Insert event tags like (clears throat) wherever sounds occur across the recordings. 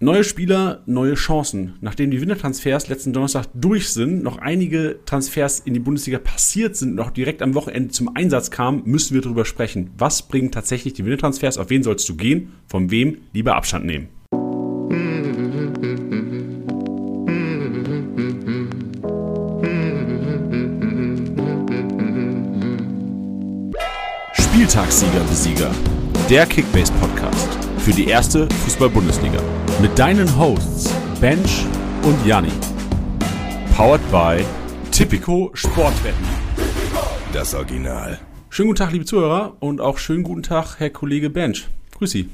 Neue Spieler, neue Chancen. Nachdem die Wintertransfers letzten Donnerstag durch sind, noch einige Transfers in die Bundesliga passiert sind und auch direkt am Wochenende zum Einsatz kamen, müssen wir darüber sprechen. Was bringen tatsächlich die Wintertransfers? Auf wen sollst du gehen? Von wem lieber Abstand nehmen? Spieltagssieger Besieger. Der Kickbase Podcast für die erste Fußball-Bundesliga. Mit deinen Hosts Bench und Janni. Powered by Tipico Sportwetten. Das Original. Schönen guten Tag, liebe Zuhörer, und auch schönen guten Tag, Herr Kollege Bench. Grüß Sie.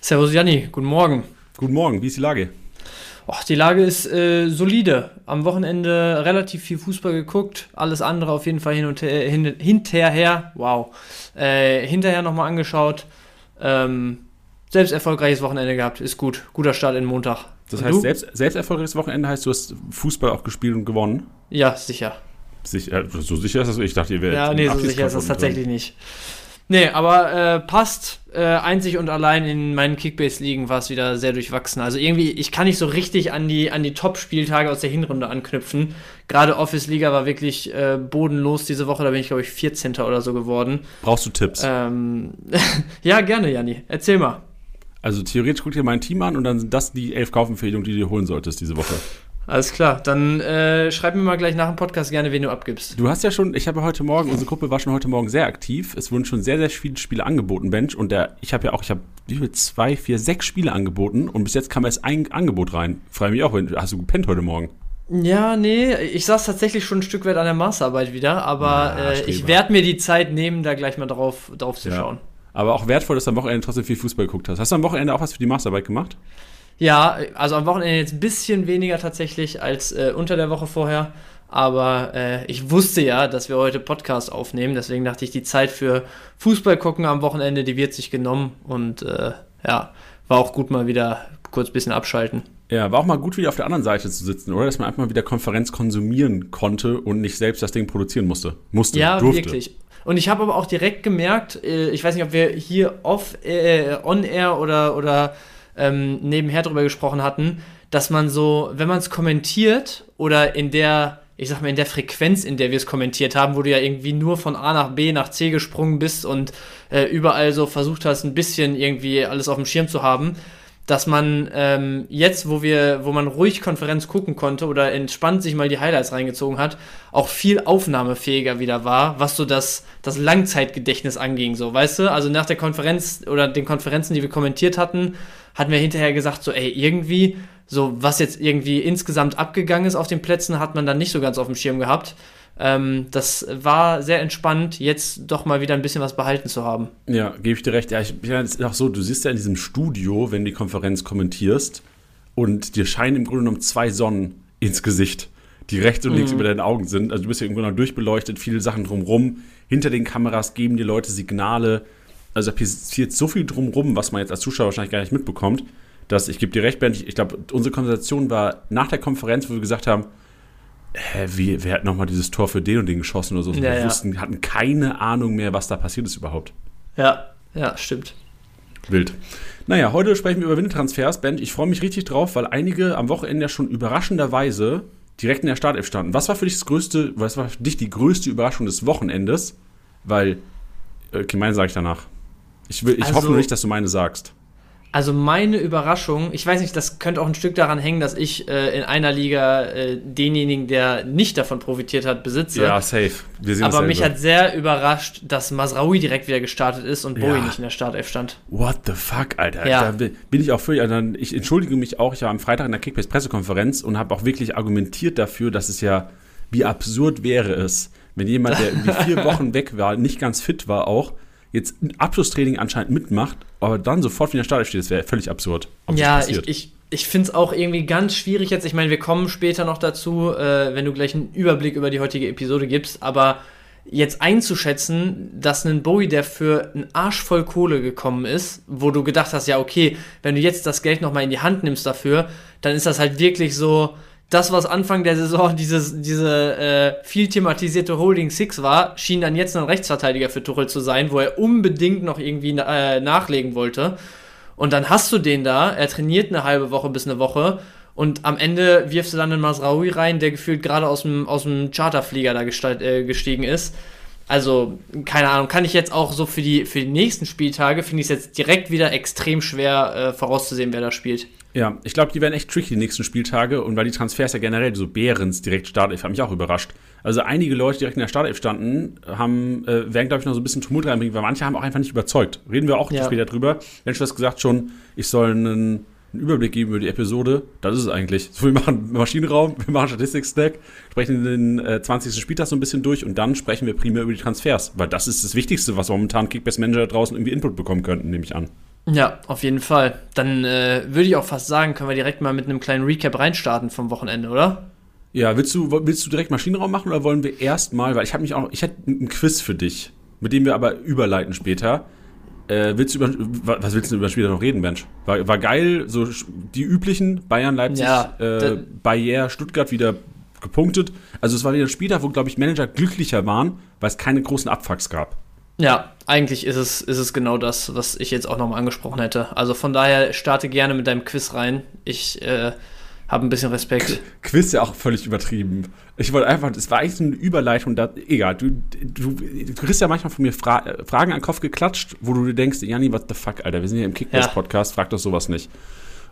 Servus Janni, guten Morgen. Guten Morgen, wie ist die Lage? Och, die Lage ist äh, solide. Am Wochenende relativ viel Fußball geguckt, alles andere auf jeden Fall hin und her, hin, hinterher, wow, äh, hinterher nochmal angeschaut. Ähm, selbst erfolgreiches Wochenende gehabt, ist gut. Guter Start in den Montag. Das Und heißt, du? selbst, selbst erfolgreiches Wochenende heißt, du hast Fußball auch gespielt und gewonnen? Ja, sicher. Sicher, so sicher ist das? Ich dachte, ihr wärt. Ja, nee, so sicher ist das tatsächlich nicht. Nee, aber äh, passt. Äh, einzig und allein in meinen Kickbase-Ligen war es wieder sehr durchwachsen. Also irgendwie, ich kann nicht so richtig an die, an die Top-Spieltage aus der Hinrunde anknüpfen. Gerade Office-Liga war wirklich äh, bodenlos diese Woche. Da bin ich, glaube ich, 14. oder so geworden. Brauchst du Tipps? Ähm, (laughs) ja, gerne, Janni. Erzähl mal. Also theoretisch guck dir mein Team an und dann sind das die elf Kaufempfehlungen, die du dir holen solltest diese Woche. Alles klar. Dann äh, schreib mir mal gleich nach dem Podcast gerne, wen du abgibst. Du hast ja schon, ich habe ja heute Morgen, unsere Gruppe war schon heute Morgen sehr aktiv. Es wurden schon sehr, sehr viele Spiele angeboten, Bench. Und der, ich habe ja auch, ich habe wie viel, zwei, vier, sechs Spiele angeboten und bis jetzt kam erst ein Angebot rein. Freue mich auch, wenn, hast du gepennt heute Morgen? Ja, nee, ich saß tatsächlich schon ein Stück weit an der Masterarbeit wieder, aber Ja, äh, ich werde mir die Zeit nehmen, da gleich mal drauf, drauf zu Ja. schauen. Aber auch wertvoll, dass du am Wochenende trotzdem viel Fußball geguckt hast. Hast du am Wochenende auch was für die Masterarbeit gemacht? Ja, also am Wochenende jetzt ein bisschen weniger tatsächlich als äh, unter der Woche vorher. Aber äh, ich wusste ja, dass wir heute Podcast aufnehmen. Deswegen dachte ich, die Zeit für Fußball gucken am Wochenende, die wird sich genommen. Und äh, ja, war auch gut mal wieder kurz ein bisschen abschalten. Ja, war auch mal gut, wieder auf der anderen Seite zu sitzen, oder? Dass man einfach mal wieder Konferenz konsumieren konnte und nicht selbst das Ding produzieren musste. Musste, Ja, durfte. wirklich. Und ich habe aber auch direkt gemerkt, äh, ich weiß nicht, ob wir hier off, äh, on air oder, oder ähm, nebenher drüber gesprochen hatten, dass man so, wenn man es kommentiert oder in der, ich sag mal, in der Frequenz, in der wir es kommentiert haben, wo du ja irgendwie nur von A nach B nach C gesprungen bist und äh, überall so versucht hast, ein bisschen irgendwie alles auf dem Schirm zu haben, dass man ähm, jetzt, wo wir, wo man ruhig Konferenz gucken konnte oder entspannt sich mal die Highlights reingezogen hat, auch viel aufnahmefähiger wieder war, was so das, das Langzeitgedächtnis anging, so, weißt du? Also nach der Konferenz oder den Konferenzen, die wir kommentiert hatten, hatten wir hinterher gesagt, so, ey, irgendwie, so, was jetzt irgendwie insgesamt abgegangen ist auf den Plätzen, hat man dann nicht so ganz auf dem Schirm gehabt. Ähm, das war sehr entspannt, jetzt doch mal wieder ein bisschen was behalten zu haben. Ja, gebe ich dir recht. Ja, ich, ja, ist auch so, du siehst ja in diesem Studio, wenn du die Konferenz kommentierst, und dir scheinen im Grunde genommen zwei Sonnen ins Gesicht, die rechts und links Mhm. über deinen Augen sind. Also du bist ja im Grunde genommen durchbeleuchtet, viele Sachen drumrum. Hinter den Kameras geben die Leute Signale. Also da passiert so viel drumrum, was man jetzt als Zuschauer wahrscheinlich gar nicht mitbekommt, dass ich gebe dir recht, Ben, ich, ich glaube, unsere Konversation war nach der Konferenz, wo wir gesagt haben, hä, wie, wer hat nochmal dieses Tor für den und den geschossen oder so. Ja, wir wussten, hatten keine Ahnung mehr, was da passiert ist überhaupt. Ja, ja, stimmt. Wild. Naja, heute sprechen wir über Wintertransfers. Ben, ich freue mich richtig drauf, weil einige am Wochenende ja schon überraschenderweise direkt in der Startelf standen. Was war für dich das größte, was war für dich die größte Überraschung des Wochenendes? Weil, okay, meine sage ich danach. Ich, will, ich Also- hoffe nur nicht, dass du meine sagst. Also meine Überraschung, ich weiß nicht, das könnte auch ein Stück daran hängen, dass ich äh, in einer Liga äh, denjenigen, der nicht davon profitiert hat, besitze. Ja, safe. Wir sehen Aber dasselbe. mich hat sehr überrascht, dass Masraoui direkt wieder gestartet ist und Bowie Ja. nicht in der Startelf stand. What the fuck, Alter? Ja. Da bin ich auch völlig. Also ich entschuldige mich auch. Ich war am Freitag in der Kickbase-Pressekonferenz und habe auch wirklich argumentiert dafür, dass es ja, wie absurd wäre es, wenn jemand, der irgendwie vier (laughs) Wochen weg war, nicht ganz fit war auch, jetzt ein Abschlusstraining anscheinend mitmacht, aber dann sofort wieder Startelf steht. Das wäre völlig absurd. ja, ich, ich, ich finde es auch irgendwie ganz schwierig jetzt. Ich meine, wir kommen später noch dazu, äh, wenn du gleich einen Überblick über die heutige Episode gibst, aber jetzt einzuschätzen, dass ein Bowie, der für einen Arsch voll Kohle gekommen ist, wo du gedacht hast, ja, okay, wenn du jetzt das Geld nochmal in die Hand nimmst dafür, dann ist das halt wirklich so, das, was Anfang der Saison dieses, diese äh, viel thematisierte Holding Six war, schien dann jetzt ein Rechtsverteidiger für Tuchel zu sein, wo er unbedingt noch irgendwie äh, nachlegen wollte. Und dann hast du den da, er trainiert eine halbe Woche bis eine Woche und am Ende wirfst du dann einen Masraoui rein, der gefühlt gerade aus dem, aus dem Charterflieger da äh, gestiegen ist. Also, keine Ahnung, kann ich jetzt auch so für die, für die nächsten Spieltage, finde ich es jetzt direkt wieder extrem schwer äh, vorauszusehen, wer da spielt. Ja, ich glaube, die werden echt tricky die nächsten Spieltage und weil die Transfers ja generell so Behrens direkt Startelf, hat mich auch überrascht. Also einige Leute, die direkt in der Startelf standen, haben, äh, werden, glaube ich, noch so ein bisschen Tumult reinbringen, weil manche haben auch einfach nicht überzeugt. Reden wir auch ja. später drüber. Mensch, du hast gesagt schon, ich soll einen einen Überblick geben über die Episode. Das ist es eigentlich. So, wir machen Maschinenraum, (laughs) wir machen Statistik-Stack, sprechen den äh, 20. Spieltag so ein bisschen durch und dann sprechen wir primär über die Transfers, weil das ist das Wichtigste, was momentan Kickbase-Manager draußen irgendwie Input bekommen könnten, nehme ich an. Ja, auf jeden Fall. Dann äh, würde ich auch fast sagen, können wir direkt mal mit einem kleinen Recap reinstarten vom Wochenende, oder? Ja, willst du, willst du direkt Maschinenraum machen oder wollen wir erstmal, weil ich habe mich auch, ich hätte ein Quiz für dich, mit dem wir aber überleiten später. Äh, willst du über, was willst du über das Spiel noch reden, Mensch? War, war geil, so die üblichen, Bayern, Leipzig, ja, äh, Bayer, Stuttgart wieder gepunktet. Also es war wieder ein Spieltag, wo, glaube ich, Manager glücklicher waren, weil es keine großen Abfucks gab. Ja, eigentlich ist es, ist es genau das, was ich jetzt auch nochmal angesprochen hätte. Also von daher starte gerne mit deinem Quiz rein. Ich äh, habe ein bisschen Respekt. Quiz ja auch völlig übertrieben. Ich wollte einfach, es war eigentlich so eine Überleitung, da, egal, du, du, du kriegst ja manchmal von mir Fra Fragen an den Kopf geklatscht, wo du dir denkst, Janni, what the fuck, Alter, wir sind ja im Kickbase-Podcast, ja. frag doch sowas nicht.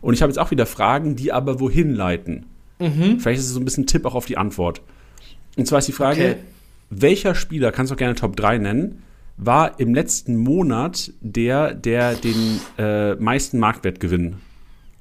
Und ich habe jetzt auch wieder Fragen, die aber wohin leiten. Mhm. Vielleicht ist es so ein bisschen Tipp auch auf die Antwort. Und zwar ist die Frage, okay. welcher Spieler, kannst du auch gerne Top 3 nennen, war im letzten Monat der, der den äh, meisten Marktwertgewinn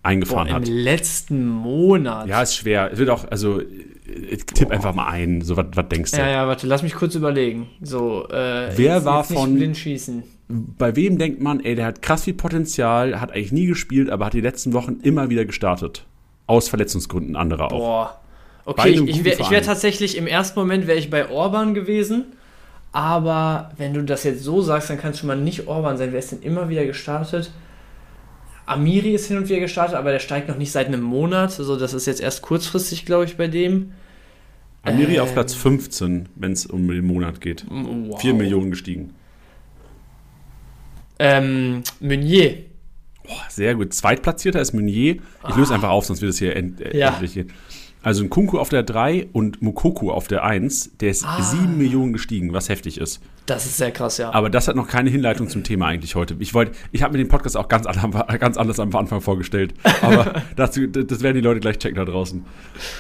eingefahren Boah, hat. Im letzten Monat. Ja, ist schwer. Es wird auch, also tipp Boah. einfach mal ein. So, was denkst du? Ja, ja, warte, lass mich kurz überlegen. So, äh, Wer jetzt, war jetzt von. Blind schießen. Bei wem denkt man, ey, der hat krass viel Potenzial, hat eigentlich nie gespielt, aber hat die letzten Wochen immer wieder gestartet. Aus Verletzungsgründen anderer auch. Boah. Okay, ich, ich wäre wär tatsächlich im ersten Moment wäre ich bei Orban gewesen. Aber wenn du das jetzt so sagst, dann kann es schon mal nicht Orban sein. Wer ist denn immer wieder gestartet? Amiri ist hin und wieder gestartet, aber der steigt noch nicht seit einem Monat. Also das ist jetzt erst kurzfristig, glaube ich, bei dem. Amiri ähm, auf Platz 15, wenn es um den Monat geht. Wow. 4 Millionen gestiegen. Ähm, Meunier. Boah, sehr gut. Zweitplatzierter ist Meunier. Ich löse ah. einfach auf, sonst wird es hier end äh, ja. endlich gehen. Also ein Kunku auf der 3 und Mukoku auf der 1, der ist ah. 7 Millionen gestiegen, was heftig ist. Das ist sehr krass, ja. Aber das hat noch keine Hinleitung zum Thema eigentlich heute. Ich wollte, ich habe mir den Podcast auch ganz, ganz anders am Anfang vorgestellt. Aber (laughs) dazu, das werden die Leute gleich checken da draußen.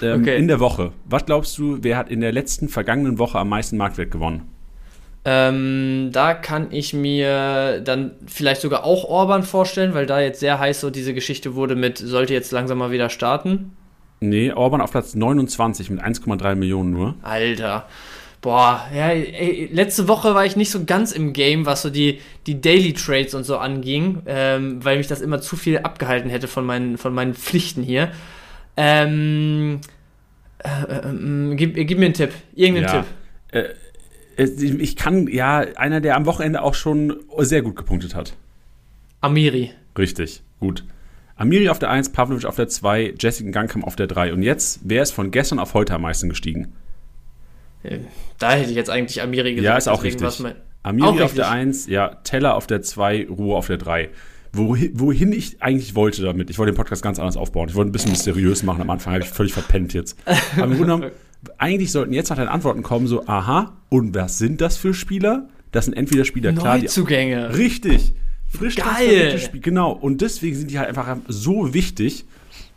Ähm, okay. In der Woche. Was glaubst du, wer hat in der letzten vergangenen Woche am meisten Marktwert gewonnen? Ähm, da kann ich mir dann vielleicht sogar auch Orban vorstellen, weil da jetzt sehr heiß so diese Geschichte wurde mit, sollte jetzt langsam mal wieder starten. Nee, Orban auf Platz 29 mit 1,3 Millionen nur. Alter. Boah, ja, ey, letzte Woche war ich nicht so ganz im Game, was so die, die Daily Trades und so anging, ähm, weil mich das immer zu viel abgehalten hätte von meinen, von meinen Pflichten hier. Ähm, äh, äh, gib, gib, mir einen Tipp. Irgendeinen ja. Tipp. Äh, ich kann, ja, einer, der am Wochenende auch schon sehr gut gepunktet hat. Amiri. Richtig, gut. Amiri auf der 1, Pavlovic auf der 2, Jessica Gangkamp auf der 3. Und jetzt, wer ist von gestern auf heute am meisten gestiegen? Da hätte ich jetzt eigentlich Amiri gesagt. Ja, ist auch richtig. Amiri auch auf richtig. der 1, ja, Teller auf der 2, Ruhe auf der 3. Wohin, wohin ich eigentlich wollte damit, ich wollte den Podcast ganz anders aufbauen. Ich wollte ein bisschen mysteriös machen am Anfang, habe ich völlig verpennt jetzt. Aber im Grunde genommen, eigentlich sollten jetzt nach den Antworten kommen, so, aha, und was sind das für Spieler? Das sind entweder Spieler, klar. Neuzugänge. Richtig. Frisch Geil. Spiel. Genau. Und deswegen sind die halt einfach so wichtig.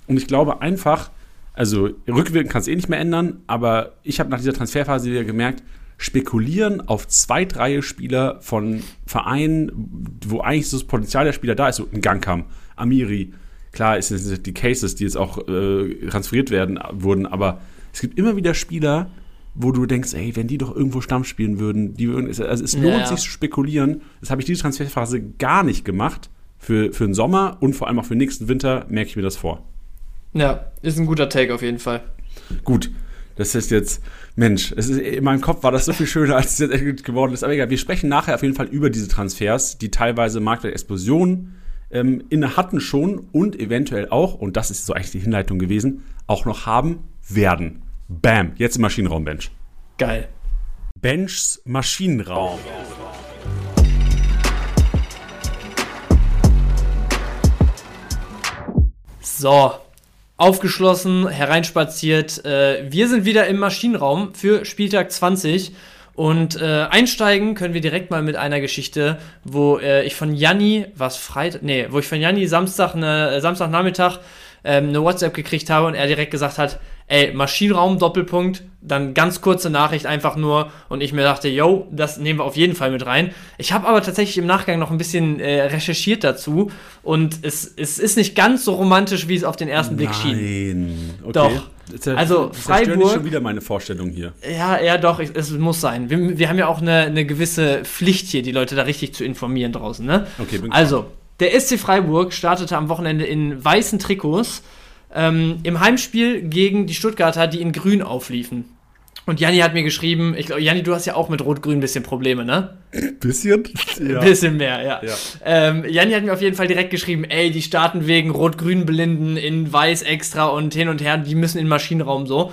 Und ich glaube einfach, also rückwirkend kann es eh nicht mehr ändern, aber ich habe nach dieser Transferphase wieder gemerkt, spekulieren auf zwei, drei Spieler von Vereinen, wo eigentlich so das Potenzial der Spieler da ist, so ein Gangkam, Amiri, klar, es sind die Cases, die jetzt auch äh, transferiert werden, wurden, aber es gibt immer wieder Spieler, wo du denkst, ey, wenn die doch irgendwo Stamm spielen würden, die würden, also es lohnt ja. sich zu spekulieren. Das habe ich diese Transferphase gar nicht gemacht. Für, für den Sommer und vor allem auch für den nächsten Winter merke ich mir das vor. Ja, ist ein guter Take auf jeden Fall. Gut, das ist jetzt, Mensch, es ist, in meinem Kopf war das so viel schöner, als es jetzt echt geworden ist. Aber egal, wir sprechen nachher auf jeden Fall über diese Transfers, die teilweise Marktwertexplosionen ähm, inne hatten schon und eventuell auch, und das ist so eigentlich die Hinleitung gewesen, auch noch haben werden. Bam, jetzt im Maschinenraum Bench. Geil. Benchs Maschinenraum. So, aufgeschlossen, hereinspaziert. Äh, wir sind wieder im Maschinenraum für Spieltag 20. Und äh, einsteigen können wir direkt mal mit einer Geschichte, wo äh, ich von Janni, was Freitag, nee, wo ich von Janni Samstag, ne, Samstagnachmittag ähm, eine WhatsApp gekriegt habe und er direkt gesagt hat, ey, Maschinenraum, Doppelpunkt, dann ganz kurze Nachricht einfach nur und ich mir dachte, yo, das nehmen wir auf jeden Fall mit rein. Ich habe aber tatsächlich im Nachgang noch ein bisschen äh, recherchiert dazu und es, es ist nicht ganz so romantisch, wie es auf den ersten Blick schien. Nein. Okay. Doch. Also Freiburg. schon wieder meine Vorstellung hier. Ja, ja, doch, es, es muss sein. Wir, wir, haben ja auch eine, eine gewisse Pflicht hier, die Leute da richtig zu informieren draußen, ne? Okay, bin Also, der SC Freiburg startete am Wochenende in weißen Trikots ähm, im Heimspiel gegen die Stuttgarter, die in grün aufliefen. Und Janni hat mir geschrieben, ich glaube, Janni, du hast ja auch mit Rot-Grün ein bisschen Probleme, ne? Bisschen? (laughs) Ja. Ein bisschen mehr, ja. Ja. Ähm, Janni hat mir auf jeden Fall direkt geschrieben, ey, die starten wegen Rot-Grün belinden in Weiß extra und hin und her, die müssen in den Maschinenraum so.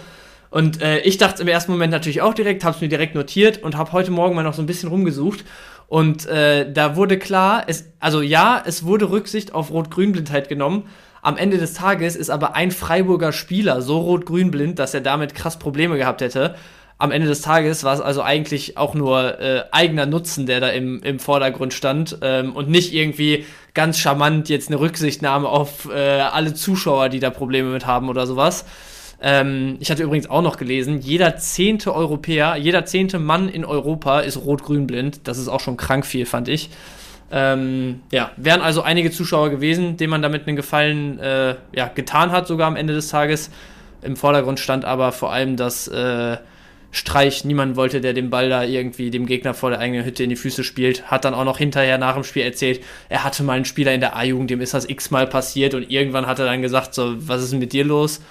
Und äh, ich dachte im ersten Moment natürlich auch direkt, hab's mir direkt notiert und habe heute Morgen mal noch so ein bisschen rumgesucht. Und äh, da wurde klar, es, also ja, es wurde Rücksicht auf Rot-Grün-Blindheit genommen, am Ende des Tages ist aber ein Freiburger Spieler so rot-grün blind, dass er damit krass Probleme gehabt hätte. Am Ende des Tages war es also eigentlich auch nur äh, eigener Nutzen, der da im, im Vordergrund stand ähm, und nicht irgendwie ganz charmant jetzt eine Rücksichtnahme auf äh, alle Zuschauer, die da Probleme mit haben oder sowas. Ähm, ich hatte übrigens auch noch gelesen, jeder zehnte Europäer, jeder zehnte Mann in Europa ist rot-grün blind. Das ist auch schon krank viel, fand ich. Ähm, ja, wären also einige Zuschauer gewesen, denen man damit einen Gefallen äh, ja, getan hat, sogar am Ende des Tages. Im Vordergrund stand aber vor allem das äh, Streich. Niemand wollte, der den Ball da irgendwie dem Gegner vor der eigenen Hütte in die Füße spielt. Hat dann auch noch hinterher nach dem Spiel erzählt, er hatte mal einen Spieler in der A-Jugend, dem ist das x-mal passiert und irgendwann hat er dann gesagt, so, was ist denn mit dir los?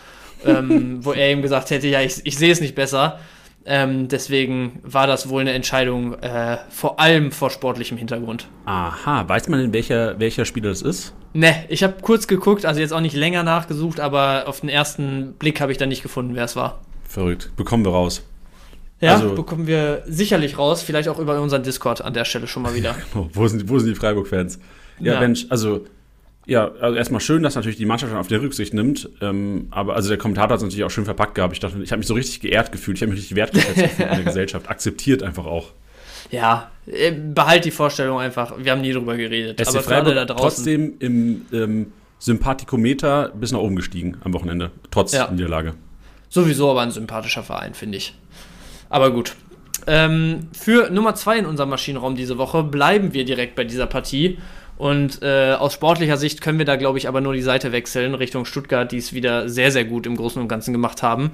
ähm, (laughs) wo er ihm gesagt hätte, ja, ich, ich sehe es nicht besser. Ähm, deswegen war das wohl eine Entscheidung äh, vor allem vor sportlichem Hintergrund. Aha, weiß man denn, welcher, welcher Spieler das ist? Ne, ich habe kurz geguckt, also jetzt auch nicht länger nachgesucht, aber auf den ersten Blick habe ich dann nicht gefunden, wer es war. Verrückt. Bekommen wir raus. Ja, Also- bekommen wir sicherlich raus, vielleicht auch über unseren Discord an der Stelle schon mal wieder. (laughs) Wo, sind, wo sind die Freiburg-Fans? Ja, Ja. Mensch, also, ja, also erstmal schön, dass natürlich die Mannschaft auf die Rücksicht nimmt. Ähm, aber also der Kommentator hat es natürlich auch schön verpackt gehabt. Ich dachte, ich habe mich so richtig geehrt gefühlt. Ich habe mich richtig wertgeschätzt gefühlt in der (laughs) Gesellschaft. Akzeptiert einfach auch. Ja, äh, behalt die Vorstellung einfach. Wir haben nie drüber geredet. SC aber Freiburg da draußen. trotzdem im ähm, Sympathikometer bis nach oben gestiegen am Wochenende. Trotz Ja. Niederlage. Sowieso aber ein sympathischer Verein, finde ich. Aber gut. Ähm, für Nummer zwei in unserem Maschinenraum diese Woche bleiben wir direkt bei dieser Partie. Und äh, aus sportlicher Sicht können wir da, glaube ich, aber nur die Seite wechseln Richtung Stuttgart, die es wieder sehr, sehr gut im Großen und Ganzen gemacht haben.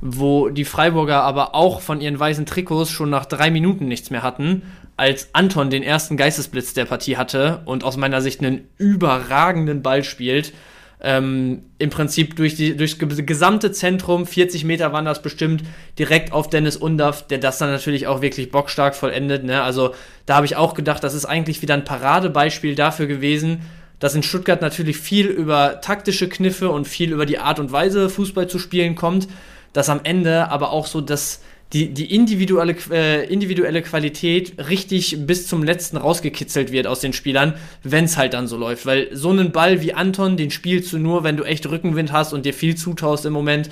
Wo die Freiburger aber auch von ihren weißen Trikots schon nach drei Minuten nichts mehr hatten, als Anton den ersten Geistesblitz der Partie hatte und aus meiner Sicht einen überragenden Ball spielt ähm, im Prinzip durch die, durchs ge- gesamte Zentrum, 40 Meter waren das bestimmt, direkt auf Dennis Undaff, der das dann natürlich auch wirklich bockstark vollendet. Ne? Also da habe ich auch gedacht, das ist eigentlich wieder ein Paradebeispiel dafür gewesen, dass in Stuttgart natürlich viel über taktische Kniffe und viel über die Art und Weise Fußball zu spielen kommt, dass am Ende aber auch so das die, die individuelle, äh, individuelle Qualität richtig bis zum letzten rausgekitzelt wird aus den Spielern, wenn es halt dann so läuft. Weil so einen Ball wie Anton, den spielst du nur, wenn du echt Rückenwind hast und dir viel zutaust im Moment.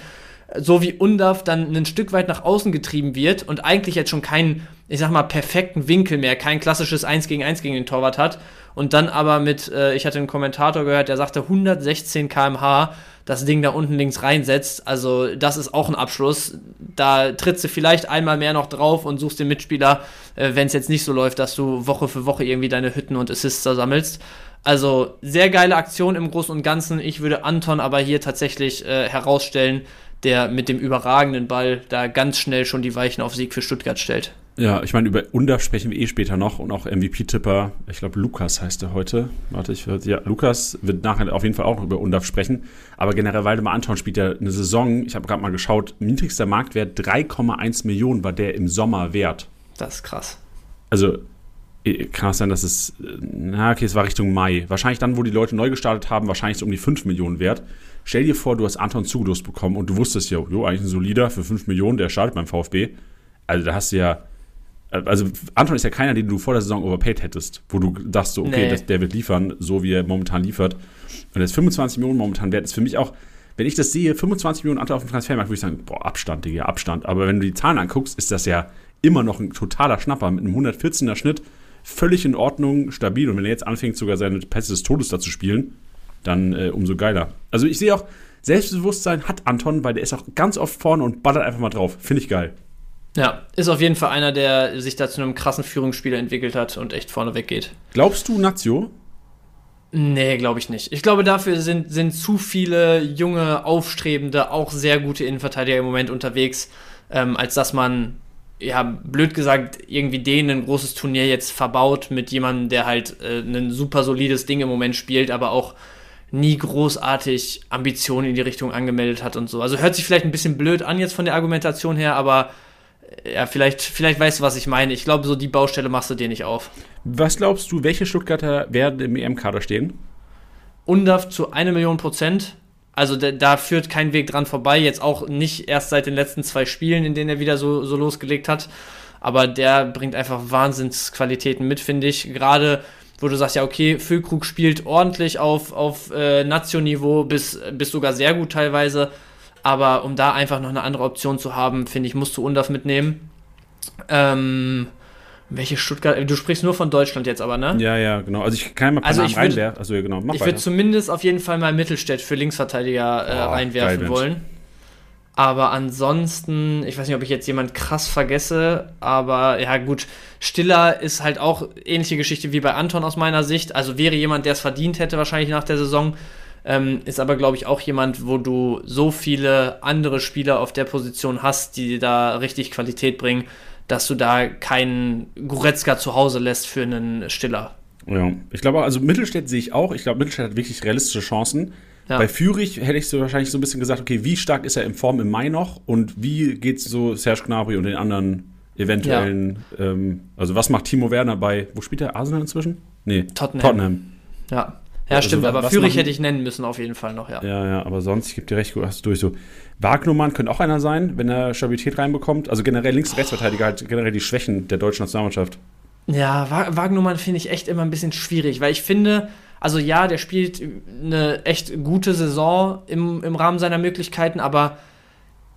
So wie Undav dann ein Stück weit nach außen getrieben wird und eigentlich jetzt schon keinen, ich sag mal, perfekten Winkel mehr, kein klassisches 1 gegen 1 gegen den Torwart hat. Und dann aber mit, äh, ich hatte einen Kommentator gehört, der sagte 116 km/h das Ding da unten links reinsetzt. Also das ist auch ein Abschluss. Da trittst du vielleicht einmal mehr noch drauf und suchst den Mitspieler, äh, wenn es jetzt nicht so läuft, dass du Woche für Woche irgendwie deine Hütten und Assists da sammelst. Also sehr geile Aktion im Großen und Ganzen. Ich würde Anton aber hier tatsächlich äh, herausstellen, der mit dem überragenden Ball da ganz schnell schon die Weichen auf Sieg für Stuttgart stellt. Ja, ich meine, über Undaf sprechen wir eh später noch und auch MVP-Tipper, ich glaube Lukas heißt er heute. Warte, ich würde, ja, Lukas wird nachher auf jeden Fall auch noch über Undaf sprechen. Aber generell Waldemar Anton spielt ja eine Saison, ich habe gerade mal geschaut, niedrigster Marktwert 3,1 Millionen war der im Sommer wert. Das ist krass. Also eh, kann es sein, dass es, na okay, es war Richtung Mai. Wahrscheinlich dann, wo die Leute neu gestartet haben, wahrscheinlich so um die 5 Millionen wert. Stell dir vor, du hast Anton zugelost bekommen und du wusstest ja, jo, eigentlich ein solider für 5 Millionen, der startet beim VfB. Also da hast du ja, also Anton ist ja keiner, den du vor der Saison overpaid hättest, wo du dachtest, so, okay, Nee. das, der wird liefern, so wie er momentan liefert. Und jetzt 25 Millionen momentan wert ist für mich auch, wenn ich das sehe, 25 Millionen Anteil auf dem Transfermarkt, würde ich sagen, boah, Abstand, Digga, Abstand. Aber wenn du die Zahlen anguckst, ist das ja immer noch ein totaler Schnapper mit einem 114er Schnitt. Völlig in Ordnung, stabil. Und wenn er jetzt anfängt, sogar seine Pässe des Todes da zu spielen, dann äh, umso geiler. Also ich sehe auch, Selbstbewusstsein hat Anton, weil der ist auch ganz oft vorne und ballert einfach mal drauf. Finde ich geil. Ja, ist auf jeden Fall einer, der sich da zu einem krassen Führungsspieler entwickelt hat und echt vorne weggeht. Glaubst du, Nazio? Nee, glaube ich nicht. Ich glaube, dafür sind, sind zu viele junge, aufstrebende, auch sehr gute Innenverteidiger im Moment unterwegs, ähm, als dass man, ja, blöd gesagt, irgendwie denen ein großes Turnier jetzt verbaut mit jemandem, der halt äh, ein super solides Ding im Moment spielt, aber auch nie großartig Ambitionen in die Richtung angemeldet hat und so. Also hört sich vielleicht ein bisschen blöd an jetzt von der Argumentation her, aber ja, vielleicht, vielleicht weißt du, was ich meine. Ich glaube, so die Baustelle machst du dir nicht auf. Was glaubst du, welche Stuttgarter werden im EM-Kader stehen? Undaf zu eine Million Prozent. Also da, da, führt kein Weg dran vorbei. Jetzt auch nicht erst seit den letzten zwei Spielen, in denen er wieder so, so losgelegt hat. Aber der bringt einfach Wahnsinnsqualitäten mit, finde ich. Gerade wo du sagst, ja, okay, Füllkrug spielt ordentlich auf, auf äh, Nation-Niveau, bis, bis sogar sehr gut teilweise. Aber um da einfach noch eine andere Option zu haben, finde ich, musst du Undaf mitnehmen. Ähm, welche Stuttgart? Du sprichst nur von Deutschland jetzt aber, ne? Ja, ja, genau. Also ich kann mal ein paar also Namen ich würd, reinwerfen. Also, genau, ich würde zumindest auf jeden Fall mal Mittelstädt für Linksverteidiger äh, oh, reinwerfen wollen. Aber ansonsten, ich weiß nicht, ob ich jetzt jemand krass vergesse, aber ja, gut, Stiller ist halt auch ähnliche Geschichte wie bei Anton aus meiner Sicht. Also wäre jemand, der es verdient hätte, wahrscheinlich nach der Saison. Ähm, ist aber, glaube ich, auch jemand, wo du so viele andere Spieler auf der Position hast, die da richtig Qualität bringen, dass du da keinen Goretzka zu Hause lässt für einen Stiller. Ja, ich glaube, also Mittelstädt sehe ich auch. Ich glaube, Mittelstädt hat wirklich realistische Chancen. Ja. Bei Fürich hätte ich so wahrscheinlich so ein bisschen gesagt, okay, wie stark ist er in Form im Mai noch und wie geht es so Serge Gnabry und den anderen eventuellen, ja. ähm, also was macht Timo Werner bei, wo spielt er, Arsenal inzwischen? Nee, Tottenham. Tottenham. Ja. Ja, also, stimmt, aber Fürich hätte ich nennen müssen, auf jeden Fall noch, ja. Ja, ja, aber sonst, ich gebe dir recht, du hast durch so. Wagnumann könnte auch einer sein, wenn er Stabilität reinbekommt. Also generell Links- und Rechtsverteidiger halt generell die Schwächen der deutschen Nationalmannschaft. Ja, Wagnumann finde ich echt immer ein bisschen schwierig, weil ich finde, also ja, der spielt eine echt gute Saison im, im Rahmen seiner Möglichkeiten, aber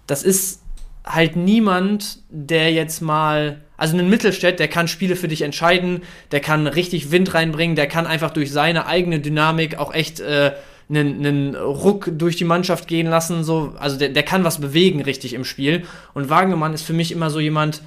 das ist halt niemand, der jetzt mal, also ein Mittelstädt, der kann Spiele für dich entscheiden, der kann richtig Wind reinbringen, der kann einfach durch seine eigene Dynamik auch echt äh, einen, einen Ruck durch die Mannschaft gehen lassen, so, also der, der kann was bewegen richtig im Spiel. Und Wagnermann ist für mich immer so jemand,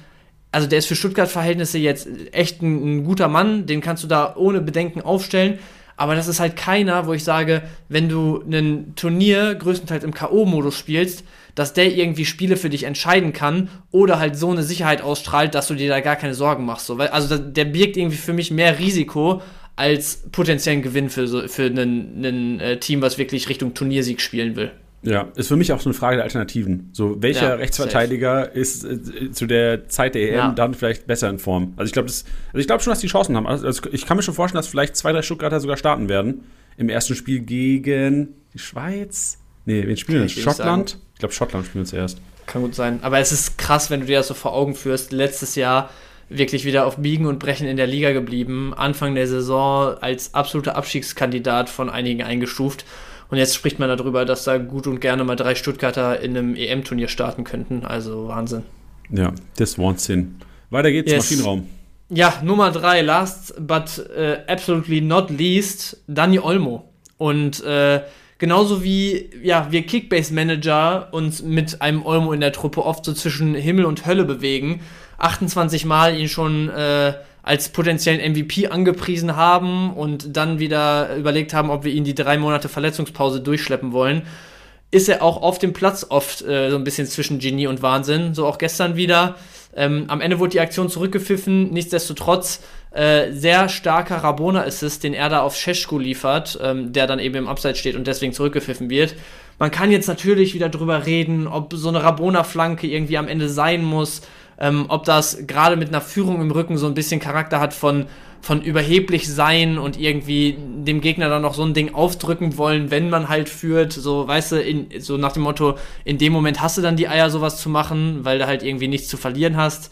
also der ist für Stuttgart-Verhältnisse jetzt echt ein, ein guter Mann, den kannst du da ohne Bedenken aufstellen. Aber das ist halt keiner, wo ich sage, wenn du ein Turnier größtenteils im K.O.-Modus spielst, dass der irgendwie Spiele für dich entscheiden kann oder halt so eine Sicherheit ausstrahlt, dass du dir da gar keine Sorgen machst. So. Also der birgt irgendwie für mich mehr Risiko als potenziellen Gewinn für, für ein äh, Team, was wirklich Richtung Turniersieg spielen will. Ja, ist für mich auch so eine Frage der Alternativen. So, welcher ja, Rechtsverteidiger safe. ist äh, zu der Zeit der EM ja. dann vielleicht besser in Form? Also ich glaube, also glaub schon, dass die Chancen haben. Also, ich kann mir schon vorstellen, dass vielleicht zwei, drei Stuttgarter sogar starten werden. Im ersten Spiel gegen die Schweiz. Nee, wen spielen wir? Schottland? Ich glaube, Schottland spielen wir zuerst. Kann gut sein. Aber es ist krass, wenn du dir das so vor Augen führst. Letztes Jahr wirklich wieder auf Biegen und Brechen in der Liga geblieben. Anfang der Saison als absoluter Abstiegskandidat von einigen eingestuft. Und jetzt spricht man darüber, dass da gut und gerne mal drei Stuttgarter in einem EM-Turnier starten könnten. Also Wahnsinn. Ja, das Wahnsinn. Weiter geht's, yes. Maschinenraum. Ja, Nummer drei, last but uh, absolutely not least, Dani Olmo. Und äh, Genauso wie ja, wir Kickbase-Manager uns mit einem Olmo in der Truppe oft so zwischen Himmel und Hölle bewegen, 28 Mal ihn schon äh, als potenziellen MVP angepriesen haben und dann wieder überlegt haben, ob wir ihn die drei Monate Verletzungspause durchschleppen wollen, ist er auch auf dem Platz oft äh, so ein bisschen zwischen Genie und Wahnsinn. So auch gestern wieder. Ähm, am Ende wurde die Aktion zurückgepfiffen. Nichtsdestotrotz äh, sehr starker Rabona-Assist, den er da auf Scheschko liefert, ähm, der dann eben im Abseits steht und deswegen zurückgepfiffen wird. Man kann jetzt natürlich wieder drüber reden, ob so eine Rabona-Flanke irgendwie am Ende sein muss, ähm, ob das gerade mit einer Führung im Rücken so ein bisschen Charakter hat von, von überheblich sein und irgendwie dem Gegner dann noch so ein Ding aufdrücken wollen, wenn man halt führt, so, weißt du, in, so nach dem Motto, in dem Moment hast du dann die Eier, sowas zu machen, weil du halt irgendwie nichts zu verlieren hast.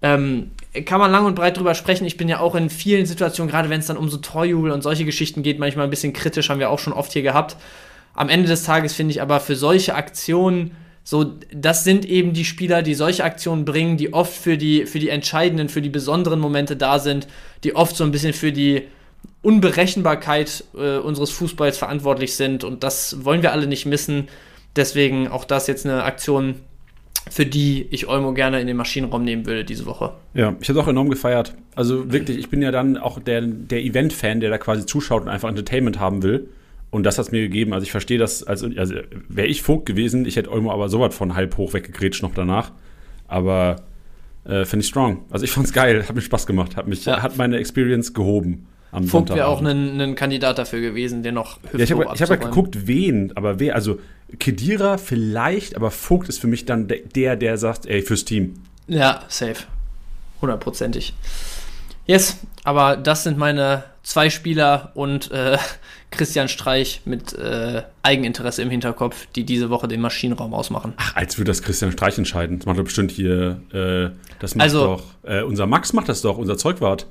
Ähm, kann man lang und breit drüber sprechen. Ich bin ja auch in vielen Situationen, gerade wenn es dann um so Torjubel und solche Geschichten geht, manchmal ein bisschen kritisch, haben wir auch schon oft hier gehabt. Am Ende des Tages finde ich aber für solche Aktionen, so, das sind eben die Spieler, die solche Aktionen bringen, die oft für die, für die entscheidenden, für die besonderen Momente da sind, die oft so ein bisschen für die Unberechenbarkeit äh, unseres Fußballs verantwortlich sind. Und das wollen wir alle nicht missen. Deswegen auch das jetzt eine Aktion, für die ich Olmo gerne in den Maschinenraum nehmen würde diese Woche. Ja, ich habe es auch enorm gefeiert. Also wirklich, ich bin ja dann auch der, der Event-Fan, der da quasi zuschaut und einfach Entertainment haben will. Und das hat es mir gegeben. Also ich verstehe das, als, also wäre ich Vogt gewesen, ich hätte Olmo aber sowas von halb hoch weggegrätscht noch danach. Aber äh, finde ich strong. Also ich fand es geil, hat mir Spaß gemacht, hat, mich, ja. hat meine Experience gehoben. Am Vogt wäre auch ein, Kandidat dafür gewesen, der noch ja, Ich habe hab halt geguckt, wen, aber wer, also Kedira vielleicht, aber Vogt ist für mich dann der, der sagt, ey, fürs Team. Ja, safe. Hundertprozentig. Yes, aber das sind meine zwei Spieler und äh, (laughs) Christian Streich mit äh, Eigeninteresse im Hinterkopf, die diese Woche den Maschinenraum ausmachen. Ach, als würde das Christian Streich entscheiden. Das macht doch bestimmt hier, äh, das macht also, doch, äh, unser Max macht das doch, unser Zeugwart.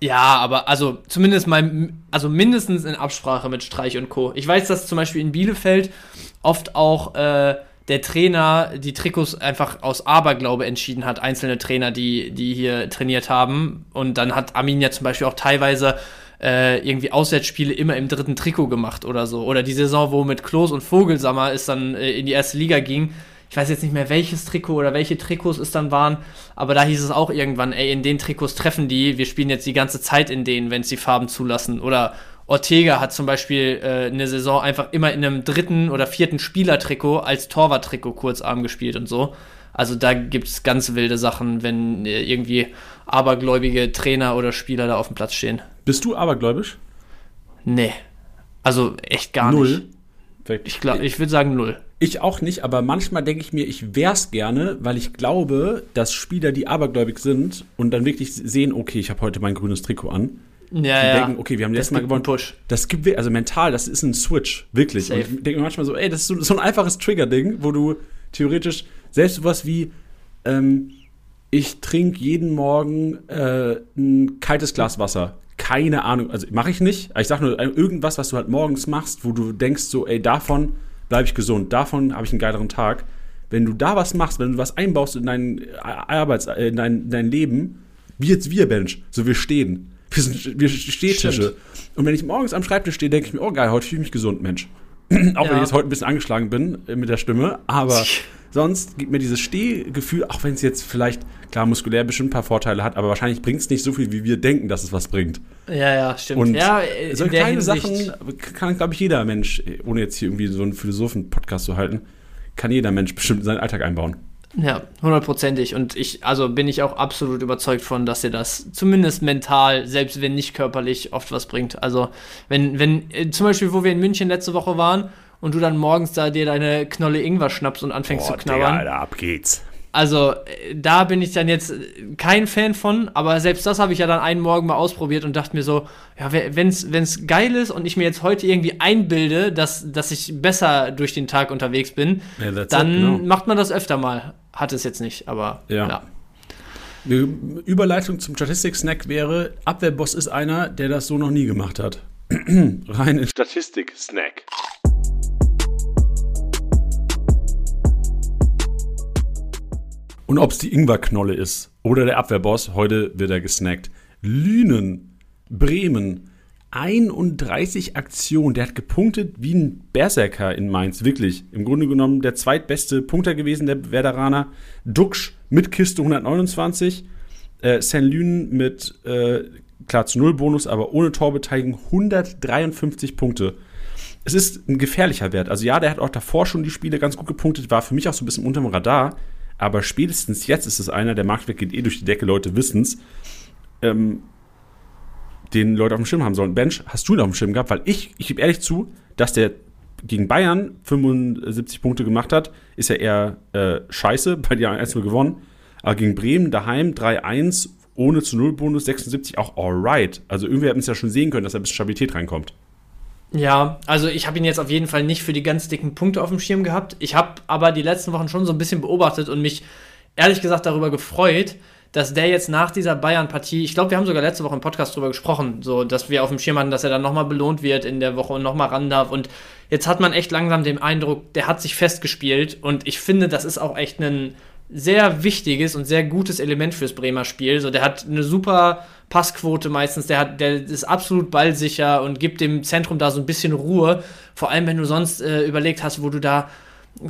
Ja, aber also zumindest mal, also mindestens in Absprache mit Streich und Co. Ich weiß, dass zum Beispiel in Bielefeld oft auch äh, der Trainer die Trikots einfach aus Aberglaube entschieden hat, einzelne Trainer, die, die hier trainiert haben. Und dann hat Armin ja zum Beispiel auch teilweise äh, irgendwie Auswärtsspiele immer im dritten Trikot gemacht oder so. Oder die Saison, wo mit Klos und Vogelsammer es dann äh, in die erste Liga ging, ich weiß jetzt nicht mehr, welches Trikot oder welche Trikots es dann waren, aber da hieß es auch irgendwann, ey, in den Trikots treffen die, wir spielen jetzt die ganze Zeit in denen, wenn es die Farben zulassen. Oder Ortega hat zum Beispiel äh, eine Saison einfach immer in einem dritten oder vierten Spielertrikot als Torwarttrikot kurzarm gespielt und so. Also da gibt es ganz wilde Sachen, wenn äh, irgendwie abergläubige Trainer oder Spieler da auf dem Platz stehen. Bist du abergläubisch? Nee. Also echt gar null. nicht. Ich, glaub, ich würde sagen null. Ich auch nicht, aber manchmal denke ich mir, ich wär's gerne, weil ich glaube, dass Spieler, die abergläubig sind und dann wirklich sehen, okay, ich habe heute mein grünes Trikot an. Ja, und ja. denken, okay, wir haben letztes Mal gewonnen. Push. Das gibt also mental, das ist ein Switch, wirklich. Safe. Und ich denke manchmal so, ey, das ist so, so ein einfaches Trigger-Ding, wo du theoretisch selbst sowas wie, ähm, ich trinke jeden Morgen äh, ein kaltes Glas Wasser. Keine Ahnung, also mache ich nicht. Ich sage nur irgendwas, was du halt morgens machst, wo du denkst so, ey, davon bleibe ich gesund, davon habe ich einen geileren Tag. Wenn du da was machst, wenn du was einbaust in dein Arbeits, äh, in dein, dein Leben, wie jetzt wir, Bench, so wir stehen. Wir sind wir Stehtische. Stimmt. Und wenn ich morgens am Schreibtisch stehe, denke ich mir, oh geil, heute fühle ich mich gesund, Mensch. (clears throat) Auch ja. wenn ich jetzt heute ein bisschen angeschlagen bin äh, mit der Stimme, aber (laughs) sonst gibt mir dieses Stehgefühl, auch wenn es jetzt vielleicht, klar, muskulär bestimmt ein paar Vorteile hat, aber wahrscheinlich bringt es nicht so viel, wie wir denken, dass es was bringt. Ja, ja, stimmt. Und ja, so kleine Sachen kann, glaube ich, jeder Mensch, ohne jetzt hier irgendwie so einen Philosophen-Podcast zu halten, kann jeder Mensch bestimmt in seinen Alltag einbauen. Ja, hundertprozentig. Und ich, also bin ich auch absolut überzeugt von, dass ihr das zumindest mental, selbst wenn nicht körperlich, oft was bringt. Also, wenn, wenn, äh, zum Beispiel, wo wir in München letzte Woche waren und du dann morgens da dir deine Knolle Ingwer schnappst und anfängst Boah, zu knabbern. Alter, ab geht's. Also, da bin ich dann jetzt kein Fan von, aber selbst das habe ich ja dann einen Morgen mal ausprobiert und dachte mir so, ja, wenn es geil ist und ich mir jetzt heute irgendwie einbilde, dass, dass ich besser durch den Tag unterwegs bin, ja, dann it, no. macht man das öfter mal. Hat es jetzt nicht, aber ja. ja. Eine Überleitung zum Statistik-Snack wäre, Abwehrboss ist einer, der das so noch nie gemacht hat. (clears throat) Rein in Statistik-Snack. Und ob es die Ingwerknolle ist oder der Abwehrboss, heute wird er gesnackt. Lünen, Bremen, 31 Aktionen. Der hat gepunktet wie ein Berserker in Mainz, wirklich. Im Grunde genommen der zweitbeste Punkter gewesen, der Werderaner. Duxch mit Kiste 129. Äh, St. Lünen mit, äh, klar, zu Null Bonus, aber ohne Torbeteiligung 153 Punkte. Es ist ein gefährlicher Wert. Also ja, der hat auch davor schon die Spiele ganz gut gepunktet, war für mich auch so ein bisschen unterm Radar aber spätestens jetzt ist es einer, der Marktwert geht eh durch die Decke, Leute wissen es, ähm, den Leute auf dem Schirm haben sollen. Bench, hast du ihn auf dem Schirm gehabt? Weil ich, ich gebe ehrlich zu, dass der gegen Bayern 75 Punkte gemacht hat, ist ja eher äh, scheiße, (laughs) bei haben 1 gewonnen. Aber gegen Bremen daheim 3-1, ohne zu Null Bonus 76 auch alright. Also irgendwie hat man es ja schon sehen können, dass da ein bisschen Stabilität reinkommt. Ja, also ich habe ihn jetzt auf jeden Fall nicht für die ganz dicken Punkte auf dem Schirm gehabt. Ich habe aber die letzten Wochen schon so ein bisschen beobachtet und mich ehrlich gesagt darüber gefreut, dass der jetzt nach dieser Bayern-Partie, ich glaube, wir haben sogar letzte Woche im Podcast drüber gesprochen, so, dass wir auf dem Schirm hatten, dass er dann nochmal belohnt wird in der Woche und nochmal ran darf. Und jetzt hat man echt langsam den Eindruck, der hat sich festgespielt. Und ich finde, das ist auch echt ein sehr wichtiges und sehr gutes Element fürs Bremer Spiel. So, der hat eine super Passquote meistens, der, hat, der ist absolut ballsicher und gibt dem Zentrum da so ein bisschen Ruhe. Vor allem, wenn du sonst äh, überlegt hast, wo du da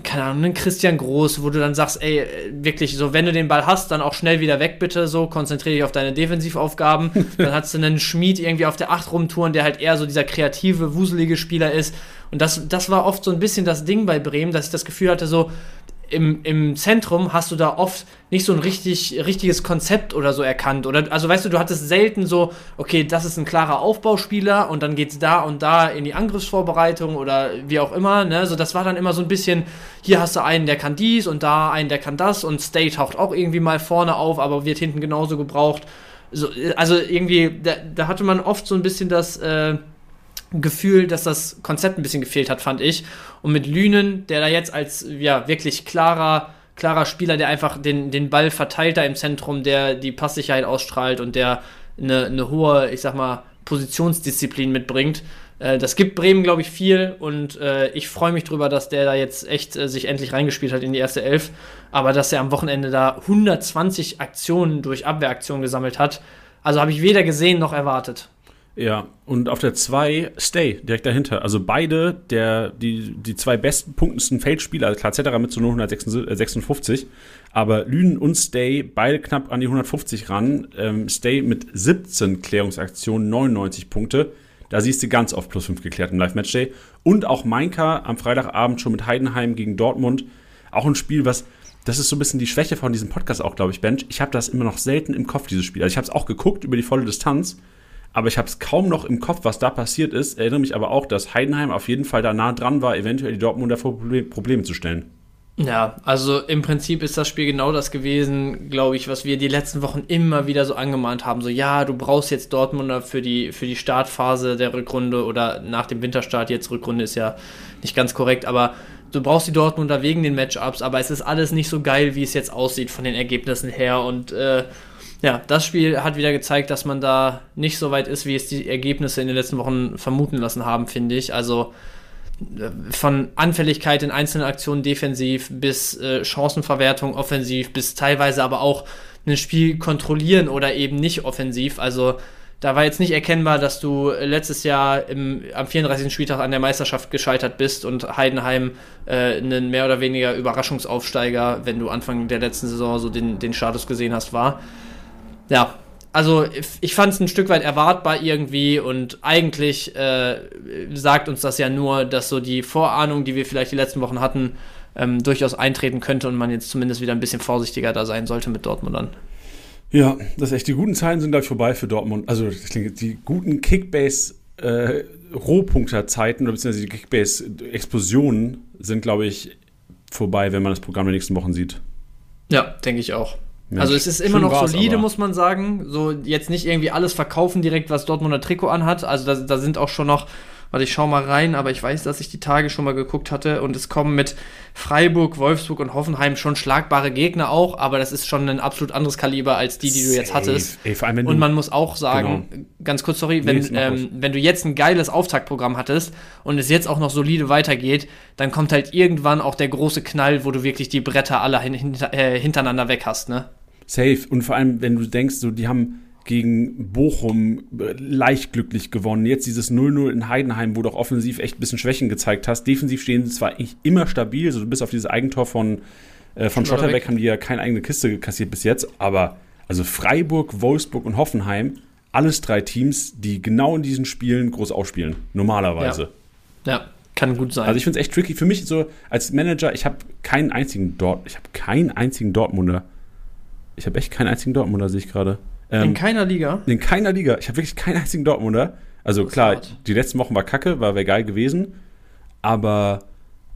keine Ahnung, einen Christian Groß, wo du dann sagst, ey, wirklich so, wenn du den Ball hast, dann auch schnell wieder weg, bitte, so, konzentriere dich auf deine Defensivaufgaben. (laughs) dann hast du einen Schmied irgendwie auf der 8 rumtouren, der halt eher so dieser kreative, wuselige Spieler ist. Und das, das war oft so ein bisschen das Ding bei Bremen, dass ich das Gefühl hatte, so, im, im Zentrum hast du da oft nicht so ein richtig, richtiges Konzept oder so erkannt. Oder, also weißt du, du hattest selten so, okay, das ist ein klarer Aufbauspieler und dann geht es da und da in die Angriffsvorbereitung oder wie auch immer. Ne? So, das war dann immer so ein bisschen, hier hast du einen, der kann dies und da einen, der kann das und Stay taucht auch irgendwie mal vorne auf, aber wird hinten genauso gebraucht. So, also irgendwie, da, da hatte man oft so ein bisschen das. Äh, Gefühl, dass das Konzept ein bisschen gefehlt hat, fand ich. Und mit Lünen, der da jetzt als ja wirklich klarer, klarer Spieler, der einfach den, den Ball verteilt da im Zentrum, der die Passsicherheit ausstrahlt und der eine, eine hohe, ich sag mal, Positionsdisziplin mitbringt. Äh, das gibt Bremen, glaube ich, viel und äh, ich freue mich drüber, dass der da jetzt echt äh, sich endlich reingespielt hat in die erste Elf. Aber dass er am Wochenende da 120 Aktionen durch Abwehraktionen gesammelt hat, also habe ich weder gesehen noch erwartet. Ja, und auf der 2 Stay, direkt dahinter. Also beide, der, die, die zwei besten punktendsten Feldspieler, also klar, Zetterer mit nur 156, aber Lünen und Stay beide knapp an die 150 ran. Ähm, Stay mit 17 Klärungsaktionen, 99 Punkte. Da siehst du ganz oft plus 5 geklärt im Live-Matchday. Und auch Mainka am Freitagabend schon mit Heidenheim gegen Dortmund. Auch ein Spiel, was das ist so ein bisschen die Schwäche von diesem Podcast auch, glaube ich, Bench. Ich habe das immer noch selten im Kopf, dieses Spiel. Also ich habe es auch geguckt über die volle Distanz aber ich habe es kaum noch im Kopf, was da passiert ist. Erinnere mich aber auch, dass Heidenheim auf jeden Fall da nah dran war, eventuell die Dortmunder vor Probleme zu stellen. Ja, also im Prinzip ist das Spiel genau das gewesen, glaube ich, was wir die letzten Wochen immer wieder so angemahnt haben. So, ja, du brauchst jetzt Dortmunder für die, für die Startphase der Rückrunde oder nach dem Winterstart. Jetzt Rückrunde ist ja nicht ganz korrekt, aber du brauchst die Dortmunder wegen den Matchups, aber es ist alles nicht so geil, wie es jetzt aussieht von den Ergebnissen her und äh, ja, das Spiel hat wieder gezeigt, dass man da nicht so weit ist, wie es die Ergebnisse in den letzten Wochen vermuten lassen haben, finde ich. Also äh, von Anfälligkeit in einzelnen Aktionen defensiv bis äh, Chancenverwertung offensiv bis teilweise aber auch ein Spiel kontrollieren oder eben nicht offensiv. Also da war jetzt nicht erkennbar, dass du letztes Jahr im, am 34. Spieltag an der Meisterschaft gescheitert bist und Heidenheim äh, einen mehr oder weniger Überraschungsaufsteiger, wenn du Anfang der letzten Saison so den, den Status gesehen hast, war ja, also ich fand es ein Stück weit erwartbar irgendwie und eigentlich äh, sagt uns das ja nur, dass so die Vorahnung, die wir vielleicht die letzten Wochen hatten, ähm, durchaus eintreten könnte und man jetzt zumindest wieder ein bisschen vorsichtiger da sein sollte mit Dortmundern. Ja, das ist echt. Die guten Zeiten sind gleich vorbei für Dortmund. Also die guten Kickbase äh, Rohpunkterzeiten oder beziehungsweise die Kickbase-Explosionen sind, glaube ich, vorbei, wenn man das Programm der nächsten Wochen sieht. Ja, denke ich auch. Mensch, also es ist immer noch solide, muss man sagen. So jetzt nicht irgendwie alles verkaufen direkt, was Dortmunder Trikot anhat. Also da, da sind auch schon noch, warte, ich schau mal rein, aber ich weiß, dass ich die Tage schon mal geguckt hatte und es kommen mit Freiburg, Wolfsburg und Hoffenheim schon schlagbare Gegner auch, aber das ist schon ein absolut anderes Kaliber als die, die du jetzt hattest. Ey, vor allem, wenn und man muss auch sagen, genau. ganz kurz, sorry, wenn, nee, ähm, wenn du jetzt ein geiles Auftaktprogramm hattest und es jetzt auch noch solide weitergeht, dann kommt halt irgendwann auch der große Knall, wo du wirklich die Bretter alle hin, äh, hintereinander weg hast, ne? Safe. Und vor allem, wenn du denkst, so, die haben gegen Bochum leicht glücklich gewonnen. Jetzt dieses 0-0 in Heidenheim, wo du auch offensiv echt ein bisschen Schwächen gezeigt hast. Defensiv stehen sie zwar eigentlich immer stabil, so bis auf dieses Eigentor von, äh, von Schotterbeck haben die ja keine eigene Kiste kassiert bis jetzt, aber also Freiburg, Wolfsburg und Hoffenheim, alles drei Teams, die genau in diesen Spielen groß ausspielen, normalerweise. Ja, ja kann gut sein. Also ich finde es echt tricky. Für mich so als Manager, ich habe keinen einzigen Dort, ich habe keinen einzigen Dortmunder ich habe echt keinen einzigen Dortmunder, sehe ich gerade. Ähm, in keiner Liga? In keiner Liga. Ich habe wirklich keinen einzigen Dortmunder. Also klar, hart. die letzten Wochen war kacke, war wäre geil gewesen. Aber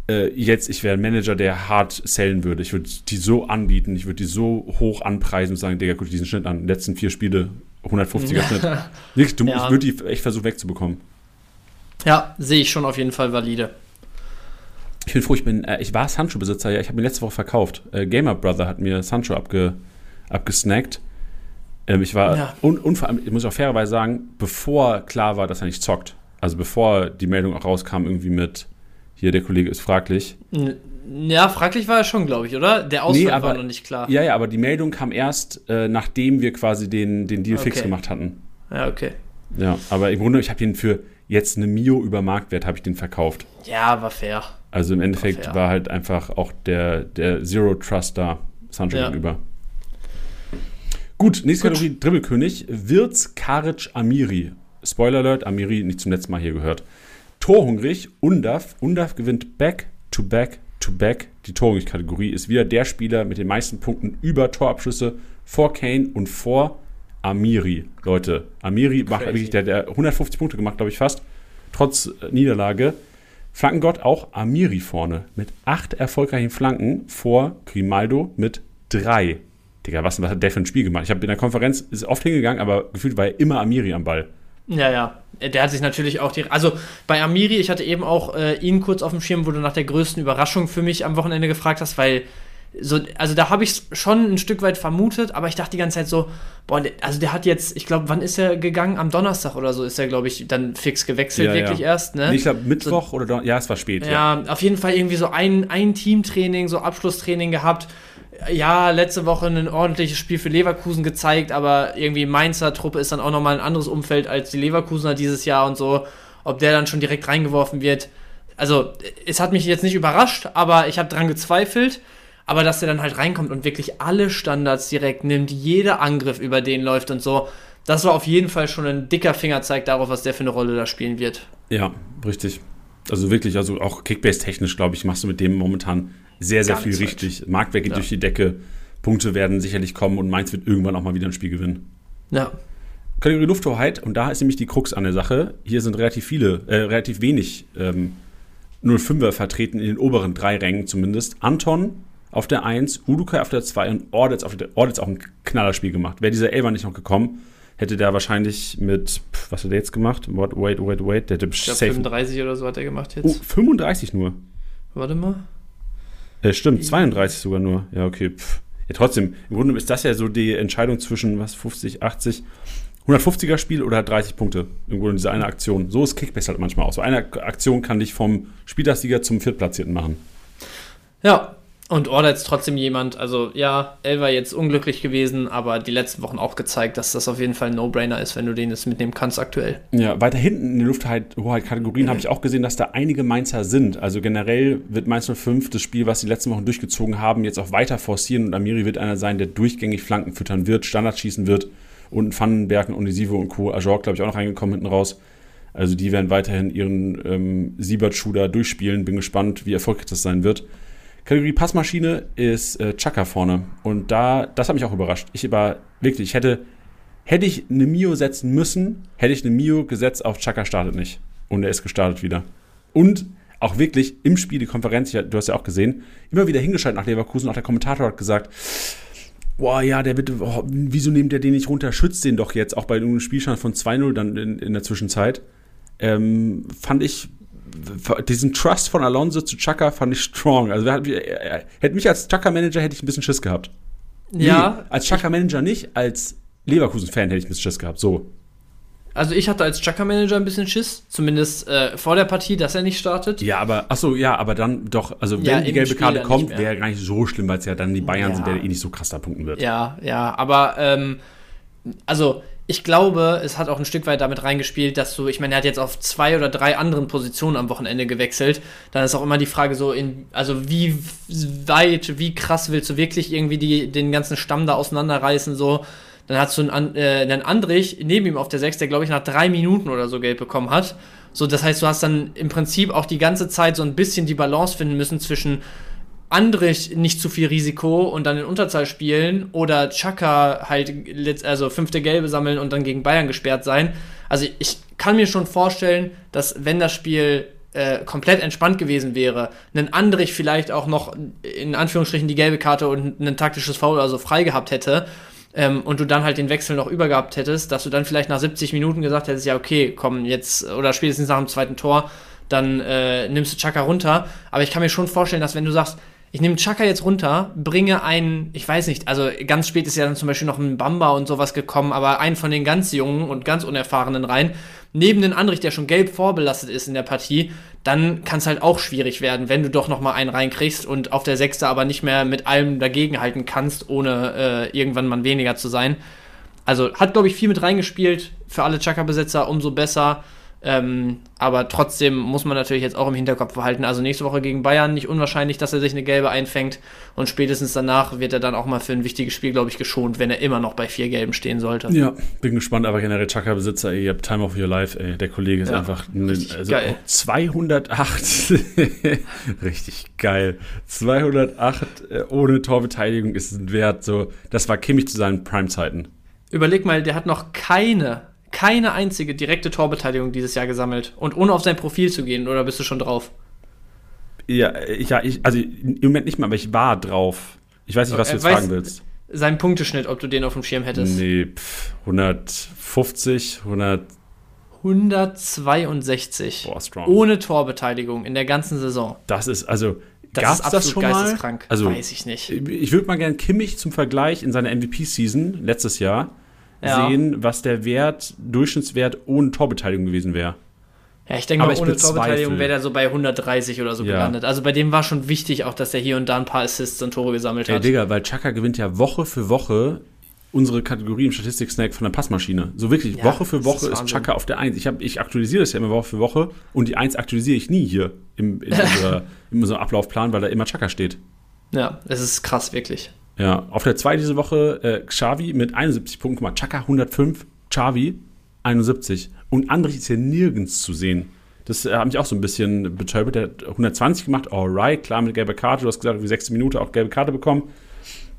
äh, jetzt, ich wäre ein Manager, der hart sellen würde. Ich würde die so anbieten, ich würde die so hoch anpreisen und sagen, Digga, guck diesen Schnitt an. Letzten vier Spiele, 150er (laughs) Schnitt. Wirklich, du, ja. Ich würde die echt versuchen wegzubekommen. Ja, sehe ich schon auf jeden Fall valide. Ich bin froh, ich bin, äh, ich war Sancho-Besitzer, ja, ich habe ihn letzte Woche verkauft. Äh, Gamer Brother hat mir Sancho abge, abgesnackt. Ähm, ich war, Ja. und, und vor allem, ich muss auch fairerweise sagen, bevor klar war, dass er nicht zockt, also bevor die Meldung auch rauskam, irgendwie mit, hier, der Kollege ist fraglich. Ja, fraglich war er schon, glaube ich, oder? Der Ausfall Nee, aber- war noch nicht klar. Ja, ja, aber die Meldung kam erst, äh, nachdem wir quasi den, den Deal fix Okay. gemacht hatten. Ja, okay. Ja, aber im Grunde, ich habe ihn für jetzt eine Mio über Marktwert, habe ich den verkauft. Ja, war fair. Also im Endeffekt fair. war halt einfach auch der, der Zero Trust da Sancho Ja. gegenüber. Gut, nächste Gut. Kategorie, Dribbelkönig. Wirtz, Karic, Amiri. Spoiler Alert, Amiri nicht zum letzten Mal hier gehört. Torhungrig, Undaf. Undaf gewinnt Back to Back to Back. Die Torhungrig-Kategorie ist wieder der Spieler mit den meisten Punkten über Torabschlüsse vor Kane und vor Amiri. Leute, Amiri macht Crazy. wirklich, der, der 150 Punkte gemacht, glaube ich, fast. Trotz äh, Niederlage. Flankengott auch Amiri vorne mit acht erfolgreichen Flanken vor Grimaldo mit drei. Digga, was, was hat der für ein Spiel gemacht? Ich habe in der Konferenz ist oft hingegangen, aber gefühlt war ja immer Amiri am Ball. Ja, ja. Der hat sich natürlich auch die. Also bei Amiri, ich hatte eben auch äh, ihn kurz auf dem Schirm, wo du nach der größten Überraschung für mich am Wochenende gefragt hast, weil. So, also da habe ich es schon ein Stück weit vermutet, aber ich dachte die ganze Zeit so, boah, also der hat jetzt, ich glaube, wann ist er gegangen? Am Donnerstag oder so ist er, glaube ich, dann fix gewechselt, Ja, wirklich ja. erst, ne? Nee, ich glaube Mittwoch oder Don ja, es war spät. Ja. Ja, auf jeden Fall irgendwie so ein, ein Teamtraining, so Abschlusstraining gehabt. Ja, letzte Woche ein ordentliches Spiel für Leverkusen gezeigt, aber irgendwie Mainzer Truppe ist dann auch nochmal ein anderes Umfeld als die Leverkusener dieses Jahr und so. Ob der dann schon direkt reingeworfen wird. Also, es hat mich jetzt nicht überrascht, aber ich habe dran gezweifelt. Aber dass der dann halt reinkommt und wirklich alle Standards direkt nimmt, jeder Angriff über den läuft und so, das war auf jeden Fall schon ein dicker Fingerzeig darauf, was der für eine Rolle da spielen wird. ja, richtig. Also wirklich, also auch Kickbase-technisch, glaube ich, machst du mit dem momentan sehr, sehr Gar viel richtig. Marktwert geht Ja. durch die Decke. Punkte werden sicherlich kommen und Mainz wird irgendwann auch mal wieder ein Spiel gewinnen. Ja. Kategorie Lufthoheit, und da ist nämlich die Krux an der Sache. Hier sind relativ viele, äh, relativ wenig ähm, 05er vertreten, in den oberen drei Rängen zumindest. Anton auf der 1, Udukai auf der 2 und Ordetz auf der Ordetz auch ein Knallerspiel gemacht. Wäre dieser Elfer nicht noch gekommen, hätte der wahrscheinlich mit, pff, was hat der jetzt gemacht? What, wait, wait, wait, der hätte Ich glaube, safe. 35 oder so hat er gemacht jetzt. Oh, 35 nur. Warte mal. Äh, stimmt, 32 sogar nur. Ja, okay. Pff. Ja, trotzdem, im Grunde ist das ja so die Entscheidung zwischen was, 50, 80, 150er Spiel oder halt 30 Punkte. Irgendwo in dieser eine Aktion. So ist Kickbase halt manchmal auch. So eine Aktion kann dich vom Spieltagssieger zum Viertplatzierten machen. Ja. Und Order ist trotzdem jemand, also ja, Elva jetzt unglücklich gewesen, aber die letzten Wochen auch gezeigt, dass das auf jeden Fall ein No-Brainer ist, wenn du den jetzt mitnehmen kannst aktuell. Ja, weiter hinten in den Lufthoheit-Kategorien habe ich auch gesehen, dass da einige Mainzer sind. Also generell wird Mainz 05 das Spiel, was die letzten Wochen durchgezogen haben, jetzt auch weiter forcieren und Amiri wird einer sein, der durchgängig Flanken füttern wird, Standards schießen wird und Pfannenberg und Onisivo und Co. Ajor, glaube ich, auch noch reingekommen hinten raus. Also die werden weiterhin ihren ähm, Siebert-Schuh da durchspielen. Bin gespannt, wie erfolgreich das sein wird. Kategorie Passmaschine ist äh, Chaka vorne. Und da, das hat mich auch überrascht. Ich war wirklich, ich hätte, hätte ich eine Mio setzen müssen, hätte ich eine Mio gesetzt auf Chaka startet nicht. Und er ist gestartet wieder. Und auch wirklich im Spiel, die Konferenz, du hast ja auch gesehen, immer wieder hingeschaltet nach Leverkusen. Auch der Kommentator hat gesagt, boah, ja, der wird, oh, wieso nimmt der den nicht runter? Schützt den doch jetzt, auch bei einem Spielstand von 2-0 dann in, in der Zwischenzeit. Ähm, fand ich diesen Trust von Alonso zu Chaka fand ich strong. Also er- hätte mich als Chaka-Manager hätte ich ein bisschen Schiss gehabt. Ja, Nee, als Chaka-Manager nicht, als Leverkusen-Fan hätte ich ein bisschen Schiss gehabt. So. also ich hatte als Chaka-Manager ein bisschen Schiss, zumindest äh, vor der Partie, dass er nicht startet. Ja, aber, achso, ja, aber dann doch, also Ja, wenn die gelbe Spiel Karte kommt, wäre gar nicht so schlimm, weil es ja dann die Bayern Ja. sind, der eh nicht so krass da punkten wird. Ja, ja, aber ähm, also ich glaube, es hat auch ein Stück weit damit reingespielt, dass du, ich meine, er hat jetzt auf zwei oder drei anderen Positionen am Wochenende gewechselt. Dann ist auch immer die Frage so, in, also wie weit, wie krass willst du wirklich irgendwie die, den ganzen Stamm da auseinanderreißen, so. Dann hast du einen, äh, einen Andrich neben ihm auf der 6, der glaube ich nach drei Minuten oder so gelb bekommen hat. So, das heißt, du hast dann im Prinzip auch die ganze Zeit so ein bisschen die Balance finden müssen zwischen Andrich nicht zu viel Risiko und dann in Unterzahl spielen oder Chaka halt also fünfte Gelbe sammeln und dann gegen Bayern gesperrt sein. Also ich kann mir schon vorstellen, dass wenn das Spiel äh, komplett entspannt gewesen wäre, ein Andrich vielleicht auch noch in Anführungsstrichen die gelbe Karte und ein taktisches Foul also frei gehabt hätte ähm, und du dann halt den Wechsel noch übergehabt hättest, dass du dann vielleicht nach 70 Minuten gesagt hättest, ja okay, komm jetzt oder spätestens nach dem zweiten Tor, dann äh, nimmst du Chaka runter. Aber ich kann mir schon vorstellen, dass wenn du sagst, ich nehme Chaka jetzt runter, bringe einen, ich weiß nicht, also ganz spät ist ja dann zum Beispiel noch ein Bamba und sowas gekommen, aber einen von den ganz Jungen und ganz Unerfahrenen rein, neben den Andrich, der schon gelb vorbelastet ist in der Partie, dann kann es halt auch schwierig werden, wenn du doch noch mal einen reinkriegst und auf der Sechste aber nicht mehr mit allem dagegenhalten kannst, ohne äh, irgendwann mal weniger zu sein. Also hat, glaube ich, viel mit reingespielt. Für alle Chaka-Besitzer umso besser. Ähm, aber trotzdem muss man natürlich jetzt auch im Hinterkopf behalten. Also nächste Woche gegen Bayern nicht unwahrscheinlich, dass er sich eine gelbe einfängt. Und spätestens danach wird er dann auch mal für ein wichtiges Spiel, glaube ich, geschont, wenn er immer noch bei vier Gelben stehen sollte. Ja, bin gespannt. Aber generell Chaka-Besitzer, ihr habt Time of Your Life, ey. Der Kollege ist ja, einfach also geil. 208. (laughs) richtig geil. 208 äh, ohne Torbeteiligung ist ein Wert. So, das war Kimmich zu seinen Prime-Zeiten. Überleg mal, der hat noch keine keine einzige direkte Torbeteiligung dieses Jahr gesammelt. Und ohne auf sein Profil zu gehen, oder bist du schon drauf? Ja, ja ich, also im Moment nicht mal, aber ich war drauf. Ich weiß nicht, was du jetzt fragen willst. Sein Punkteschnitt, ob du den auf dem Schirm hättest. Nee, pff, 150, 100. 162. Boah, strong. Ohne Torbeteiligung in der ganzen Saison. Das ist, also, das gab's ist das schon geisteskrank. Mal? Also, Weiß ich nicht. Ich würde mal gerne Kimmich zum Vergleich in seiner MVP-Season letztes Jahr ja. sehen, was der Wert, Durchschnittswert ohne Torbeteiligung gewesen wäre. Ja, ich denke mal, ohne Torbeteiligung wäre er so bei 130 oder so ja. gelandet. Also bei dem war schon wichtig auch, dass er hier und da ein paar Assists und Tore gesammelt hat. Ey, Digga, weil Chaka gewinnt ja Woche für Woche unsere Kategorie im Statistik-Snack von der Passmaschine. So wirklich, ja, Woche für Woche ist, ist Chaka auf der 1. Ich, ich aktualisiere das ja immer Woche für Woche und die 1 aktualisiere ich nie hier im, in, (laughs) unserer, in unserem Ablaufplan, weil da immer Chaka steht. Ja, es ist krass, wirklich. Ja, auf der 2 diese Woche äh, Xavi mit 71 Punkten, mal, Chaka 105, Xavi 71. Und Andrich ist hier nirgends zu sehen. Das äh, hat mich auch so ein bisschen betäubert. Der hat 120 gemacht, alright, klar mit gelber Karte. Du hast gesagt, wie sechste Minute auch gelbe Karte bekommen.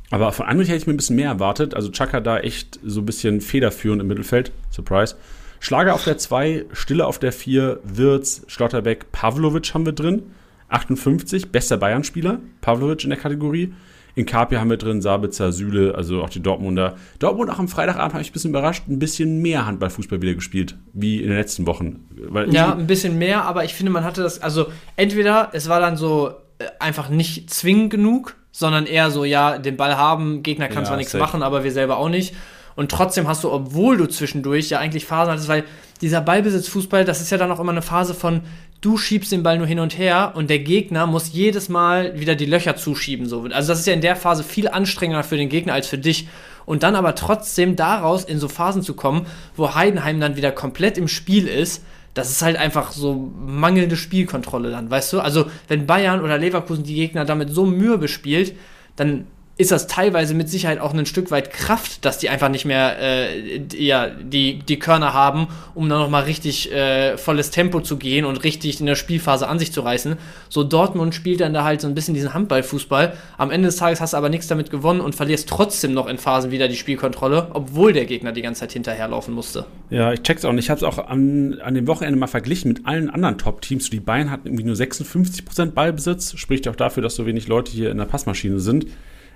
Aber von Andrich hätte ich mir ein bisschen mehr erwartet. Also Chaka da echt so ein bisschen federführend im Mittelfeld. Surprise. Schlager auf der 2, Stille auf der 4, Wirz, Schlotterbeck, Pavlovic haben wir drin. 58, bester Bayern-Spieler, Pavlovic in der Kategorie. In Capia haben wir drin Sabitzer, Süle, also auch die Dortmunder. Dortmund auch am Freitagabend habe ich ein bisschen überrascht, ein bisschen mehr Handballfußball wieder gespielt, wie in den letzten Wochen. Weil ja, ein bisschen mehr, aber ich finde, man hatte das, also entweder es war dann so äh, einfach nicht zwingend genug, sondern eher so, ja, den Ball haben, Gegner kann ja, zwar nichts machen, aber wir selber auch nicht. Und trotzdem hast du, obwohl du zwischendurch ja eigentlich Phasen hattest, weil dieser Ballbesitzfußball, das ist ja dann auch immer eine Phase von, du schiebst den Ball nur hin und her und der Gegner muss jedes Mal wieder die Löcher zuschieben. So. Also das ist ja in der Phase viel anstrengender für den Gegner als für dich. Und dann aber trotzdem daraus in so Phasen zu kommen, wo Heidenheim dann wieder komplett im Spiel ist, das ist halt einfach so mangelnde Spielkontrolle dann, weißt du? Also wenn Bayern oder Leverkusen die Gegner damit so Mühe bespielt, dann ist das teilweise mit Sicherheit auch ein Stück weit Kraft, dass die einfach nicht mehr äh, ja, die, die Körner haben, um dann nochmal richtig äh, volles Tempo zu gehen und richtig in der Spielphase an sich zu reißen. So Dortmund spielt dann da halt so ein bisschen diesen Handballfußball. Am Ende des Tages hast du aber nichts damit gewonnen und verlierst trotzdem noch in Phasen wieder die Spielkontrolle, obwohl der Gegner die ganze Zeit hinterherlaufen musste. Ja, ich check's auch und ich habe es auch an, an dem Wochenende mal verglichen mit allen anderen Top-Teams. Die Bayern hatten irgendwie nur 56% Ballbesitz, spricht auch dafür, dass so wenig Leute hier in der Passmaschine sind.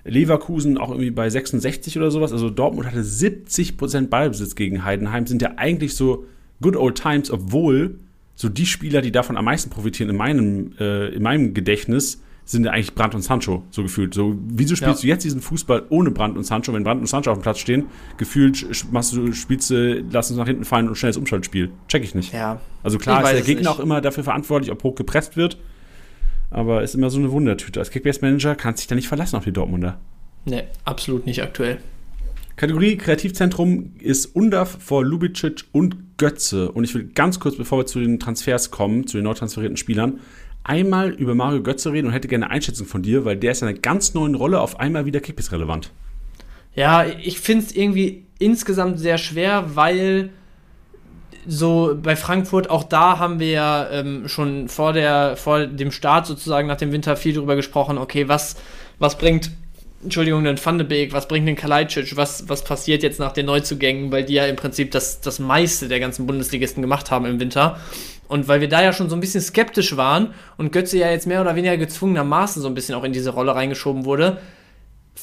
Leverkusen auch irgendwie bei 66 oder sowas. Also Dortmund hatte 70% Ballbesitz gegen Heidenheim, sind ja eigentlich so good old times, obwohl so die Spieler, die davon am meisten profitieren in meinem, äh, in meinem Gedächtnis, sind ja eigentlich Brandt und Sancho, so gefühlt. So, wieso spielst ja. du jetzt diesen Fußball ohne Brandt und Sancho, wenn Brandt und Sancho auf dem Platz stehen? Gefühlt machst du, spielst du, lass uns nach hinten fallen und schnelles Umschaltspiel. Check ich nicht. Ja. Also klar ist der Gegner nicht. auch immer dafür verantwortlich, ob hoch gepresst wird. Aber ist immer so eine Wundertüte. Als Kickbase-Manager kannst du dich da nicht verlassen auf die Dortmunder. Nee, absolut nicht aktuell. Kategorie Kreativzentrum ist Undaf vor Lubicic und Götze. Und ich will ganz kurz, bevor wir zu den Transfers kommen, zu den neu transferierten Spielern, einmal über Mario Götze reden und hätte gerne eine Einschätzung von dir, weil der ist in einer ganz neuen Rolle auf einmal wieder Kickbase relevant. Ja, ich finde es irgendwie insgesamt sehr schwer, weil so bei Frankfurt, auch da haben wir ja ähm, schon vor, der, vor dem Start sozusagen nach dem Winter viel darüber gesprochen, okay, was, was bringt, Entschuldigung, den Van de Beek, was bringt den Kalajdzic, was, was passiert jetzt nach den Neuzugängen, weil die ja im Prinzip das, das meiste der ganzen Bundesligisten gemacht haben im Winter. Und weil wir da ja schon so ein bisschen skeptisch waren und Götze ja jetzt mehr oder weniger gezwungenermaßen so ein bisschen auch in diese Rolle reingeschoben wurde,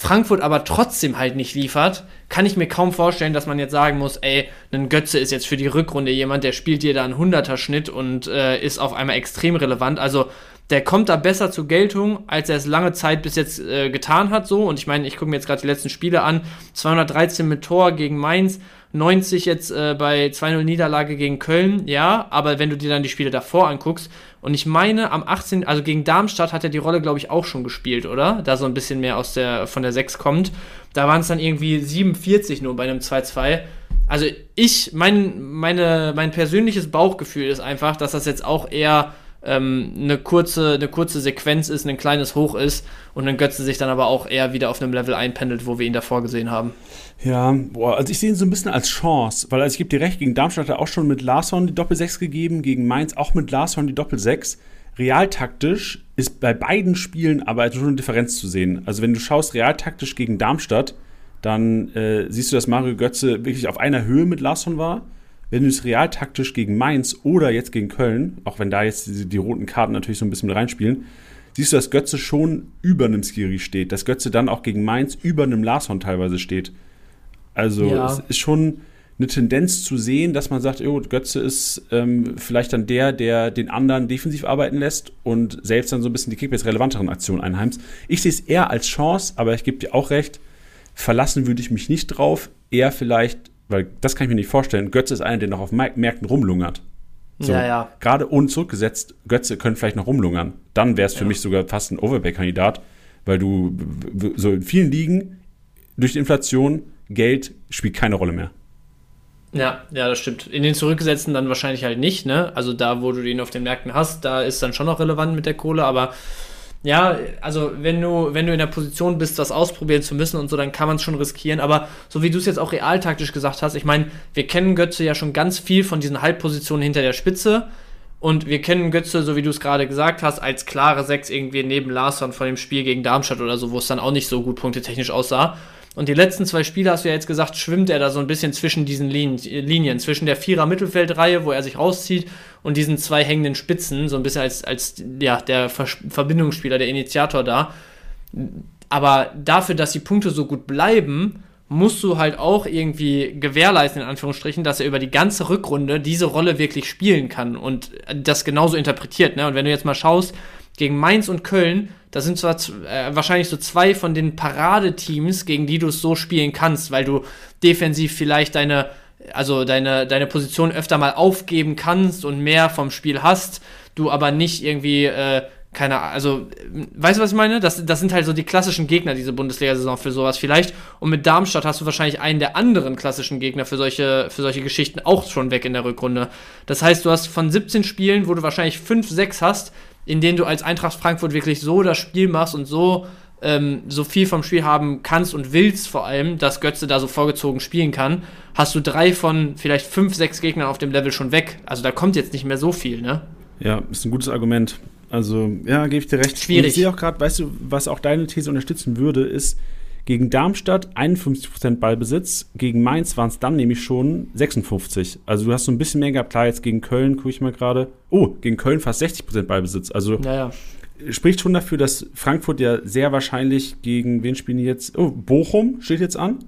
Frankfurt aber trotzdem halt nicht liefert, kann ich mir kaum vorstellen, dass man jetzt sagen muss, ey, ein Götze ist jetzt für die Rückrunde jemand, der spielt dir da einen 100er Schnitt und äh, ist auf einmal extrem relevant. Also der kommt da besser zur Geltung, als er es lange Zeit bis jetzt äh, getan hat. So und ich meine, ich gucke mir jetzt gerade die letzten Spiele an: 213 mit Tor gegen Mainz, 90 jetzt äh, bei 2-0 Niederlage gegen Köln, ja, aber wenn du dir dann die Spiele davor anguckst, und ich meine, am 18., also gegen Darmstadt hat er die Rolle, glaube ich, auch schon gespielt, oder? Da so ein bisschen mehr aus der, von der 6 kommt. Da waren es dann irgendwie 47 nur bei einem 2-2. Also ich, mein, meine, mein persönliches Bauchgefühl ist einfach, dass das jetzt auch eher ähm, eine, kurze, eine kurze Sequenz ist, ein kleines Hoch ist und dann Götze sich dann aber auch eher wieder auf einem Level einpendelt, wo wir ihn davor gesehen haben. Ja, boah, also ich sehe ihn so ein bisschen als Chance, weil also ich gebe dir recht, gegen Darmstadt hat er auch schon mit Larsson die Doppel-6 gegeben, gegen Mainz auch mit Larsson die Doppel-6. Realtaktisch ist bei beiden Spielen aber schon eine Differenz zu sehen. Also wenn du schaust realtaktisch gegen Darmstadt, dann äh, siehst du, dass Mario Götze wirklich auf einer Höhe mit Larsson war wenn du es realtaktisch gegen Mainz oder jetzt gegen Köln, auch wenn da jetzt die, die, roten Karten natürlich so ein bisschen mit reinspielen, siehst du, dass Götze schon über einem Skiri steht, dass Götze dann auch gegen Mainz über einem Larson teilweise steht. Also ja. es ist schon eine Tendenz zu sehen, dass man sagt, oh, Götze ist ähm, vielleicht dann der, der den anderen defensiv arbeiten lässt und selbst dann so ein bisschen die Kickbase relevanteren Aktionen einheimst. Ich sehe es eher als Chance, aber ich gebe dir auch recht, verlassen würde ich mich nicht drauf, eher vielleicht weil das kann ich mir nicht vorstellen. Götze ist einer, der noch auf Märkten rumlungert. So, ja, ja. Gerade ohne zurückgesetzt, Götze könnte vielleicht noch rumlungern. Dann wäre es für ja. mich sogar fast ein Overpay-Kandidat, weil du so in vielen Ligen durch die Inflation Geld spielt keine Rolle mehr. Ja, ja, das stimmt. In den zurückgesetzten dann wahrscheinlich halt nicht, ne? Also da, wo du ihn auf den Märkten hast, da ist dann schon noch relevant mit der Kohle, aber ja, also wenn du, wenn du in der Position bist, das ausprobieren zu müssen und so, dann kann man es schon riskieren. Aber so wie du es jetzt auch realtaktisch gesagt hast, ich meine, wir kennen Götze ja schon ganz viel von diesen Halbpositionen hinter der Spitze. Und wir kennen Götze, so wie du es gerade gesagt hast, als klare Sechs irgendwie neben Larsson von dem Spiel gegen Darmstadt oder so, wo es dann auch nicht so gut punktetechnisch aussah. Und die letzten zwei Spiele, hast du ja jetzt gesagt, schwimmt er da so ein bisschen zwischen diesen Linien, zwischen der Vierer-Mittelfeldreihe, wo er sich rauszieht, und diesen zwei hängenden Spitzen, so ein bisschen als, als ja, der Verbindungsspieler, der Initiator da. Aber dafür, dass die Punkte so gut bleiben, musst du halt auch irgendwie gewährleisten, in Anführungsstrichen, dass er über die ganze Rückrunde diese Rolle wirklich spielen kann und das genauso interpretiert. Ne? Und wenn du jetzt mal schaust, gegen Mainz und Köln, das sind zwar äh, wahrscheinlich so zwei von den Paradeteams, gegen die du es so spielen kannst, weil du defensiv vielleicht deine, also deine, deine Position öfter mal aufgeben kannst und mehr vom Spiel hast, du aber nicht irgendwie, äh, keine also, weißt du, was ich meine? Das, das sind halt so die klassischen Gegner, diese Bundesliga-Saison für sowas vielleicht. Und mit Darmstadt hast du wahrscheinlich einen der anderen klassischen Gegner für solche, für solche Geschichten auch schon weg in der Rückrunde. Das heißt, du hast von 17 Spielen, wo du wahrscheinlich 5, 6 hast, in denen du als Eintracht Frankfurt wirklich so das Spiel machst und so, ähm, so viel vom Spiel haben kannst und willst vor allem, dass Götze da so vorgezogen spielen kann, hast du drei von vielleicht fünf, sechs Gegnern auf dem Level schon weg. Also da kommt jetzt nicht mehr so viel, ne? Ja, ist ein gutes Argument. Also, ja, gebe ich dir recht. Schwierig. Und ich sehe auch gerade, weißt du, was auch deine These unterstützen würde, ist, gegen Darmstadt 51% Ballbesitz, gegen Mainz waren es dann nämlich schon 56. Also du hast so ein bisschen mehr gehabt. Klar, jetzt gegen Köln gucke ich mal gerade. Oh, gegen Köln fast 60% Ballbesitz. Also naja. spricht schon dafür, dass Frankfurt ja sehr wahrscheinlich gegen wen spielen die jetzt? Oh, Bochum steht jetzt an.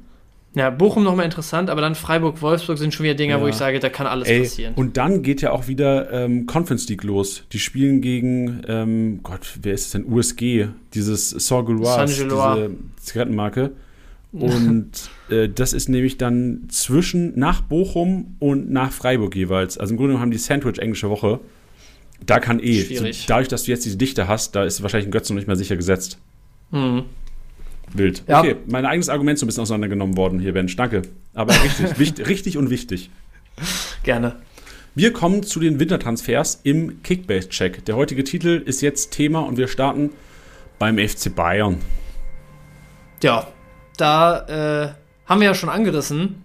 Ja, Bochum nochmal interessant, aber dann Freiburg, Wolfsburg sind schon wieder Dinger, ja. wo ich sage, da kann alles Ey, passieren. Und dann geht ja auch wieder ähm, Conference League los. Die spielen gegen, ähm, Gott, wer ist es denn? USG, dieses Sorgulois, diese Zigarettenmarke. (laughs) Und äh, das ist nämlich dann zwischen, nach Bochum und nach Freiburg jeweils. Also im Grunde haben die Sandwich englische Woche. Da kann eh, so, dadurch, dass du jetzt diese Dichte hast, da ist wahrscheinlich ein Götze noch nicht mehr sicher gesetzt. Mhm. Wild. Ja. Okay, mein eigenes Argument so ein bisschen auseinandergenommen worden hier, Bench. Danke. Aber richtig, (laughs) wichtig, richtig und wichtig. Gerne. Wir kommen zu den Wintertransfers im Kickbase-Check. Der heutige Titel ist jetzt Thema und wir starten beim FC Bayern. Ja, da äh, haben wir ja schon angerissen,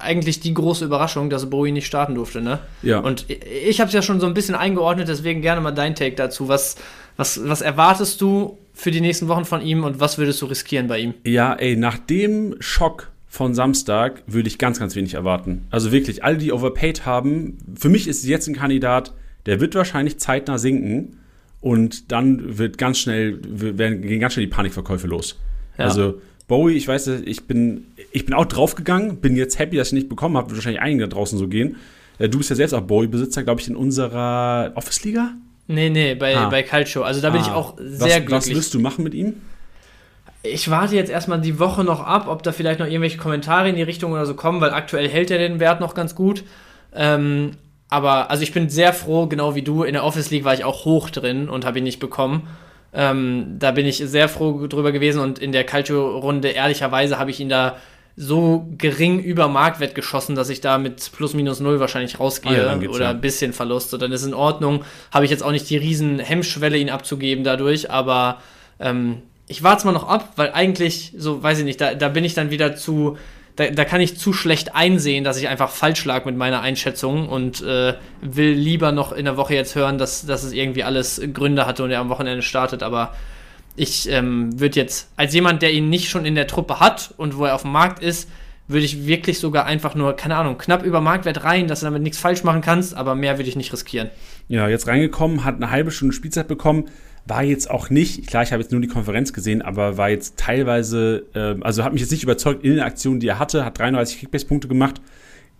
eigentlich die große Überraschung, dass Bowie nicht starten durfte, ne? Ja. Und ich habe es ja schon so ein bisschen eingeordnet, deswegen gerne mal dein Take dazu. Was, was, was erwartest du für die nächsten Wochen von ihm und was würdest du riskieren bei ihm? Ja, ey, nach dem Schock von Samstag würde ich ganz, ganz wenig erwarten. Also wirklich, alle, die overpaid haben, für mich ist jetzt ein Kandidat, der wird wahrscheinlich zeitnah sinken und dann wird ganz schnell, werden, gehen ganz schnell die Panikverkäufe los. Ja. Also Bowie, ich weiß, ich bin, ich bin auch draufgegangen, bin jetzt happy, dass ich nicht bekommen habe, wahrscheinlich einige da draußen so gehen. Äh, du bist ja selbst auch Bowie-Besitzer, glaube ich, in unserer Office-Liga? Nee, nee, bei, ah. bei Calcio. Also da bin ah. ich auch sehr was, glücklich. Was wirst du machen mit ihm? Ich warte jetzt erstmal die Woche noch ab, ob da vielleicht noch irgendwelche Kommentare in die Richtung oder so kommen, weil aktuell hält er den Wert noch ganz gut. Ähm, aber also ich bin sehr froh, genau wie du. In der Office League war ich auch hoch drin und habe ihn nicht bekommen. Ähm, da bin ich sehr froh drüber gewesen und in der Calcio-Runde ehrlicherweise habe ich ihn da so gering über Marktwert geschossen, dass ich da mit plus minus null wahrscheinlich rausgehe ah, ja, oder ein bisschen Verlust. So, dann ist in Ordnung. Habe ich jetzt auch nicht die riesen Hemmschwelle, ihn abzugeben dadurch, aber ähm, ich warte mal noch ab, weil eigentlich, so weiß ich nicht, da, da bin ich dann wieder zu, da, da kann ich zu schlecht einsehen, dass ich einfach falsch lag mit meiner Einschätzung und äh, will lieber noch in der Woche jetzt hören, dass, dass es irgendwie alles Gründe hatte und er am Wochenende startet, aber ich ähm, würde jetzt, als jemand, der ihn nicht schon in der Truppe hat und wo er auf dem Markt ist, würde ich wirklich sogar einfach nur, keine Ahnung, knapp über Marktwert rein, dass du damit nichts falsch machen kannst, aber mehr würde ich nicht riskieren. Ja, jetzt reingekommen, hat eine halbe Stunde Spielzeit bekommen, war jetzt auch nicht, klar, ich habe jetzt nur die Konferenz gesehen, aber war jetzt teilweise, äh, also hat mich jetzt nicht überzeugt in der Aktion, die er hatte, hat 33 Kickbase-Punkte gemacht,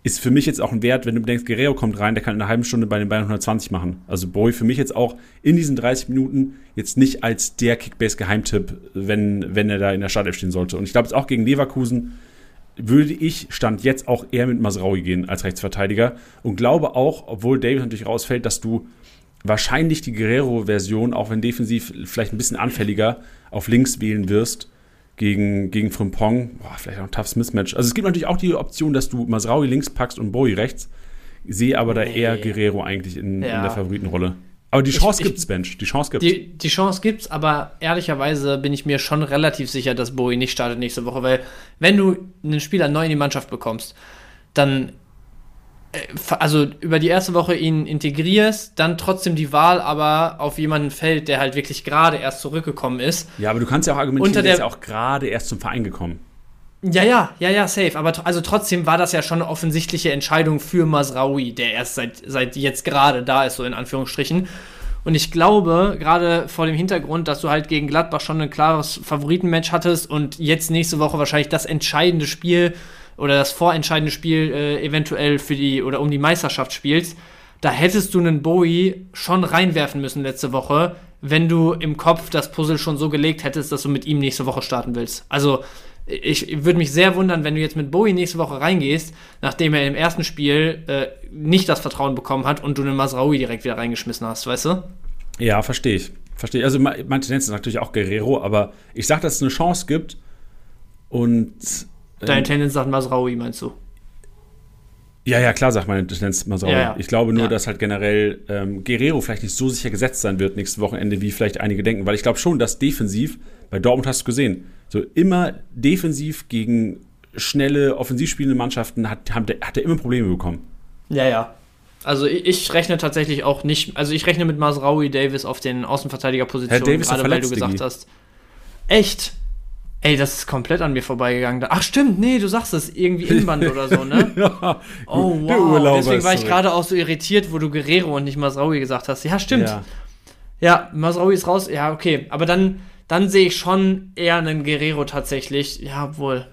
ist für mich jetzt auch ein Wert, wenn du denkst, Guerrero kommt rein, der kann in einer halben Stunde bei den Bayern 120 machen. Also Boy für mich jetzt auch in diesen 30 Minuten jetzt nicht als der Kickbase-Geheimtipp, wenn, wenn er da in der Startelf stehen sollte. Und ich glaube jetzt auch gegen Leverkusen würde ich Stand jetzt auch eher mit Masraui gehen als Rechtsverteidiger und glaube auch, obwohl David natürlich rausfällt, dass du wahrscheinlich die Guerrero-Version, auch wenn defensiv vielleicht ein bisschen anfälliger, auf links wählen wirst gegen, gegen Frimpong. Boah, vielleicht auch ein toughes Mismatch. Also es gibt natürlich auch die Option, dass du Masraui links packst und Bowie rechts. Ich sehe aber da nee. eher Guerrero eigentlich in, ja. in der Favoritenrolle. Aber die Chance ich, gibt's, Bench. Die Chance gibt's. Die, die Chance gibt's, aber ehrlicherweise bin ich mir schon relativ sicher, dass Bowie nicht startet nächste Woche, weil wenn du einen Spieler neu in die Mannschaft bekommst, dann also über die erste Woche ihn integrierst, dann trotzdem die Wahl aber auf jemanden fällt, der halt wirklich gerade erst zurückgekommen ist. Ja, aber du kannst ja auch argumentieren, der ist ja auch gerade erst zum Verein gekommen. Ja, ja, ja, ja, safe. Aber also trotzdem war das ja schon eine offensichtliche Entscheidung für Masraoui, der erst seit, seit jetzt gerade da ist, so in Anführungsstrichen. Und ich glaube, gerade vor dem Hintergrund, dass du halt gegen Gladbach schon ein klares Favoritenmatch hattest und jetzt nächste Woche wahrscheinlich das entscheidende Spiel oder das vorentscheidende Spiel äh, eventuell für die oder um die Meisterschaft spielst, da hättest du einen Bowie schon reinwerfen müssen letzte Woche, wenn du im Kopf das Puzzle schon so gelegt hättest, dass du mit ihm nächste Woche starten willst. Also ich würde mich sehr wundern, wenn du jetzt mit Bowie nächste Woche reingehst, nachdem er im ersten Spiel äh, nicht das Vertrauen bekommen hat und du einen Masraoui direkt wieder reingeschmissen hast, weißt du? Ja, verstehe ich. Verstehe. Also meine Tendenz ist natürlich auch Guerrero, aber ich sage, dass es eine Chance gibt und Deine ähm, Tendenz sagt Masraoui, meinst du? Ja, ja, klar, sagt meine Tendenz Masraoui. Ja, ja. Ich glaube nur, ja. dass halt generell ähm, Guerrero vielleicht nicht so sicher gesetzt sein wird nächstes Wochenende, wie vielleicht einige denken. Weil ich glaube schon, dass defensiv, bei Dortmund hast du gesehen, so immer defensiv gegen schnelle, offensiv spielende Mannschaften hat, hat, hat er immer Probleme bekommen. Ja, ja. Also ich, rechne tatsächlich auch nicht, also ich rechne mit Masraoui Davis auf den Außenverteidigerpositionen, gerade weil du gesagt hast. Echt? Ey, das ist komplett an mir vorbeigegangen. Ach stimmt, nee, du sagst es, irgendwie Inband oder so, ne? (laughs) ja, oh wow, deswegen war ich gerade auch so irritiert, wo du Guerrero und nicht Masraui gesagt hast. Ja, stimmt. Ja, ja Masraui ist raus. Ja, okay, aber dann, dann sehe ich schon eher einen Guerrero tatsächlich. Ja, wohl.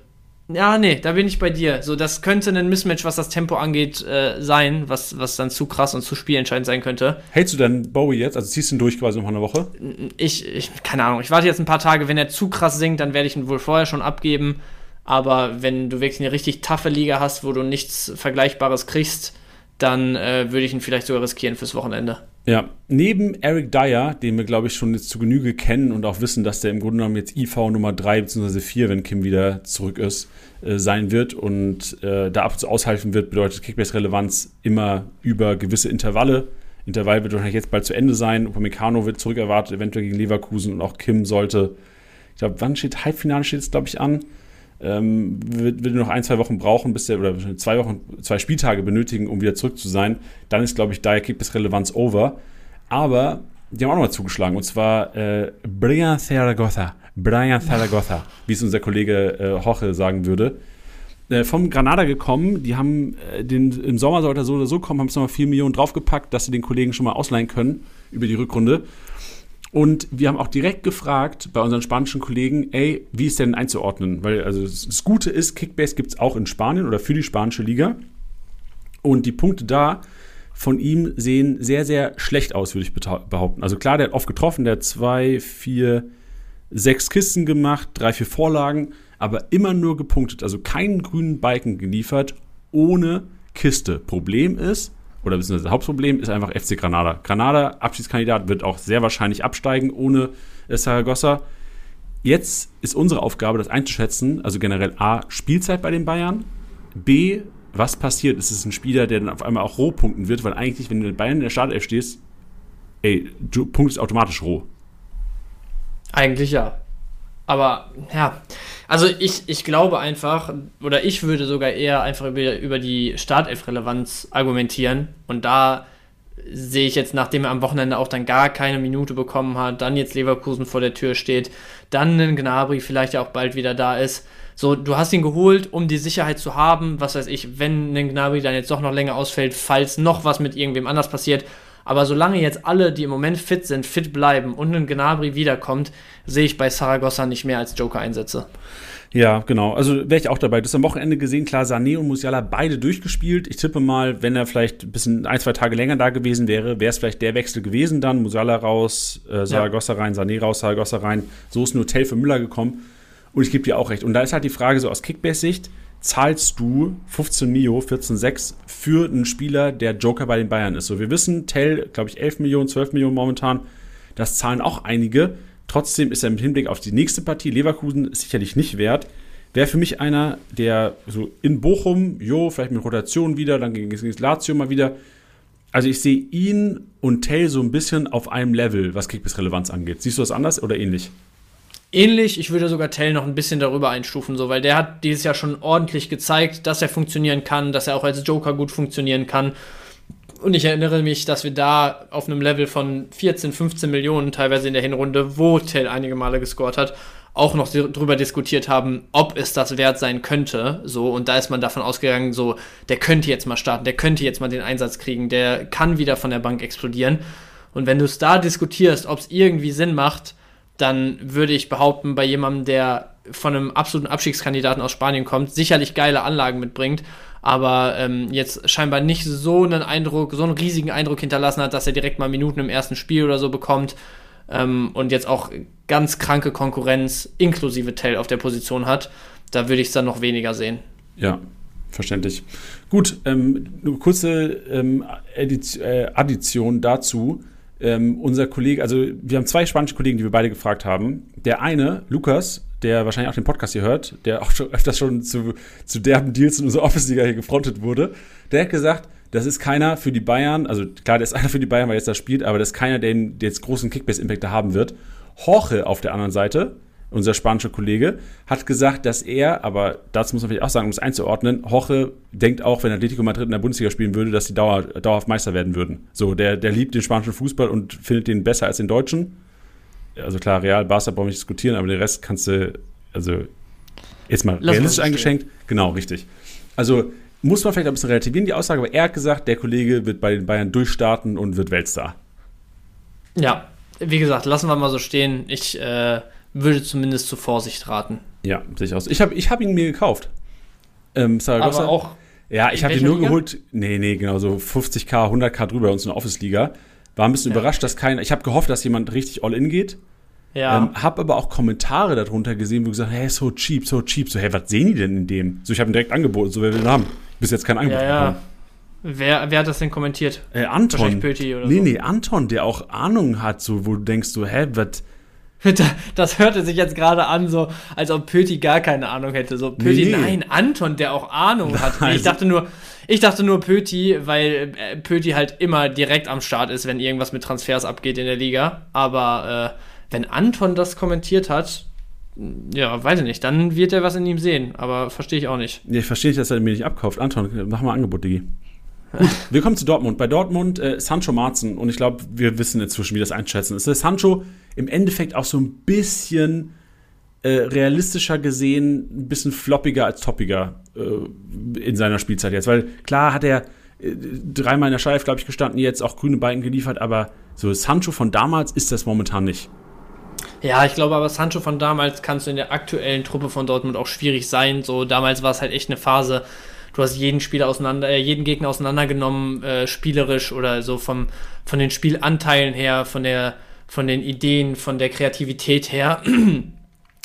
Ja, nee, da bin ich bei dir. So, das könnte ein Mismatch, was das Tempo angeht, äh, sein, was, was dann zu krass und zu spielentscheidend sein könnte. Hältst du dann Bowie jetzt? Also ziehst du ihn durch quasi noch eine Woche? Ich, ich, keine Ahnung. Ich warte jetzt ein paar Tage. Wenn er zu krass sinkt, dann werde ich ihn wohl vorher schon abgeben. Aber wenn du wirklich eine richtig taffe Liga hast, wo du nichts Vergleichbares kriegst, dann äh, würde ich ihn vielleicht sogar riskieren fürs Wochenende. Ja, neben Eric Dyer, den wir, glaube ich, schon jetzt zu Genüge kennen und auch wissen, dass der im Grunde genommen jetzt IV Nummer 3 bzw. 4, wenn Kim wieder zurück ist, äh, sein wird und äh, da ab und zu aushelfen wird, bedeutet Kickbase-Relevanz immer über gewisse Intervalle. Intervall wird wahrscheinlich jetzt bald zu Ende sein. Upamecano wird zurückerwartet, eventuell gegen Leverkusen und auch Kim sollte, ich glaube, wann steht Halbfinale steht es, glaube ich, an. Ähm, wird, wird noch ein, zwei Wochen brauchen, bis der, oder zwei Wochen, zwei Spieltage benötigen, um wieder zurück zu sein. Dann ist, glaube ich, daher Kickbase-Relevanz over. Aber die haben auch nochmal zugeschlagen, und zwar äh, Brian Zaragoza. Brian Zaragoza, (laughs) wie es unser Kollege äh, Hoche sagen würde. Äh, vom Granada gekommen, die haben äh, den, im Sommer sollte er so oder so kommen, haben es nochmal 4 Millionen draufgepackt, dass sie den Kollegen schon mal ausleihen können über die Rückrunde. Und wir haben auch direkt gefragt bei unseren spanischen Kollegen, ey, wie ist denn einzuordnen? Weil also das Gute ist, Kickbase gibt es auch in Spanien oder für die spanische Liga. Und die Punkte da von ihm sehen sehr, sehr schlecht aus, würde ich behaupten. Also klar, der hat oft getroffen, der hat zwei, vier, sechs Kisten gemacht, drei, vier Vorlagen, aber immer nur gepunktet. Also keinen grünen Balken geliefert, ohne Kiste. Problem ist, oder beziehungsweise Hauptproblem ist einfach FC Granada. Granada, Abschiedskandidat, wird auch sehr wahrscheinlich absteigen ohne Saragossa. Jetzt ist unsere Aufgabe, das einzuschätzen, also generell A, Spielzeit bei den Bayern, B, was passiert? Ist es ein Spieler, der dann auf einmal auch roh punkten wird? Weil eigentlich, wenn du mit Bayern in der Startelf stehst, ey, du punktest automatisch roh. Eigentlich ja. Aber ja, also ich, ich glaube einfach, oder ich würde sogar eher einfach über, über die Startelf-Relevanz argumentieren. Und da sehe ich jetzt, nachdem er am Wochenende auch dann gar keine Minute bekommen hat, dann jetzt Leverkusen vor der Tür steht, dann ein Gnabry vielleicht ja auch bald wieder da ist, so, du hast ihn geholt, um die Sicherheit zu haben, was weiß ich, wenn ein Gnabry dann jetzt doch noch länger ausfällt, falls noch was mit irgendwem anders passiert. Aber solange jetzt alle, die im Moment fit sind, fit bleiben und ein Gnabry wiederkommt, sehe ich bei Saragossa nicht mehr als Joker-Einsätze. Ja, genau. Also wäre ich auch dabei. Das am Wochenende gesehen, klar, Sané und Musiala beide durchgespielt. Ich tippe mal, wenn er vielleicht ein bisschen ein, zwei Tage länger da gewesen wäre, wäre es vielleicht der Wechsel gewesen dann. Musiala raus, äh, Saragossa ja. rein, Sané raus, Saragossa rein. So ist ein Hotel für Müller gekommen. Und ich gebe dir auch recht. Und da ist halt die Frage so aus Kickbase-Sicht, zahlst du 15 Mio, 14,6 für einen Spieler, der Joker bei den Bayern ist? So, wir wissen, Tell, glaube ich, 11 Millionen, 12 Millionen momentan. Das zahlen auch einige. Trotzdem ist er mit Hinblick auf die nächste Partie, Leverkusen, sicherlich nicht wert. Wäre für mich einer, der so in Bochum, jo, vielleicht mit Rotation wieder, dann gegen, Lazio mal wieder. Also ich sehe ihn und Tell so ein bisschen auf einem Level, was Kickbase-Relevanz angeht. Siehst du das anders oder ähnlich? Ähnlich, ich würde sogar Tell noch ein bisschen darüber einstufen, so, weil der hat dieses Jahr schon ordentlich gezeigt, dass er funktionieren kann, dass er auch als Joker gut funktionieren kann. Und ich erinnere mich, dass wir da auf einem Level von 14, 15 Millionen teilweise in der Hinrunde, wo Tell einige Male gescored hat, auch noch darüber diskutiert haben, ob es das wert sein könnte. So, und da ist man davon ausgegangen, so, der könnte jetzt mal starten, der könnte jetzt mal den Einsatz kriegen, der kann wieder von der Bank explodieren. Und wenn du es da diskutierst, ob es irgendwie Sinn macht, dann würde ich behaupten, bei jemandem, der von einem absoluten Abstiegskandidaten aus Spanien kommt, sicherlich geile Anlagen mitbringt, aber ähm, jetzt scheinbar nicht so einen Eindruck, so einen riesigen Eindruck hinterlassen hat, dass er direkt mal Minuten im ersten Spiel oder so bekommt ähm, und jetzt auch ganz kranke Konkurrenz inklusive Tell auf der Position hat, da würde ich es dann noch weniger sehen. Ja, verständlich. Gut, ähm, eine kurze ähm, äh, Addition dazu ähm, unser Kollege, also wir haben zwei spanische Kollegen, die wir beide gefragt haben. Der eine, Lukas, der wahrscheinlich auch den Podcast hier hört, der auch schon öfters schon zu, zu derben Deals in unserer Office-Liga hier gefrontet wurde, der hat gesagt, das ist keiner für die Bayern, also klar, der ist einer für die Bayern, weil er jetzt da spielt, aber das ist keiner, der, der jetzt großen Kickbase-Impact haben wird. Jorge auf der anderen Seite, unser spanischer Kollege, hat gesagt, dass er, aber dazu muss man vielleicht auch sagen, um es einzuordnen, Hoche denkt auch, wenn Atletico Madrid in der Bundesliga spielen würde, dass sie dauer, dauerhaft Meister werden würden. So, der, der liebt den spanischen Fußball und findet den besser als den deutschen. Also klar, Real, Barca brauchen wir nicht diskutieren, aber den Rest kannst du, also jetzt mal Lass realistisch eingeschenkt. Genau, richtig. Also muss man vielleicht ein bisschen relativieren, die Aussage, aber er hat gesagt, der Kollege wird bei den Bayern durchstarten und wird Weltstar. Ja, wie gesagt, lassen wir mal so stehen. Ich äh, würde zumindest zur Vorsicht raten. Ja, sehe ich aus. Ich habe ich hab ihn mir gekauft. Ähm, Saragossa. Aber auch. Ja, ich habe ihn nur Liga? geholt. Nee, nee, genau, so 50k, 100k drüber bei uns in der Office-Liga. War ein bisschen ja. überrascht, dass kein. Ich habe gehofft, dass jemand richtig all in geht. Ja. Ähm, hab aber auch Kommentare darunter gesehen, wo gesagt, hey, so cheap, so cheap. So, hey, was sehen die denn in dem? So, ich habe ihn direkt angeboten, so, wer will ihn haben? Bis jetzt kein Angebot ja, ja. Wer, wer hat das denn kommentiert? Äh, Anton. Pöti oder nee, so. nee, Anton, der auch Ahnung hat, so, wo du denkst, so, hä, was Das hörte sich jetzt gerade an, so als ob Pöti gar keine Ahnung hätte. So Pöti, nee, nein, Anton, der auch Ahnung hat. Also. Ich dachte nur, ich dachte nur Pöti, weil äh, Pöti halt immer direkt am Start ist, wenn irgendwas mit Transfers abgeht in der Liga. Aber äh, wenn Anton das kommentiert hat, ja, weiß ich nicht, dann wird er was in ihm sehen. Aber verstehe ich auch nicht. Nee, ich verstehe nicht, dass er mir nicht abkauft. Anton, mach mal ein Angebot, Digi. Gut, wir kommen zu Dortmund. Bei Dortmund äh, Sancho Marzen und ich glaube, wir wissen inzwischen, wie das einschätzen ist. Sancho im Endeffekt auch so ein bisschen äh, realistischer gesehen, ein bisschen floppiger als toppiger äh, in seiner Spielzeit jetzt. Weil klar hat er äh, dreimal in der Scheibe, glaube ich, gestanden, jetzt auch grüne Balken geliefert, aber So, Sancho von damals ist das momentan nicht. Ja, ich glaube aber, Sancho von damals kannst du in der aktuellen Truppe von Dortmund auch schwierig sein. So, damals war es halt echt eine Phase, du hast jeden Spieler auseinander, äh, jeden Gegner auseinandergenommen, äh, spielerisch oder so vom, von den Spielanteilen her, von der, von den Ideen, von der Kreativität her. (clears throat)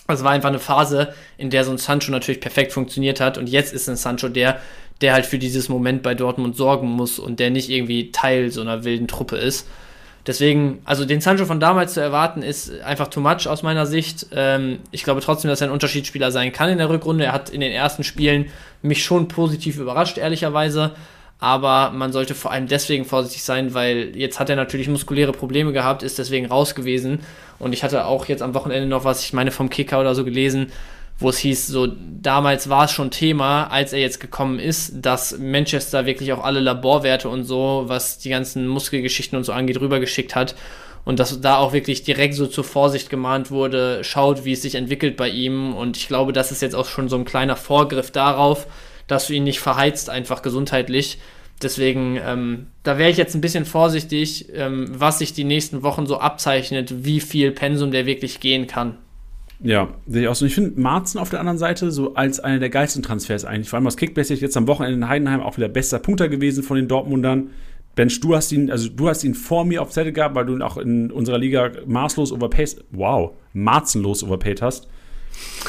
Es war einfach eine Phase, in der so ein Sancho natürlich perfekt funktioniert hat. Und jetzt ist ein Sancho der, der halt für dieses Moment bei Dortmund sorgen muss und der nicht irgendwie Teil so einer wilden Truppe ist. Deswegen, also den Sancho von damals zu erwarten, ist einfach too much aus meiner Sicht. Ähm, ich glaube trotzdem, dass er ein Unterschiedsspieler sein kann in der Rückrunde. Er hat in den ersten Spielen mich schon positiv überrascht, ehrlicherweise. Aber man sollte vor allem deswegen vorsichtig sein, weil jetzt hat er natürlich muskuläre Probleme gehabt, ist deswegen raus gewesen. Und ich hatte auch jetzt am Wochenende noch was, ich meine vom Kicker oder so gelesen, wo es hieß, so damals war es schon Thema, als er jetzt gekommen ist, dass Manchester wirklich auch alle Laborwerte und so, was die ganzen Muskelgeschichten und so angeht, rübergeschickt hat. Und dass da auch wirklich direkt so zur Vorsicht gemahnt wurde, schaut, wie es sich entwickelt bei ihm. Und ich glaube, das ist jetzt auch schon so ein kleiner Vorgriff darauf, dass du ihn nicht verheizt, einfach gesundheitlich. Deswegen, ähm, da wäre ich jetzt ein bisschen vorsichtig, ähm, was sich die nächsten Wochen so abzeichnet, wie viel Pensum der wirklich gehen kann. Ja, sehe ich auch so. Ich finde Marzen auf der anderen Seite so als einer der geilsten Transfers eigentlich. Vor allem aus Kickbase jetzt am Wochenende in Heidenheim auch wieder bester Punkter gewesen von den Dortmundern. Bench, du hast ihn, also du hast ihn vor mir auf Zettel gehabt, weil du ihn auch in unserer Liga maßlos overpaid, wow, marzenlos overpaid hast.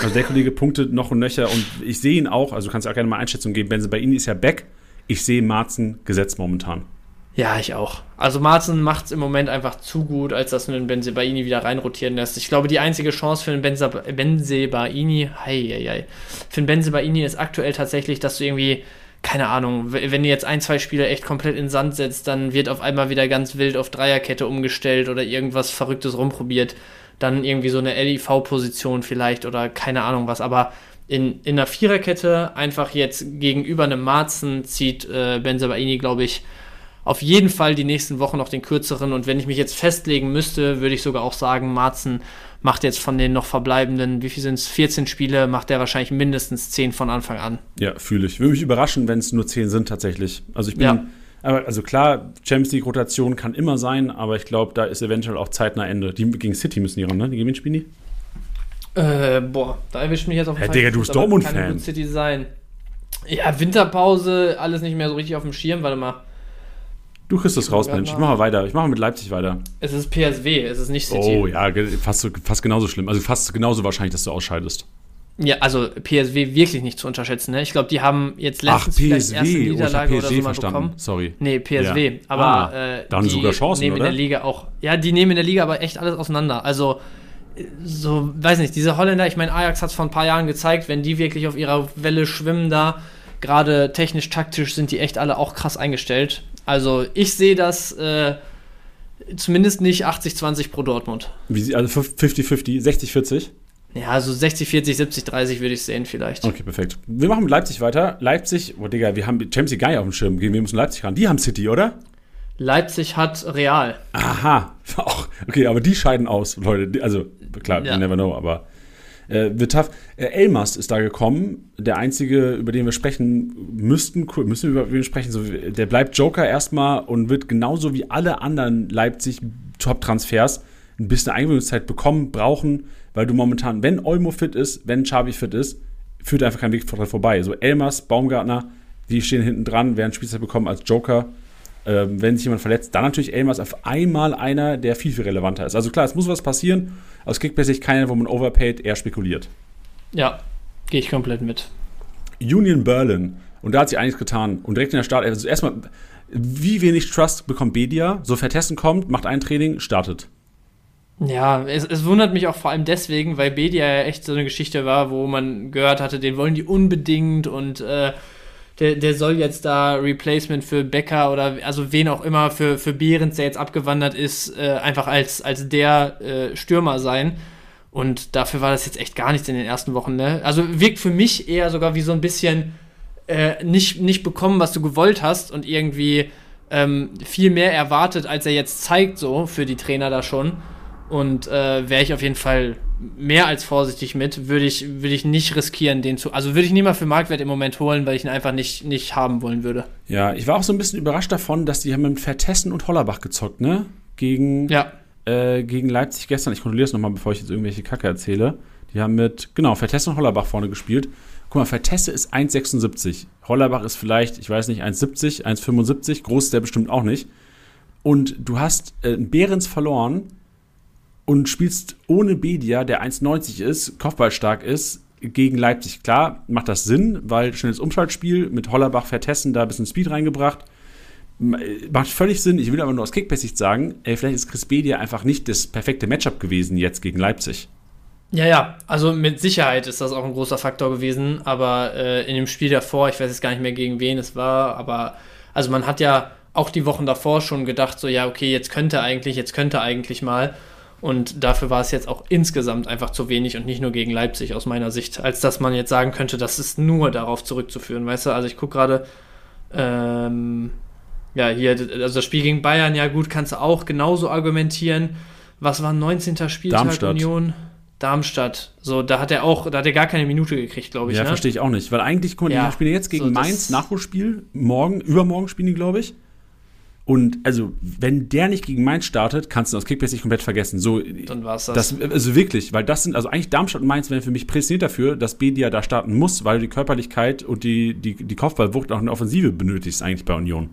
Also der Kollege punktet noch und nöcher und ich sehe ihn auch, also du kannst auch gerne mal Einschätzung geben. Benze, bei Ihnen ist ja back. Ich sehe Marzen gesetzt momentan. Ja, ich auch. Also Marzen macht es im Moment einfach zu gut, als dass du den Benzebaini wieder reinrotieren lässt. Ich glaube, die einzige Chance für den Benzebaini, hei, hei, hei, für den Benzebaini ist aktuell tatsächlich, dass du irgendwie, keine Ahnung, wenn du jetzt ein, zwei Spiele echt komplett in den Sand setzt, dann wird auf einmal wieder ganz wild auf Dreierkette umgestellt oder irgendwas Verrücktes rumprobiert. Dann irgendwie so eine LIV-Position vielleicht oder keine Ahnung was. Aber in, in einer Viererkette einfach jetzt gegenüber einem Marzen zieht äh, Benzebaini, glaube ich, auf jeden Fall die nächsten Wochen noch den kürzeren. Und wenn ich mich jetzt festlegen müsste, würde ich sogar auch sagen, Marzen macht jetzt von den noch verbleibenden, wie viel sind es, 14 Spiele, macht der wahrscheinlich mindestens 10 von Anfang an. Ja, fühle ich. Würde mich überraschen, wenn es nur 10 sind tatsächlich. Also ich bin, ja. Also klar, Champions League Rotation kann immer sein, aber ich glaube, da ist eventuell auch zeitnah Ende. Die gegen City müssen die ran, ne? Die gewinnen Spielen die? Äh, boah, da erwischt mich jetzt auf Fall. Ja, Digga, du bist Dortmund-Fan. City sein. Ja, Winterpause, alles nicht mehr so richtig auf dem Schirm, warte mal. Du kriegst das raus, Mensch. Ich mache mal weiter. Ich mache mit Leipzig weiter. Es ist PSW, es ist nicht City. Oh ja, fast, fast genauso schlimm. Also fast genauso wahrscheinlich, dass du ausscheidest. Ja, also PSW wirklich nicht zu unterschätzen. Ne? Ich glaube, die haben jetzt letztens Ach, PSW. erste Niederlage oh, ich oder so mal verstanden. bekommen. Sorry. Nee, PSW. Ja. Aber ah, äh, dann die sogar Chancen, nehmen oder? in der Liga auch. Ja, die nehmen in der Liga aber echt alles auseinander. Also so, weiß nicht, diese Holländer, ich meine, Ajax hat es vor ein paar Jahren gezeigt, wenn die wirklich auf ihrer Welle schwimmen da, gerade technisch, taktisch sind die echt alle auch krass eingestellt. Also ich sehe das äh, zumindest nicht 80-20 pro Dortmund. Wie, also 50-50, 60-40? Ja, also 60-40, 70-30 würde ich sehen vielleicht. Okay, perfekt. Wir machen mit Leipzig weiter. Leipzig, oh Digga, wir haben Champions League gar nicht auf dem Schirm. Wir müssen Leipzig ran. Die haben City, oder? Leipzig hat Real. Aha. (laughs) Okay, aber die scheiden aus, Leute. Also, klar, ja. you never know, aber äh, wird tough. Äh, Elmas ist da gekommen, der einzige, über den wir sprechen müssten, müssen wir über ihn sprechen. So, der bleibt Joker erstmal und wird genauso wie alle anderen Leipzig Top-Transfers ein bisschen Eingewöhnungszeit bekommen, brauchen, weil du momentan, wenn Olmo fit ist, wenn Xavi fit ist, führt einfach kein Weg vorbei. So Elmas, Baumgartner, die stehen hinten dran, werden Spielzeit bekommen als Joker. Ähm, wenn sich jemand verletzt, dann natürlich Elmas auf einmal einer, der viel, viel relevanter ist. Also klar, es muss was passieren. Aus Kickbase keiner, wo man overpaid, eher spekuliert. Ja, gehe ich komplett mit. Union Berlin. Und da hat sich einiges getan. Und direkt in der Start, also erstmal, wie wenig Trust bekommt Bedia? So Vertesten kommt, macht ein Training, startet. Ja, es, es, wundert mich auch vor allem deswegen, weil Bedia ja echt so eine Geschichte war, wo man gehört hatte, den wollen die unbedingt und äh, der, der soll jetzt da Replacement für Becker oder also wen auch immer für, für Behrens, der jetzt abgewandert ist, äh, einfach als, als der äh, Stürmer sein. Und dafür war das jetzt echt gar nichts in den ersten Wochen. Ne? Also wirkt für mich eher sogar wie so ein bisschen äh, nicht, nicht bekommen, was du gewollt hast und irgendwie ähm, viel mehr erwartet, als er jetzt zeigt, so für die Trainer da schon. Und äh, wäre ich auf jeden Fall mehr als vorsichtig mit, würde ich, würde ich nicht riskieren, den zu. Also würde ich nicht mal für Marktwert im Moment holen, weil ich ihn einfach nicht, nicht haben wollen würde. Ja, ich war auch so ein bisschen überrascht davon, dass die haben mit Vertessen und Hollerbach gezockt, ne? gegen, Ja. äh, gegen Leipzig gestern. Ich kontrolliere es nochmal, bevor ich jetzt irgendwelche Kacke erzähle. Die haben mit, genau, Vertesse und Hollerbach vorne gespielt. Guck mal, Vertesse ist 1,76. Hollerbach ist vielleicht, ich weiß nicht, 1,70, 1,75. Groß ist der bestimmt auch nicht. Und du hast äh, Behrens verloren und spielst ohne Bedia, der 1,90 ist, kopfballstark ist, gegen Leipzig. Klar, macht das Sinn, weil schnelles Umschaltspiel mit Hollerbach, Vertessen da ein bisschen Speed reingebracht. Äh, Macht völlig Sinn. Ich will aber nur aus Kickbase-Sicht sagen, ey, vielleicht ist Chris Bedia einfach nicht das perfekte Matchup gewesen jetzt gegen Leipzig. Ja, ja, also mit Sicherheit ist das auch ein großer Faktor gewesen, aber äh, in dem Spiel davor, ich weiß jetzt gar nicht mehr gegen wen es war, aber also man hat ja auch die Wochen davor schon gedacht, so ja, okay, jetzt könnte eigentlich, jetzt könnte eigentlich mal. Und dafür war es jetzt auch insgesamt einfach zu wenig und nicht nur gegen Leipzig aus meiner Sicht, als dass man jetzt sagen könnte, das ist nur darauf zurückzuführen, weißt du? Also ich gucke gerade, ähm, ja, hier, also das Spiel gegen Bayern, ja gut, kannst du auch genauso argumentieren. Was war 19. Spieltag Darmstadt. Union? Darmstadt. So, da hat er auch, da hat er gar keine Minute gekriegt, glaube ich. ja, ne? verstehe ich auch nicht. Weil eigentlich, guck mal, Ja, die spielen jetzt gegen so Mainz, Nachholspiel, morgen, übermorgen spielen die, glaube ich. Und also, wenn der nicht gegen Mainz startet, kannst du aus Kickbase nicht komplett vergessen. So, Dann war es das. das, also wirklich, weil das sind, also eigentlich Darmstadt und Mainz wären für mich prädestiniert dafür, dass Bedia da starten muss, weil du die Körperlichkeit und die, die, die Kopfballwucht auch in der Offensive benötigst eigentlich bei Union.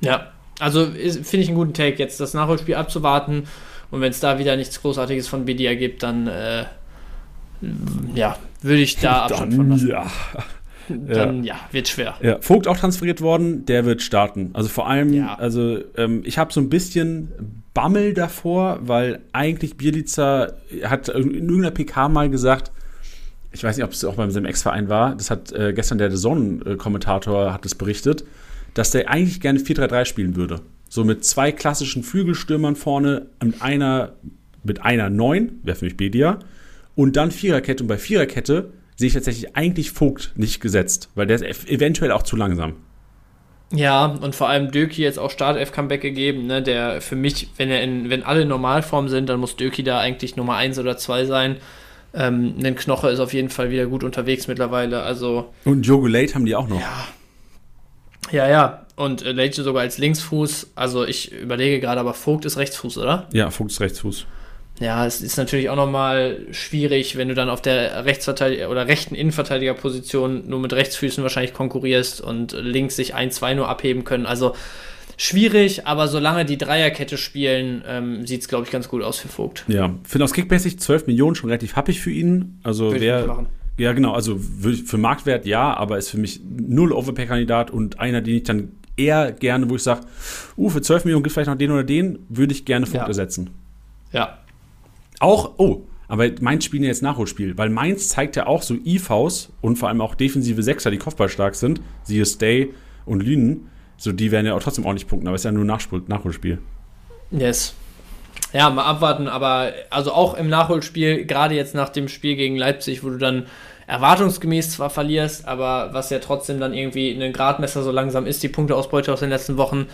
Ja, also finde ich einen guten Take, jetzt das Nachholspiel abzuwarten und wenn es da wieder nichts Großartiges von BDR gibt, dann äh, ja, würde ich da (laughs) Abstand von lassen. ja. (laughs) Dann ja, wird schwer. Ja, Vogt auch transferiert worden, der wird starten. Also vor allem, Ja. also ähm, ich habe so ein bisschen Bammel davor, weil eigentlich Bielica hat in irgendeiner PK mal gesagt, ich weiß nicht, ob es auch beim seinem Ex-Verein war, das hat äh, gestern der Zone-Kommentator hat es berichtet, dass der eigentlich gerne 4-3-3 spielen würde. So mit zwei klassischen Flügelstürmern vorne und einer mit einer 9, wäre für mich Bedia, und dann Viererkette. Und bei Viererkette sehe ich tatsächlich eigentlich Vogt nicht gesetzt, weil der ist ev- eventuell auch zu langsam. Ja, und vor allem Döki jetzt auch Startelf-Comeback gegeben, ne, der für mich, wenn er in, wenn alle in Normalform sind, dann muss Döki da eigentlich Nummer 1 oder 2 sein. Ähm, ein Knoche ist auf jeden Fall wieder gut unterwegs mittlerweile, also Und Jogo Late haben die auch noch. Ja. Ja, ja. Und äh, Leite sogar als Linksfuß. Also ich überlege gerade, aber Vogt ist Rechtsfuß, oder? Ja, Vogt ist Rechtsfuß. Ja, es ist natürlich auch nochmal schwierig, wenn du dann auf der Rechtsverteidiger oder rechten Innenverteidigerposition nur mit Rechtsfüßen wahrscheinlich konkurrierst und links sich ein, zwei nur abheben können. Also schwierig, aber solange die Dreierkette spielen, ähm, sieht es, glaube ich, ganz gut aus für Vogt. Ja, finde aus Kickbasic 12 Millionen schon relativ happig für ihn. Also Würde wer. machen. Ja, genau, also für Marktwert ja, aber ist für mich null Overpay-Kandidat und einer, den ich dann eher gerne, wo ich sage, uh, für 12 Millionen gibt es vielleicht noch den oder den, würde ich gerne Vogt Ja. ersetzen. Ja. Auch, oh, aber Mainz spielen ja jetzt Nachholspiel, weil Mainz zeigt ja auch so IVs und vor allem auch defensive Sechser, die kopfballstark sind, siehe Stay und Lünen, so die werden ja auch trotzdem ordentlich punkten, aber es ist ja nur Nachspul Nachholspiel. Yes. Ja, mal abwarten, aber also auch im Nachholspiel, gerade jetzt nach dem Spiel gegen Leipzig, wo du dann erwartungsgemäß zwar verlierst, aber was ja trotzdem dann irgendwie ein Gradmesser so langsam ist, die Punkteausbeute aus den letzten Wochen,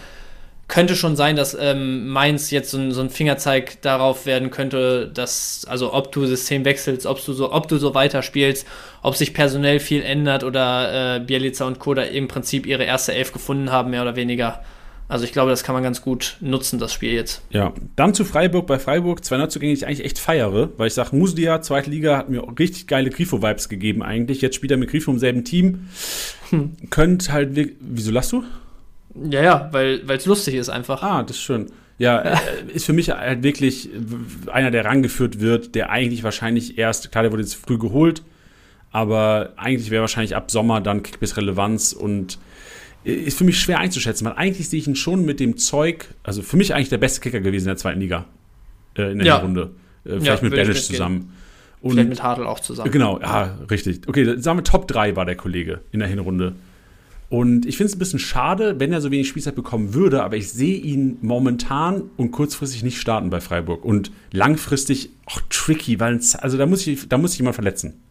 könnte schon sein, dass ähm, Mainz jetzt so ein, so ein Fingerzeig darauf werden könnte, dass, also ob du System wechselst, ob du so, ob du so weiterspielst, ob sich personell viel ändert oder äh, Bielica und Koda im Prinzip ihre erste Elf gefunden haben, mehr oder weniger. Also ich glaube, das kann man ganz gut nutzen, das Spiel jetzt. Ja, dann zu Freiburg. Bei Freiburg zwei Neuzugänge, die ich eigentlich echt feiere, weil ich sage, Muslia, zweite Liga, hat mir auch richtig geile Grifo-Vibes gegeben eigentlich. Jetzt spielt er mit Grifo im selben Team. Könnt halt, wieso lachst du? Ja, ja, weil es lustig ist einfach. Ah, das ist schön. Ja, (laughs) äh, ist für mich halt wirklich einer, der rangeführt wird, der eigentlich wahrscheinlich erst, klar, der wurde jetzt früh geholt, aber eigentlich wäre wahrscheinlich ab Sommer dann Kickbiss Relevanz und äh, ist für mich schwer einzuschätzen, weil eigentlich sehe ich ihn schon mit dem Zeug, also für mich eigentlich der beste Kicker gewesen in der zweiten Liga, äh, in der Ja. Runde. Äh, vielleicht Ja, mit mitgehen. zusammen. Und Vielleicht mit Hartl auch zusammen. Genau, ja, richtig. Okay, sagen wir Top 3 war der Kollege in der Hinrunde. Und ich finde es ein bisschen schade, wenn er so wenig Spielzeit bekommen würde, aber ich sehe ihn momentan und kurzfristig nicht starten bei Freiburg. Und langfristig auch tricky, weil also da muss ich, da muss sich jemand verletzen.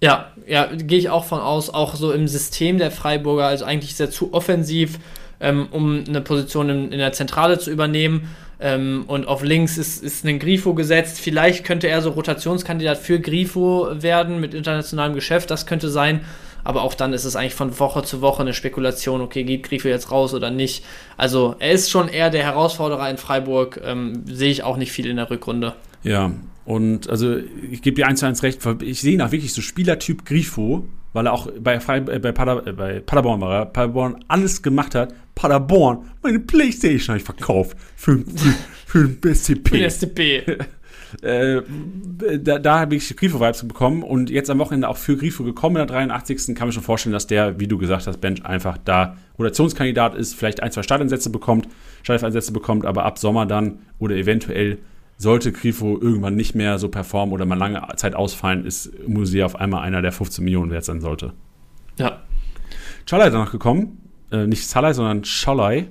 Ja, ja, gehe ich auch von aus, auch so im System der Freiburger, also eigentlich sehr zu offensiv, ähm, um eine Position in, in der Zentrale zu übernehmen. Ähm, und auf links ist, ist ein Grifo gesetzt. Vielleicht könnte er so Rotationskandidat für Grifo werden mit internationalem Geschäft, das könnte sein. Aber auch dann ist es eigentlich von Woche zu Woche eine Spekulation, okay, geht Grifo jetzt raus oder nicht. Also er ist schon eher der Herausforderer in Freiburg, ähm, sehe ich auch nicht viel in der Rückrunde. Ja, und also ich gebe dir eins zu eins recht, ich sehe ihn auch wirklich so Spielertyp Grifo, weil er auch bei, äh, bei, Pader, äh, bei Paderborn war, er, Paderborn alles gemacht hat. Paderborn, meine Playstation habe ich verkauft für, für, für den (laughs) SCP. Für den SCP. (laughs) äh, da, da habe ich Grifo-Vibes bekommen und jetzt am Wochenende auch für Grifo gekommen in der 83. kann mir schon vorstellen, dass der, wie du gesagt hast, Bench einfach da Rotationskandidat ist, vielleicht ein, zwei Starteinsätze bekommt, Starteinsätze bekommt, aber ab Sommer dann oder eventuell sollte Grifo irgendwann nicht mehr so performen oder mal lange Zeit ausfallen, ist Musea auf einmal einer, der 15 Millionen wert sein sollte. Ja. Chalai danach gekommen, äh, nicht Salai, sondern Chalai.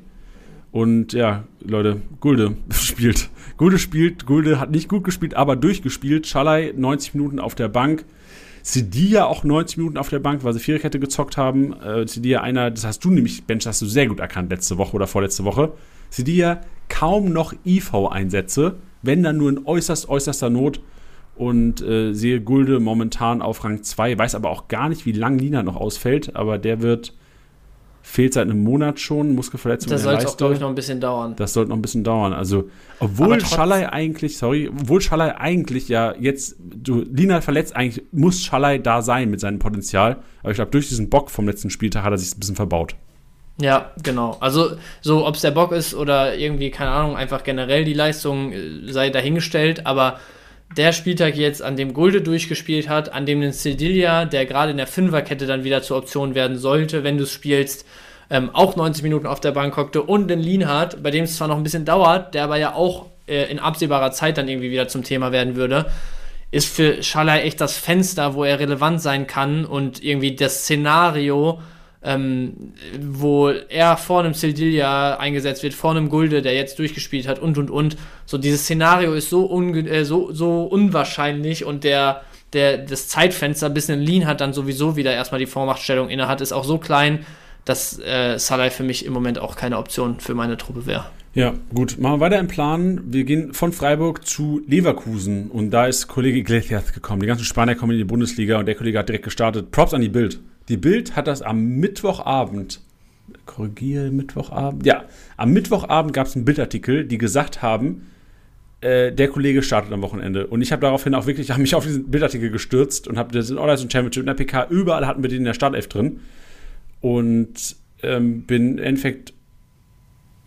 Und ja, Leute, Gulde (laughs) spielt Gulde spielt, Gulde hat nicht gut gespielt, aber durchgespielt. Schalai 90 Minuten auf der Bank. Sidia auch 90 Minuten auf der Bank, weil sie Viererkette gezockt haben. Äh, einer, das hast du nämlich, Bench, hast du sehr gut erkannt letzte Woche oder vorletzte Woche. Sidia kaum noch IV-Einsätze, wenn dann nur in äußerst, äußerster Not. Und äh, sehe Gulde momentan auf Rang 2, weiß aber auch gar nicht, wie lang Lina noch ausfällt, aber der wird fehlt seit einem Monat schon, Muskelverletzung. Das sollte auch, glaube ich, noch ein bisschen dauern. Das sollte noch ein bisschen dauern. Also, obwohl Schalai eigentlich, sorry, obwohl Schalai eigentlich ja jetzt, du, Lina verletzt eigentlich, muss Schalai da sein mit seinem Potenzial. Aber ich glaube, durch diesen Bock vom letzten Spieltag hat er sich ein bisschen verbaut. Ja, genau. Also, so, ob es der Bock ist oder irgendwie, keine Ahnung, einfach generell die Leistung äh, sei dahingestellt, aber der Spieltag jetzt, an dem Gulde durchgespielt hat, an dem ein Cedilia, der gerade in der Fünferkette dann wieder zur Option werden sollte, wenn du es spielst, ähm, auch 90 Minuten auf der Bank hockte und den Lienhardt, bei dem es zwar noch ein bisschen dauert, der aber ja auch äh, in absehbarer Zeit dann irgendwie wieder zum Thema werden würde, ist für Schalai echt das Fenster, wo er relevant sein kann und irgendwie das Szenario, ähm, wo er vor einem Sildilia eingesetzt wird, vor einem Gulde, der jetzt durchgespielt hat und und und. So dieses Szenario ist so, äh, so, so unwahrscheinlich und der, der das Zeitfenster, bis ein Lean hat, dann sowieso wieder erstmal die Vormachtstellung inne hat, ist auch so klein, dass äh, Salai für mich im Moment auch keine Option für meine Truppe wäre. Ja, gut. Machen wir weiter im Plan. Wir gehen von Freiburg zu Leverkusen und da ist Kollege Iglesias gekommen. Die ganzen Spanier kommen in die Bundesliga und der Kollege hat direkt gestartet. Props an die Bild. Die Bild hat das am Mittwochabend, korrigiere, Mittwochabend, ja, am Mittwochabend gab es einen Bildartikel, die gesagt haben, äh, der Kollege startet am Wochenende. Und ich habe daraufhin auch wirklich, habe mich auf diesen Bildartikel gestürzt und habe das in Online Championship in der PK, überall hatten wir den in der Startelf drin. Und ähm, bin im Endeffekt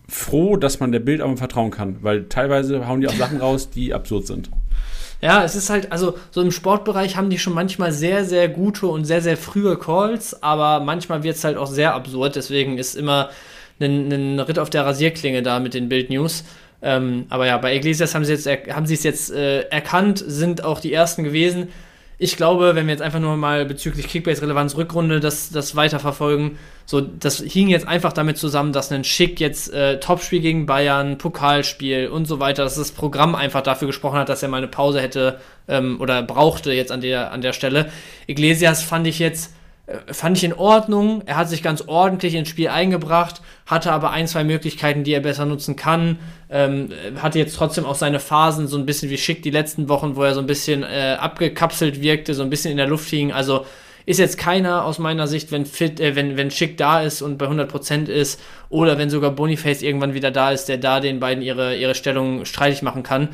froh, dass man der Bild aber vertrauen kann, weil teilweise hauen die auch Sachen raus, die absurd sind. Ja, es ist halt, also so im Sportbereich haben die schon manchmal sehr, sehr gute und sehr, sehr frühe Calls, aber manchmal wird es halt auch sehr absurd, deswegen ist immer ein, ein Ritt auf der Rasierklinge da mit den Bild-News. Ähm, aber ja, bei Iglesias haben sie es jetzt, jetzt äh, erkannt, sind auch die ersten gewesen. Ich glaube, wenn wir jetzt einfach nur mal bezüglich Kickbase-Relevanz Rückrunde das, das weiterverfolgen, so, das hing jetzt einfach damit zusammen, dass ein Schick jetzt äh, Topspiel gegen Bayern, Pokalspiel und so weiter, dass das Programm einfach dafür gesprochen hat, dass er mal eine Pause hätte ähm, oder brauchte jetzt an der, an der Stelle. Iglesias fand ich jetzt fand ich in Ordnung. Er hat sich ganz ordentlich ins Spiel eingebracht, hatte aber ein, zwei Möglichkeiten, die er besser nutzen kann. Ähm, hatte jetzt trotzdem auch seine Phasen, so ein bisschen wie Schick die letzten Wochen, wo er so ein bisschen äh, abgekapselt wirkte, so ein bisschen in der Luft hing. Also ist jetzt keiner aus meiner Sicht, wenn fit, äh, wenn, wenn Schick da ist und bei 100% ist oder wenn sogar Boniface irgendwann wieder da ist, der da den beiden ihre, ihre Stellung streitig machen kann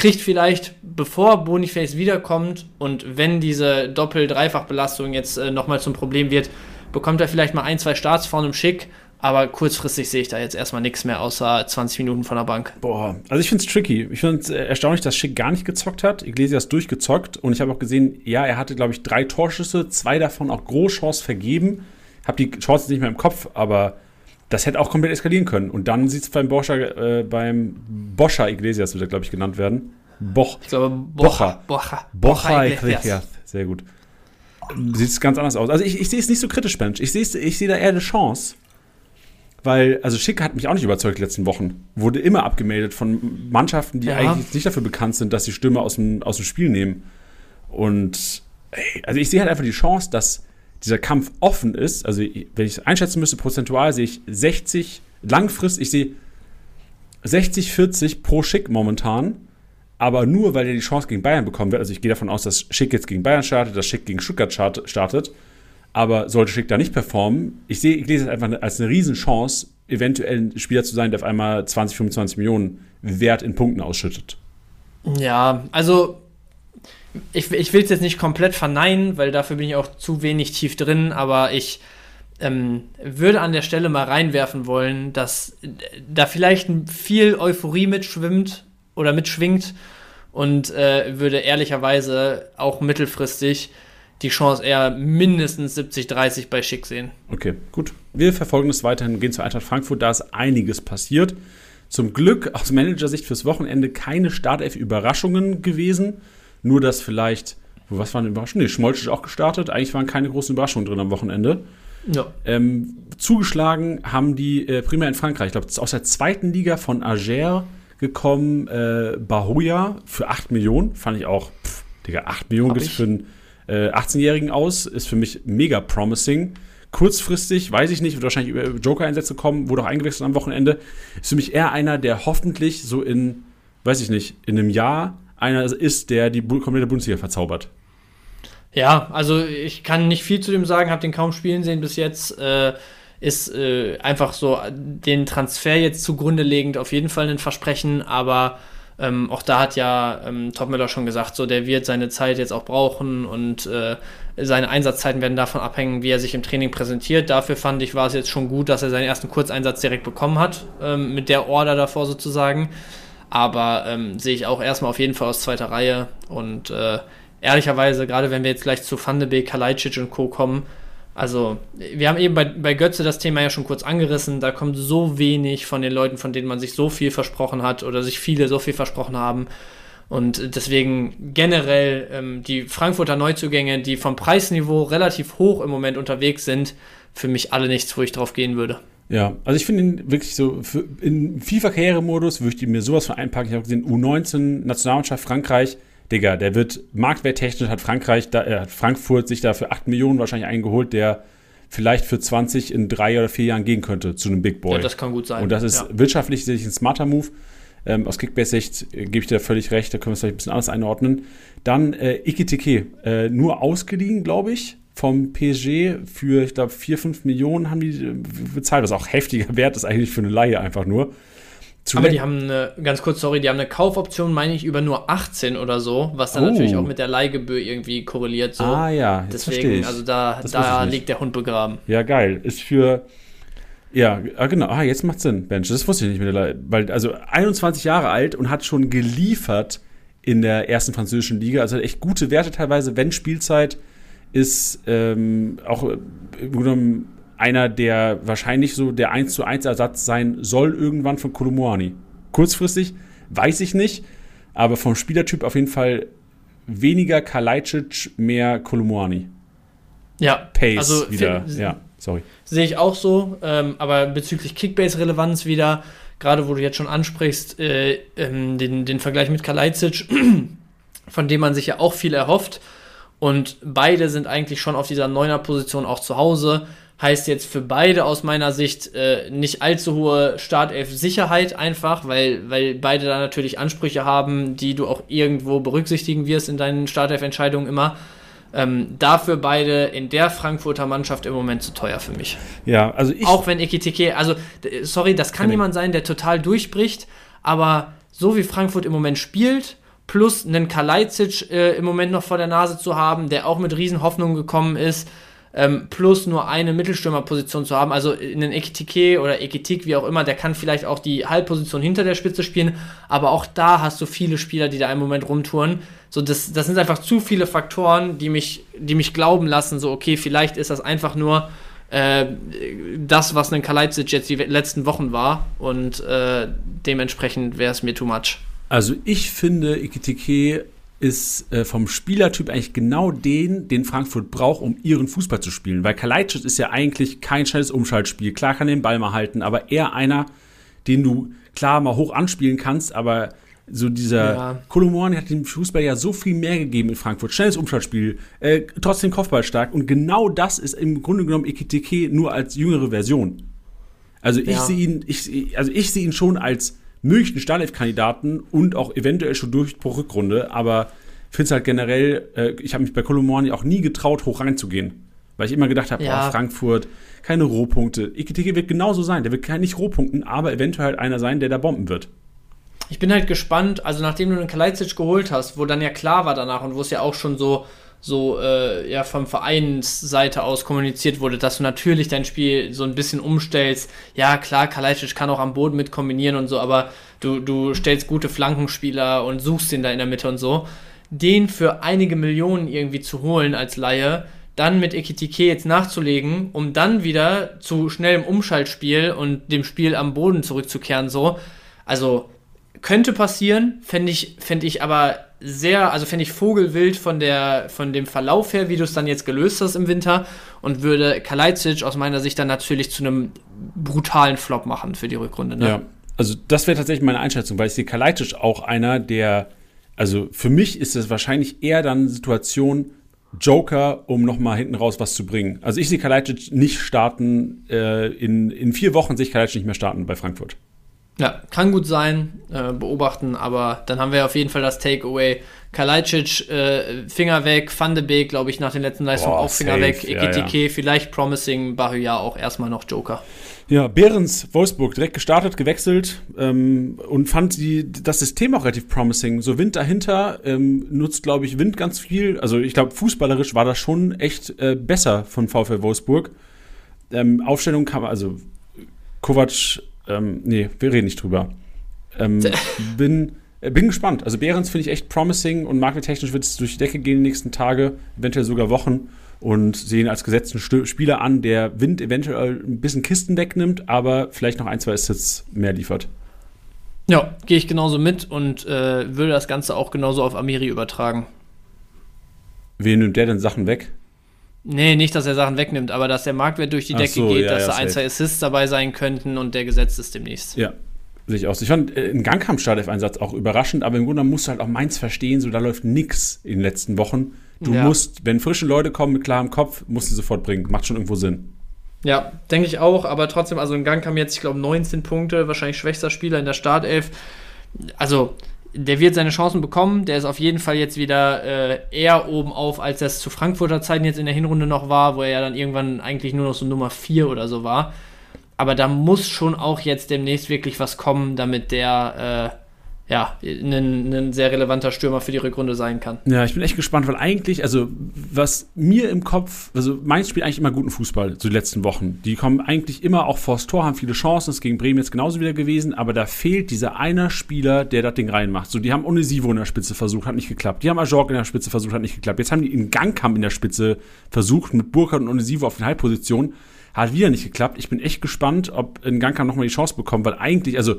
kriegt vielleicht, bevor Boniface wiederkommt und wenn diese Doppel-Dreifach-Belastung jetzt äh, nochmal zum Problem wird, bekommt er vielleicht mal ein, zwei Starts vorne im Schick. Aber kurzfristig sehe ich da jetzt erstmal nichts mehr, außer 20 Minuten von der Bank. Boah, also ich finde es tricky. Ich finde es äh, erstaunlich, dass Schick gar nicht gezockt hat. Iglesias durchgezockt. Und ich habe auch gesehen, ja, er hatte, glaube ich, drei Torschüsse, zwei davon auch Großchance vergeben. Habe die Chance nicht mehr im Kopf, aber das hätte auch komplett eskalieren können. Und dann sieht es beim Boscher, äh, beim Boscher Iglesias, wird er, glaube ich, genannt werden. Boch. Ich glaube, Bocha. Bocha. Bocha Iglesias. Sehr gut. Sieht es ganz anders aus. Also ich, ich sehe es nicht so kritisch, Mensch. Ich sehe ich seh da eher eine Chance. Weil, also Schick hat mich auch nicht überzeugt die letzten Wochen. Wurde immer abgemeldet von Mannschaften, die ja. eigentlich nicht dafür bekannt sind, dass sie Stürmer aus dem, aus dem Spiel nehmen. Und ey, also ich sehe halt einfach die Chance, dass dieser Kampf offen ist, also wenn ich es einschätzen müsste, prozentual sehe ich 60, langfristig, ich sehe 60, 40 pro Schick momentan, aber nur, weil er die Chance gegen Bayern bekommen wird. Also ich gehe davon aus, dass Schick jetzt gegen Bayern startet, dass Schick gegen Stuttgart startet. Aber sollte Schick da nicht performen, ich sehe, ich lese es einfach als eine Riesenchance, eventuell ein Spieler zu sein, der auf einmal 20, 25 Millionen Wert in Punkten ausschüttet. Ja, also ich, ich will es jetzt nicht komplett verneinen, weil dafür bin ich auch zu wenig tief drin, aber ich ähm, würde an der Stelle mal reinwerfen wollen, dass da vielleicht viel Euphorie mitschwimmt oder mitschwingt und äh, würde ehrlicherweise auch mittelfristig die Chance eher mindestens 70-30 bei Schick sehen. Okay, gut. Wir verfolgen es weiterhin, gehen zu Eintracht Frankfurt, da ist einiges passiert. Zum Glück aus Managersicht fürs Wochenende keine Startelf-Überraschungen gewesen. Nur, dass vielleicht, was waren Überraschungen? Nee, Schmolz ist auch gestartet. Eigentlich waren keine großen Überraschungen drin am Wochenende. Ja. Ähm, zugeschlagen haben die äh, primär in Frankreich. Ich glaube, aus der zweiten Liga von Ager gekommen, äh, Bahoya für 8 Millionen. Fand ich auch, pff, Digga, 8 Millionen gibt es für einen äh, 18-Jährigen aus. Ist für mich mega promising. Kurzfristig, weiß ich nicht, wird wahrscheinlich über Joker-Einsätze kommen, wurde auch eingewechselt am Wochenende. Ist für mich eher einer, der hoffentlich so in, weiß ich nicht, in einem Jahr einer ist, der die komplette Bundesliga verzaubert. Ja, also ich kann nicht viel zu dem sagen, habe den kaum spielen sehen bis jetzt. Äh, ist äh, einfach so den Transfer jetzt zugrunde legend auf jeden Fall ein Versprechen, aber ähm, auch da hat ja ähm, Topmüller schon gesagt, so der wird seine Zeit jetzt auch brauchen und äh, seine Einsatzzeiten werden davon abhängen, wie er sich im Training präsentiert. Dafür fand ich, war es jetzt schon gut, dass er seinen ersten Kurzeinsatz direkt bekommen hat, ähm, mit der Order davor sozusagen. Aber ähm, sehe ich auch erstmal auf jeden Fall aus zweiter Reihe und äh, ehrlicherweise, gerade wenn wir jetzt gleich zu Van de Kalajdzic und Co. kommen, also wir haben eben bei, bei Götze das Thema ja schon kurz angerissen, da kommt so wenig von den Leuten, von denen man sich so viel versprochen hat oder sich viele so viel versprochen haben. Und deswegen generell ähm, die Frankfurter Neuzugänge, die vom Preisniveau relativ hoch im Moment unterwegs sind, für mich alle nichts, wo ich drauf gehen würde. Ja, also ich finde ihn wirklich so, für, in FIFA-Karrieremodus würde ich mir sowas von einpacken. Ich habe gesehen, U19, Nationalmannschaft Frankreich, Digga, der wird marktwerttechnisch hat Frankreich, da, äh, hat Frankfurt sich da für 8 Millionen wahrscheinlich eingeholt, der vielleicht für 20 in drei oder vier Jahren gehen könnte zu einem Big Boy. Ja, das kann gut sein. Und das ist ja. wirtschaftlich sicherlich ein smarter Move. Ähm, aus Kickbase-Sicht äh, gebe ich dir völlig recht, da können wir es vielleicht ein bisschen anders einordnen. Dann äh, Ikitike, äh, nur ausgeliehen, glaube ich, vom PSG für, ich glaube, 4, 5 Millionen haben die äh, bezahlt, was auch heftiger Wert ist eigentlich für eine Laie einfach nur. Aber die haben eine, ganz kurz, sorry, die haben eine Kaufoption, meine ich, über nur 18 oder so, was dann oh. natürlich auch mit der Leihgebühr irgendwie korreliert. So. Ah ja, jetzt Deswegen, also da, da liegt der Hund begraben. Ja, geil. Ist für, ja, ah, genau, ah, jetzt macht Sinn, Bench. Das wusste ich nicht Leih, weil, also 21 Jahre alt und hat schon geliefert in der ersten französischen Liga, also echt gute Werte teilweise, wenn Spielzeit ist ähm, auch äh, im Grunde genommen einer, der wahrscheinlich so der 1 zu 1 Ersatz sein soll irgendwann von Kolomoani. Kurzfristig weiß ich nicht, aber vom Spielertyp auf jeden Fall weniger Kalajdzic, mehr Kolomoani. Ja, Pace also wieder. Ja, sorry. Sehe ich auch so, ähm, aber bezüglich Kickbase-Relevanz wieder, gerade wo du jetzt schon ansprichst, äh, ähm, den, den Vergleich mit Kalajdzic, (clears throat) von dem man sich ja auch viel erhofft. Und beide sind eigentlich schon auf dieser Neuner-Position auch zu Hause. Heißt jetzt für beide aus meiner Sicht äh, nicht allzu hohe Startelf-Sicherheit einfach, weil, weil beide da natürlich Ansprüche haben, die du auch irgendwo berücksichtigen wirst in deinen Startelf-Entscheidungen immer. Ähm, dafür beide in der Frankfurter Mannschaft im Moment zu teuer für mich. Ja, also ich. Auch wenn Ekitike, also sorry, das kann jemand sein, der total durchbricht, aber so wie Frankfurt im Moment spielt, plus einen Kalajdzic äh, im Moment noch vor der Nase zu haben, der auch mit Riesenhoffnungen gekommen ist, ähm, plus nur eine Mittelstürmerposition zu haben. Also einen Ekitike oder Ekitik, wie auch immer, der kann vielleicht auch die Halbposition hinter der Spitze spielen, aber auch da hast du viele Spieler, die da im Moment rumtouren. So, das, das sind einfach zu viele Faktoren, die mich, die mich glauben lassen, so, okay, vielleicht ist das einfach nur äh, das, was ein Kalajdzic jetzt die letzten Wochen war und äh, dementsprechend wäre es mir too much. Also ich finde Ekitike ist äh, vom Spielertyp eigentlich genau den, den Frankfurt braucht, um ihren Fußball zu spielen. Weil Kalajdzic ist ja eigentlich kein schnelles Umschaltspiel. Klar kann den Ball mal halten, aber eher einer, den du klar mal hoch anspielen kannst, aber so dieser ja. Kolomorni hat dem Fußball ja so viel mehr gegeben in Frankfurt. Schnelles Umschaltspiel, äh, trotzdem Kopfball stark. Und genau das ist im Grunde genommen Ekiteke nur als jüngere Version. Also ich ja. sehe ihn, ich, also ich sehe ihn schon als möglichen Startelf-Kandidaten und auch eventuell schon Durchbruch Rückrunde, aber ich finde es halt generell, äh, ich habe mich bei Colomani auch nie getraut, hoch reinzugehen. Weil ich immer gedacht habe, Ja. boah, Frankfurt, keine Rohpunkte. Ekitike wird genauso sein. Der wird kein nicht Rohpunkten, aber eventuell halt einer sein, der da bomben wird. Ich bin halt gespannt, also nachdem du den Kalajdzic geholt hast, wo dann ja klar war danach und wo es ja auch schon so, so äh, ja, vom Vereinsseite aus kommuniziert wurde, dass du natürlich dein Spiel so ein bisschen umstellst. Ja, klar, Kalajdzic kann auch am Boden mit kombinieren und so, aber du, du stellst gute Flankenspieler und suchst den da in der Mitte und so. Den für einige Millionen irgendwie zu holen als Laie, dann mit Ekitike jetzt nachzulegen, um dann wieder zu schnellem Umschaltspiel und dem Spiel am Boden zurückzukehren, so. Also, könnte passieren, fände ich, fänd ich aber sehr, also fände ich vogelwild von, der, von dem Verlauf her, wie du es dann jetzt gelöst hast im Winter und würde Kalajdzic aus meiner Sicht dann natürlich zu einem brutalen Flop machen für die Rückrunde. Ne? Ja, also das wäre tatsächlich meine Einschätzung, weil ich sehe Kalajdzic auch einer, der, also für mich ist es wahrscheinlich eher dann Situation Joker, um nochmal hinten raus was zu bringen. Also ich sehe Kalajdzic nicht starten, äh, in, in vier Wochen sehe ich Kalajdzic nicht mehr starten bei Frankfurt. Ja, kann gut sein, äh, beobachten, aber dann haben wir auf jeden Fall das Takeaway. Kalajdzic, äh, Finger weg, Van de Beek, glaube ich, nach den letzten Leistungen Boah, auch Finger safe, weg, ja, Ekitike, vielleicht Promising, Bahia auch erstmal noch Joker. Ja, Behrens, Wolfsburg, direkt gestartet, gewechselt ähm, und fand die, das System auch relativ promising. So Wind dahinter ähm, nutzt, glaube ich, Wind ganz viel. Also ich glaube, fußballerisch war das schon echt äh, besser von VfL Wolfsburg. Ähm, Aufstellung kam, also Kovac, ähm, nee, wir reden nicht drüber. Ähm, (laughs) bin, äh, bin gespannt. Also Behrens finde ich echt promising und markettechnisch wird es durch die Decke gehen die nächsten Tage, eventuell sogar Wochen und sehen als gesetzten Stö- Spieler an, der Wind eventuell ein bisschen Kisten wegnimmt, aber vielleicht noch ein, zwei Assists mehr liefert. Ja, gehe ich genauso mit und äh, würde das Ganze auch genauso auf Amiri übertragen. Wen nimmt der denn Sachen weg? Nee, nicht, dass er Sachen wegnimmt, aber dass der Marktwert durch die Decke so, geht, ja, dass ja, da ein, zwei Assists dabei sein könnten und der gesetzt ist demnächst. Ja, sehe ich aus. Ich fand äh, einen Gangkampf-Startelf-Einsatz auch überraschend, aber im Grunde musst du halt auch Mainz verstehen, so da läuft nix in den letzten Wochen. Du Ja. musst, wenn frische Leute kommen mit klarem Kopf, musst du sofort bringen. Macht schon irgendwo Sinn. Ja, denke ich auch, aber trotzdem, also in Gang kam jetzt, ich glaube, 19 Punkte, wahrscheinlich schwächster Spieler in der Startelf. Also, der wird seine Chancen bekommen, der ist auf jeden Fall jetzt wieder äh, eher oben auf, als das zu Frankfurter Zeiten jetzt in der Hinrunde noch war, wo er ja dann irgendwann eigentlich nur noch so Nummer 4 oder so war. Aber da muss schon auch jetzt demnächst wirklich was kommen, damit der äh, ja, ein, ein sehr relevanter Stürmer für die Rückrunde sein kann. Ja, ich bin echt gespannt, weil eigentlich, also was mir im Kopf, also Mainz spielt eigentlich immer guten Fußball, so die letzten Wochen. Die kommen eigentlich immer auch vors Tor, haben viele Chancen, ist gegen Bremen jetzt genauso wieder gewesen, aber da fehlt dieser einer Spieler, der das Ding reinmacht. So, die haben Onisivo in der Spitze versucht, hat nicht geklappt. Die haben Ajorg in der Spitze versucht, hat nicht geklappt. Jetzt haben die in Gangkamp in der Spitze versucht, mit Burkhardt und Onisivo auf den Halbpositionen. Hat wieder nicht geklappt. Ich bin echt gespannt, ob in Gangkamp nochmal die Chance bekommt, weil eigentlich, also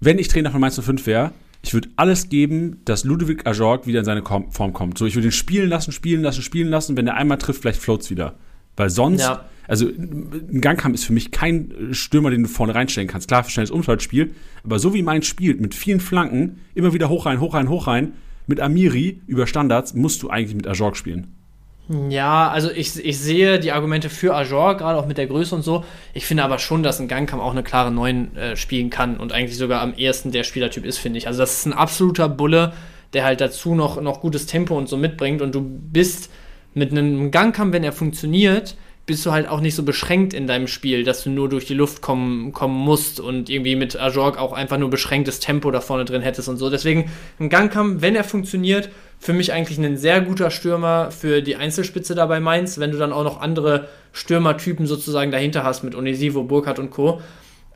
wenn ich Trainer von Mainz 05 wäre, ich würde alles geben, dass Ludovic Ajorg wieder in seine Kom- Form kommt. So, ich würde ihn spielen lassen, spielen lassen, spielen lassen. Wenn er einmal trifft, vielleicht floats wieder. Weil sonst, Ja. also ein Gangkamp ist für mich kein Stürmer, den du vorne reinstellen kannst. Klar, für schnelles Umschaltspiel, aber so wie Mainz spielt, mit vielen Flanken, immer wieder hoch rein, hoch rein, hoch rein, mit Amiri über Standards, musst du eigentlich mit Ajorg spielen. Ja, also ich, ich sehe die Argumente für Ajor, gerade auch mit der Größe und so. Ich finde aber schon, dass ein Gangkampf auch eine klare 9 äh, spielen kann und eigentlich sogar am ehesten der Spielertyp ist, finde ich. Also das ist ein absoluter Bulle, der halt dazu noch, noch gutes Tempo und so mitbringt und du bist mit einem Gangkampf, wenn er funktioniert, bist du halt auch nicht so beschränkt in deinem Spiel, dass du nur durch die Luft kommen, kommen musst und irgendwie mit Ajorg auch einfach nur beschränktes Tempo da vorne drin hättest und so. Deswegen ein Gangkampf, wenn er funktioniert, für mich eigentlich ein sehr guter Stürmer für die Einzelspitze da bei Mainz, wenn du dann auch noch andere Stürmertypen sozusagen dahinter hast mit Onisivo, Burkhardt und Co.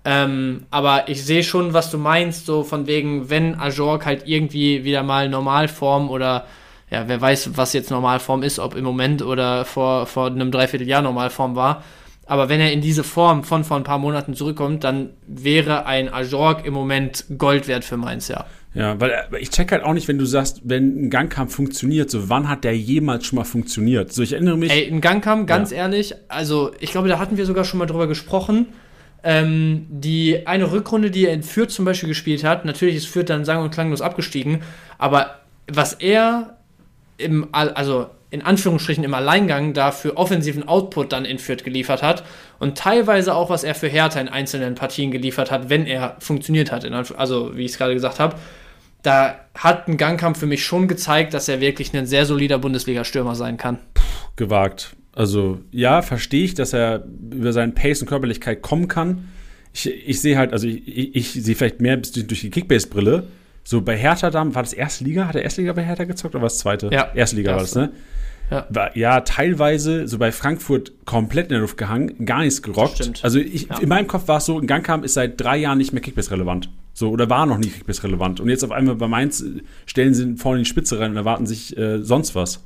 Ähm, aber ich sehe schon, was du meinst, so von wegen, wenn Ajorg halt irgendwie wieder mal Normalform oder ja, wer weiß, was jetzt Normalform ist, ob im Moment oder vor, vor einem Dreivierteljahr Normalform war. Aber wenn er in diese Form von vor ein paar Monaten zurückkommt, dann wäre ein Ajorg im Moment Gold wert für Mainz, ja. Ja, weil äh, ich check halt auch nicht, wenn du sagst, wenn ein Gangkampf funktioniert, so wann hat der jemals schon mal funktioniert? So, ich erinnere mich. Ey, ein Gangkampf, ganz Ja. ehrlich, also ich glaube, da hatten wir sogar schon mal drüber gesprochen. Ähm, die eine Rückrunde, die er in Fürth zum Beispiel gespielt hat, natürlich ist Fürth dann sang- und klanglos abgestiegen, aber was er im, also in Anführungsstrichen im Alleingang da für offensiven Output dann in Fürth geliefert hat und teilweise auch, was er für Hertha in einzelnen Partien geliefert hat, wenn er funktioniert hat, also wie ich es gerade gesagt habe, da hat ein Gangkampf für mich schon gezeigt, dass er wirklich ein sehr solider Bundesliga-Stürmer sein kann. gewagt. Also ja, verstehe ich, dass er über seinen Pace und Körperlichkeit kommen kann. Ich, ich sehe halt, also ich, ich, ich sehe vielleicht mehr durch die Kickbase-Brille. So bei Hertha war das erste Liga? Hat er erste Liga bei Hertha gezockt oder war es zweite? Ja. Erste Liga Erste. war das, ne? Ja. War, ja, teilweise so bei Frankfurt komplett in der Luft gehangen, gar nichts gerockt. Stimmt. Also ich, Ja. in meinem Kopf war es so, in Gangkamp ist seit drei Jahren nicht mehr Kickbase-relevant. So, oder war noch nie Kickbase-relevant. Und jetzt auf einmal bei Mainz äh, stellen sie ihn vorne in die Spitze rein und erwarten sich äh, sonst was.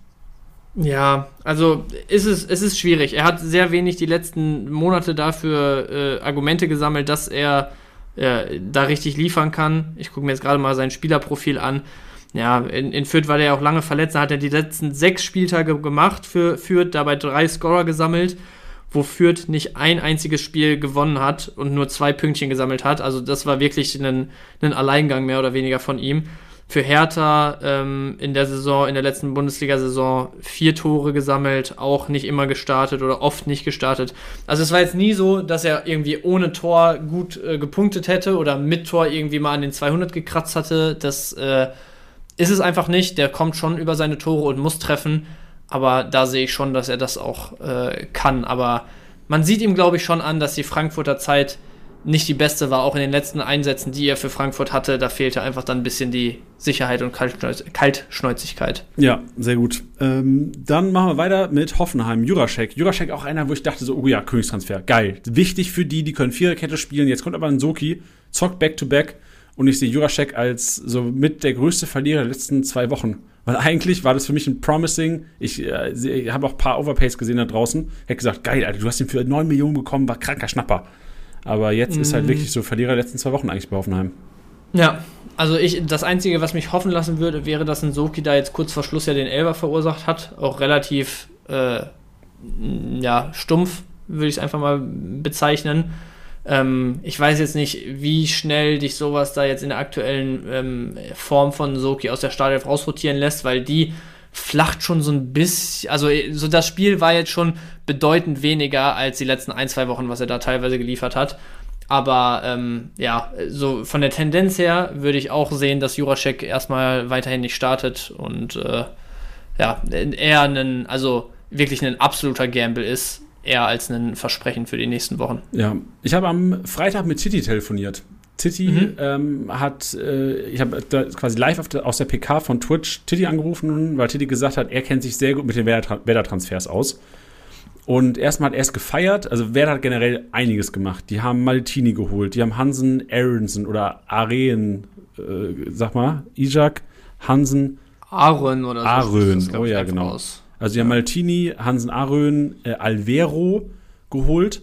Ja, also ist es, es ist schwierig. Er hat sehr wenig die letzten Monate dafür äh, Argumente gesammelt, dass er äh, da richtig liefern kann. Ich gucke mir jetzt gerade mal sein Spielerprofil an. Ja, in, in Fürth war der ja auch lange verletzt. Da hat er die letzten sechs Spieltage gemacht für Fürth, dabei drei Scorer gesammelt, wo Fürth nicht ein einziges Spiel gewonnen hat und nur zwei Pünktchen gesammelt hat. Also das war wirklich ein, ein Alleingang mehr oder weniger von ihm. Für Hertha ähm, in der Saison, in der letzten Bundesliga-Saison vier Tore gesammelt, auch nicht immer gestartet oder oft nicht gestartet. Also es war jetzt nie so, dass er irgendwie ohne Tor gut äh, gepunktet hätte oder mit Tor irgendwie mal an den 200 gekratzt hatte. Das äh, ist es einfach nicht. Der kommt schon über seine Tore und muss treffen. Aber da sehe ich schon, dass er das auch äh, kann. Aber man sieht ihm, glaube ich, schon an, dass die Frankfurter Zeit nicht die beste war, auch in den letzten Einsätzen, die er für Frankfurt hatte. Da fehlte einfach dann ein bisschen die Sicherheit und Kaltschnäuz Kaltschnäuzigkeit. Ja, sehr gut. Ähm, dann machen wir weiter mit Hoffenheim, Juraschek. Juraschek auch einer, wo ich dachte so, oh ja, Königstransfer, geil. Wichtig für die, die können Viererkette spielen. Jetzt kommt aber ein Soki, zockt Back-to-Back und ich sehe Juraschek als so mit der größte Verlierer der letzten zwei Wochen. Weil eigentlich war das für mich ein Promising. Ich äh, seh- habe auch ein paar Overpays gesehen da draußen. Hätte gesagt, geil, Alter, du hast ihn für 9 Millionen bekommen, war kranker Schnapper. Aber jetzt ist halt wirklich so Verlierer der letzten zwei Wochen eigentlich bei Hoffenheim. Ja, also ich, das Einzige, was mich hoffen lassen würde, wäre, dass ein Soki da jetzt kurz vor Schluss ja den Elber verursacht hat. Auch relativ, äh, ja, stumpf, würde ich es einfach mal bezeichnen. Ähm, ich weiß jetzt nicht, wie schnell dich sowas da jetzt in der aktuellen ähm, Form von Soki aus der Startelf rausrotieren lässt, weil die flacht schon so ein bisschen, also so das Spiel war jetzt schon bedeutend weniger als die letzten ein, zwei Wochen, was er da teilweise geliefert hat. Aber ähm, ja, so von der Tendenz her würde ich auch sehen, dass Juraschek erstmal weiterhin nicht startet und äh, ja, eher ein, also wirklich ein absoluter Gamble ist, eher als ein Versprechen für die nächsten Wochen. Ja, ich habe am Freitag mit Titi telefoniert. Titi ähm, hat, äh, ich habe da quasi live auf der, aus der PK von Twitch Titi angerufen, weil Titi gesagt hat, er kennt sich sehr gut mit den Werder- Werder-Transfers aus. Und erstmal hat er es gefeiert, also Werder hat generell einiges gemacht. Die haben Maltini geholt, die haben Hansen Aronson oder Areen, äh, sag mal, Isaac, Hansen, Aaron oder so. Arön, oh ja, genau. aus. Also die haben Maltini, Hansen Arön, äh, Alvero geholt.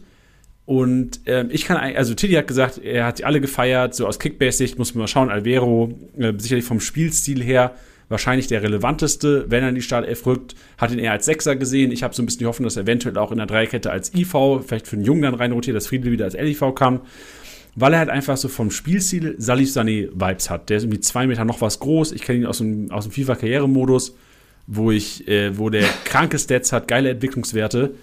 Und ähm, ich kann, also Tilly hat gesagt, er hat sie alle gefeiert, so aus Kickbase-Sicht muss man mal schauen. Alvero, äh, sicherlich vom Spielstil her, wahrscheinlich der relevanteste, wenn er in die Startelf rückt, hat ihn eher als Sechser gesehen. Ich habe so ein bisschen die Hoffnung, dass er eventuell auch in der Dreikette als IV, vielleicht für einen Jungen dann reinrotiert, dass Friedel wieder als LIV kann. Weil er halt einfach so vom Spielstil Salif Sané-Vibes hat. Der ist irgendwie zwei Meter noch was groß. Ich kenne ihn aus dem, aus dem FIFA-Karrieremodus, wo ich, äh, wo der kranke Stats hat, geile Entwicklungswerte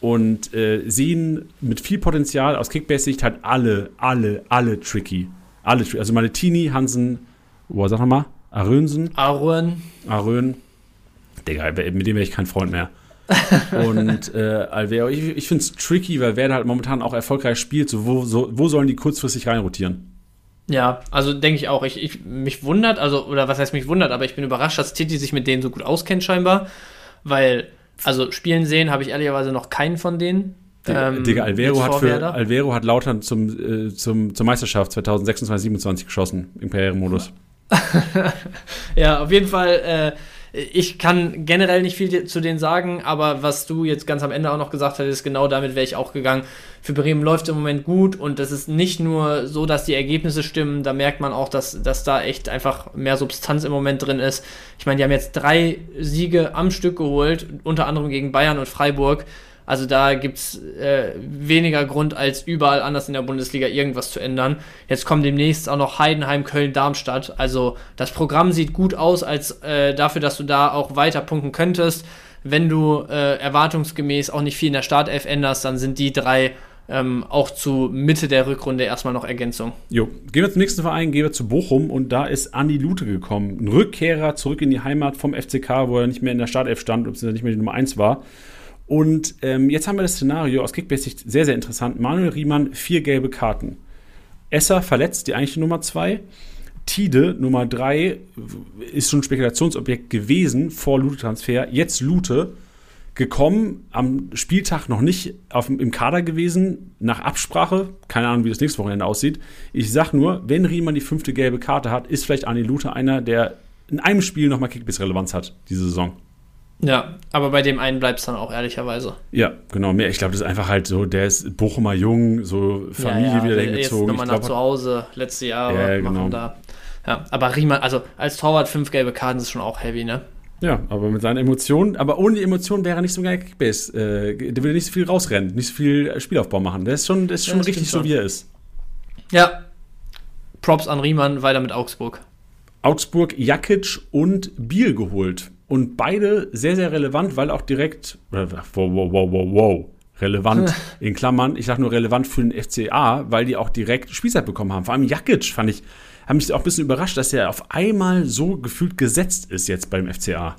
und äh, sehen mit viel Potenzial aus Kickbase-Sicht halt alle, alle, alle tricky. Alle tricky. Also Maletini, Hansen, oh, sag nochmal, Arönsen, Aaron, Arön. Digga, mit dem wäre ich kein Freund mehr. (laughs) und äh, Alvero, ich, ich finde es tricky, weil Werder halt momentan auch erfolgreich spielt. So, wo, so, wo sollen die kurzfristig reinrotieren? Ja, also denke ich auch. Ich, ich, mich wundert, also, oder was heißt mich wundert, aber ich bin überrascht, dass Titi sich mit denen so gut auskennt, scheinbar. Weil, also spielen sehen habe ich ehrlicherweise noch keinen von denen. Digga, Digga Alvero, hat für. Alvero hat Lautern zum, äh, zum, zur Meisterschaft 2026-27 geschossen im Karrieremodus. (laughs) Ja, auf jeden Fall. Äh, ich kann generell nicht viel zu denen sagen, aber was du jetzt ganz am Ende auch noch gesagt hattest, genau damit wäre ich auch gegangen. Für Bremen läuft im Moment gut und es ist nicht nur so, dass die Ergebnisse stimmen, da merkt man auch, dass, dass da echt einfach mehr Substanz im Moment drin ist. Ich meine, die haben jetzt drei Siege am Stück geholt, unter anderem gegen Bayern und Freiburg. Also da gibt's äh, weniger Grund als überall anders in der Bundesliga irgendwas zu ändern. Jetzt kommen demnächst auch noch Heidenheim, Köln, Darmstadt. Also das Programm sieht gut aus, als äh, dafür, dass du da auch weiter punkten könntest. Wenn du äh, erwartungsgemäß auch nicht viel in der Startelf änderst, dann sind die drei ähm, auch zu Mitte der Rückrunde erstmal noch Ergänzung. Jo, gehen wir zum nächsten Verein, gehen wir zu Bochum und da ist Andi Lute gekommen. Ein Rückkehrer zurück in die Heimat vom FCK, wo er nicht mehr in der Startelf stand, beziehungsweise nicht mehr die Nummer 1 war. Und ähm, jetzt haben wir das Szenario aus Kickbase-Sicht sehr, sehr interessant. Manuel Riemann, vier gelbe Karten. Esser verletzt, die eigentliche Nummer zwei. Tide, Nummer drei, ist schon Spekulationsobjekt gewesen vor Lute-Transfer. Jetzt Lute, gekommen, am Spieltag noch nicht auf, im Kader gewesen, nach Absprache. Keine Ahnung, wie das nächste Wochenende aussieht. Ich sag nur, wenn Riemann die fünfte gelbe Karte hat, ist vielleicht Arne Lute einer, der in einem Spiel nochmal Kickbiss-Relevanz hat, diese Saison. Ja, aber bei dem einen bleibt es dann auch ehrlicherweise. Ja, genau. Ich glaube, das ist einfach halt so, der ist Bochumer Jung, so Familie ja, ja, wieder dahin gezogen. Jetzt nochmal nach zu Hause, letzte Jahre ja, machen genau. da. Ja, aber Riemann, also als Torwart fünf gelbe Karten ist schon auch heavy, ne? Ja, aber mit seinen Emotionen, aber ohne die Emotionen wäre er nicht so geil Kickbase. Äh, der will nicht so viel rausrennen, nicht so viel Spielaufbau machen. Der ist schon, der ist schon ja, richtig so, wie er ist. Ja. Props an Riemann, weiter mit Augsburg. Augsburg, Jakic und Biel geholt. Und beide sehr, sehr relevant, weil auch direkt. Wow, wow, wow, wow, wow. Relevant (laughs) in Klammern. Ich sage nur relevant für den FCA, weil die auch direkt Spielzeit bekommen haben. Vor allem Jakic fand ich habe mich auch ein bisschen überrascht, dass er auf einmal so gefühlt gesetzt ist jetzt beim FCA.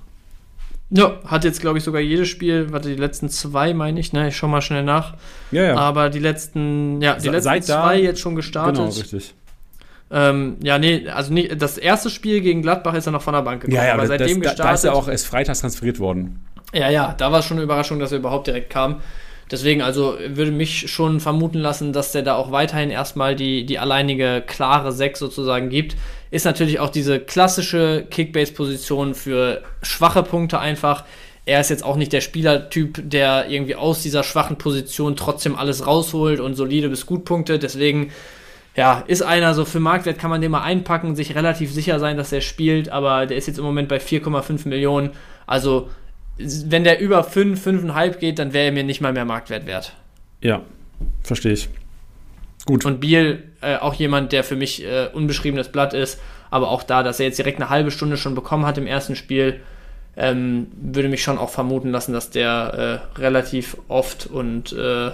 Ja, hat jetzt, glaube ich, sogar jedes Spiel, warte, die letzten zwei, meine ich, ne? Ich schau mal schnell nach. Ja, ja. Aber die letzten, ja, die letzten Seit zwei da, jetzt schon gestartet. Genau, richtig. Ähm, ja, nee, also nicht, das erste Spiel gegen Gladbach ist er noch von der Bank gekommen. Ja, ja, aber seitdem das, gestartet. Da ist er auch erst freitags transferiert worden. Ja, ja, da war es schon eine Überraschung, dass er überhaupt direkt kam. Deswegen, also würde mich schon vermuten lassen, dass der da auch weiterhin erstmal die, die alleinige klare 6 sozusagen gibt. Ist natürlich auch diese klassische Kickbase-Position für schwache Punkte einfach. Er ist jetzt auch nicht der Spielertyp, der irgendwie aus dieser schwachen Position trotzdem alles rausholt und solide bis gut Punkte. Deswegen, ja, ist einer so für Marktwert kann man den mal einpacken, sich relativ sicher sein, dass er spielt, aber der ist jetzt im Moment bei 4,5 Millionen. Also wenn der über 5, 5,5 geht, dann wäre er mir nicht mal mehr Marktwert wert. Ja, verstehe ich. Gut. Und Biel, äh, auch jemand, der für mich äh, unbeschriebenes Blatt ist, aber auch da, dass er jetzt direkt eine halbe Stunde schon bekommen hat im ersten Spiel, ähm, würde mich schon auch vermuten lassen, dass der äh, relativ oft und äh,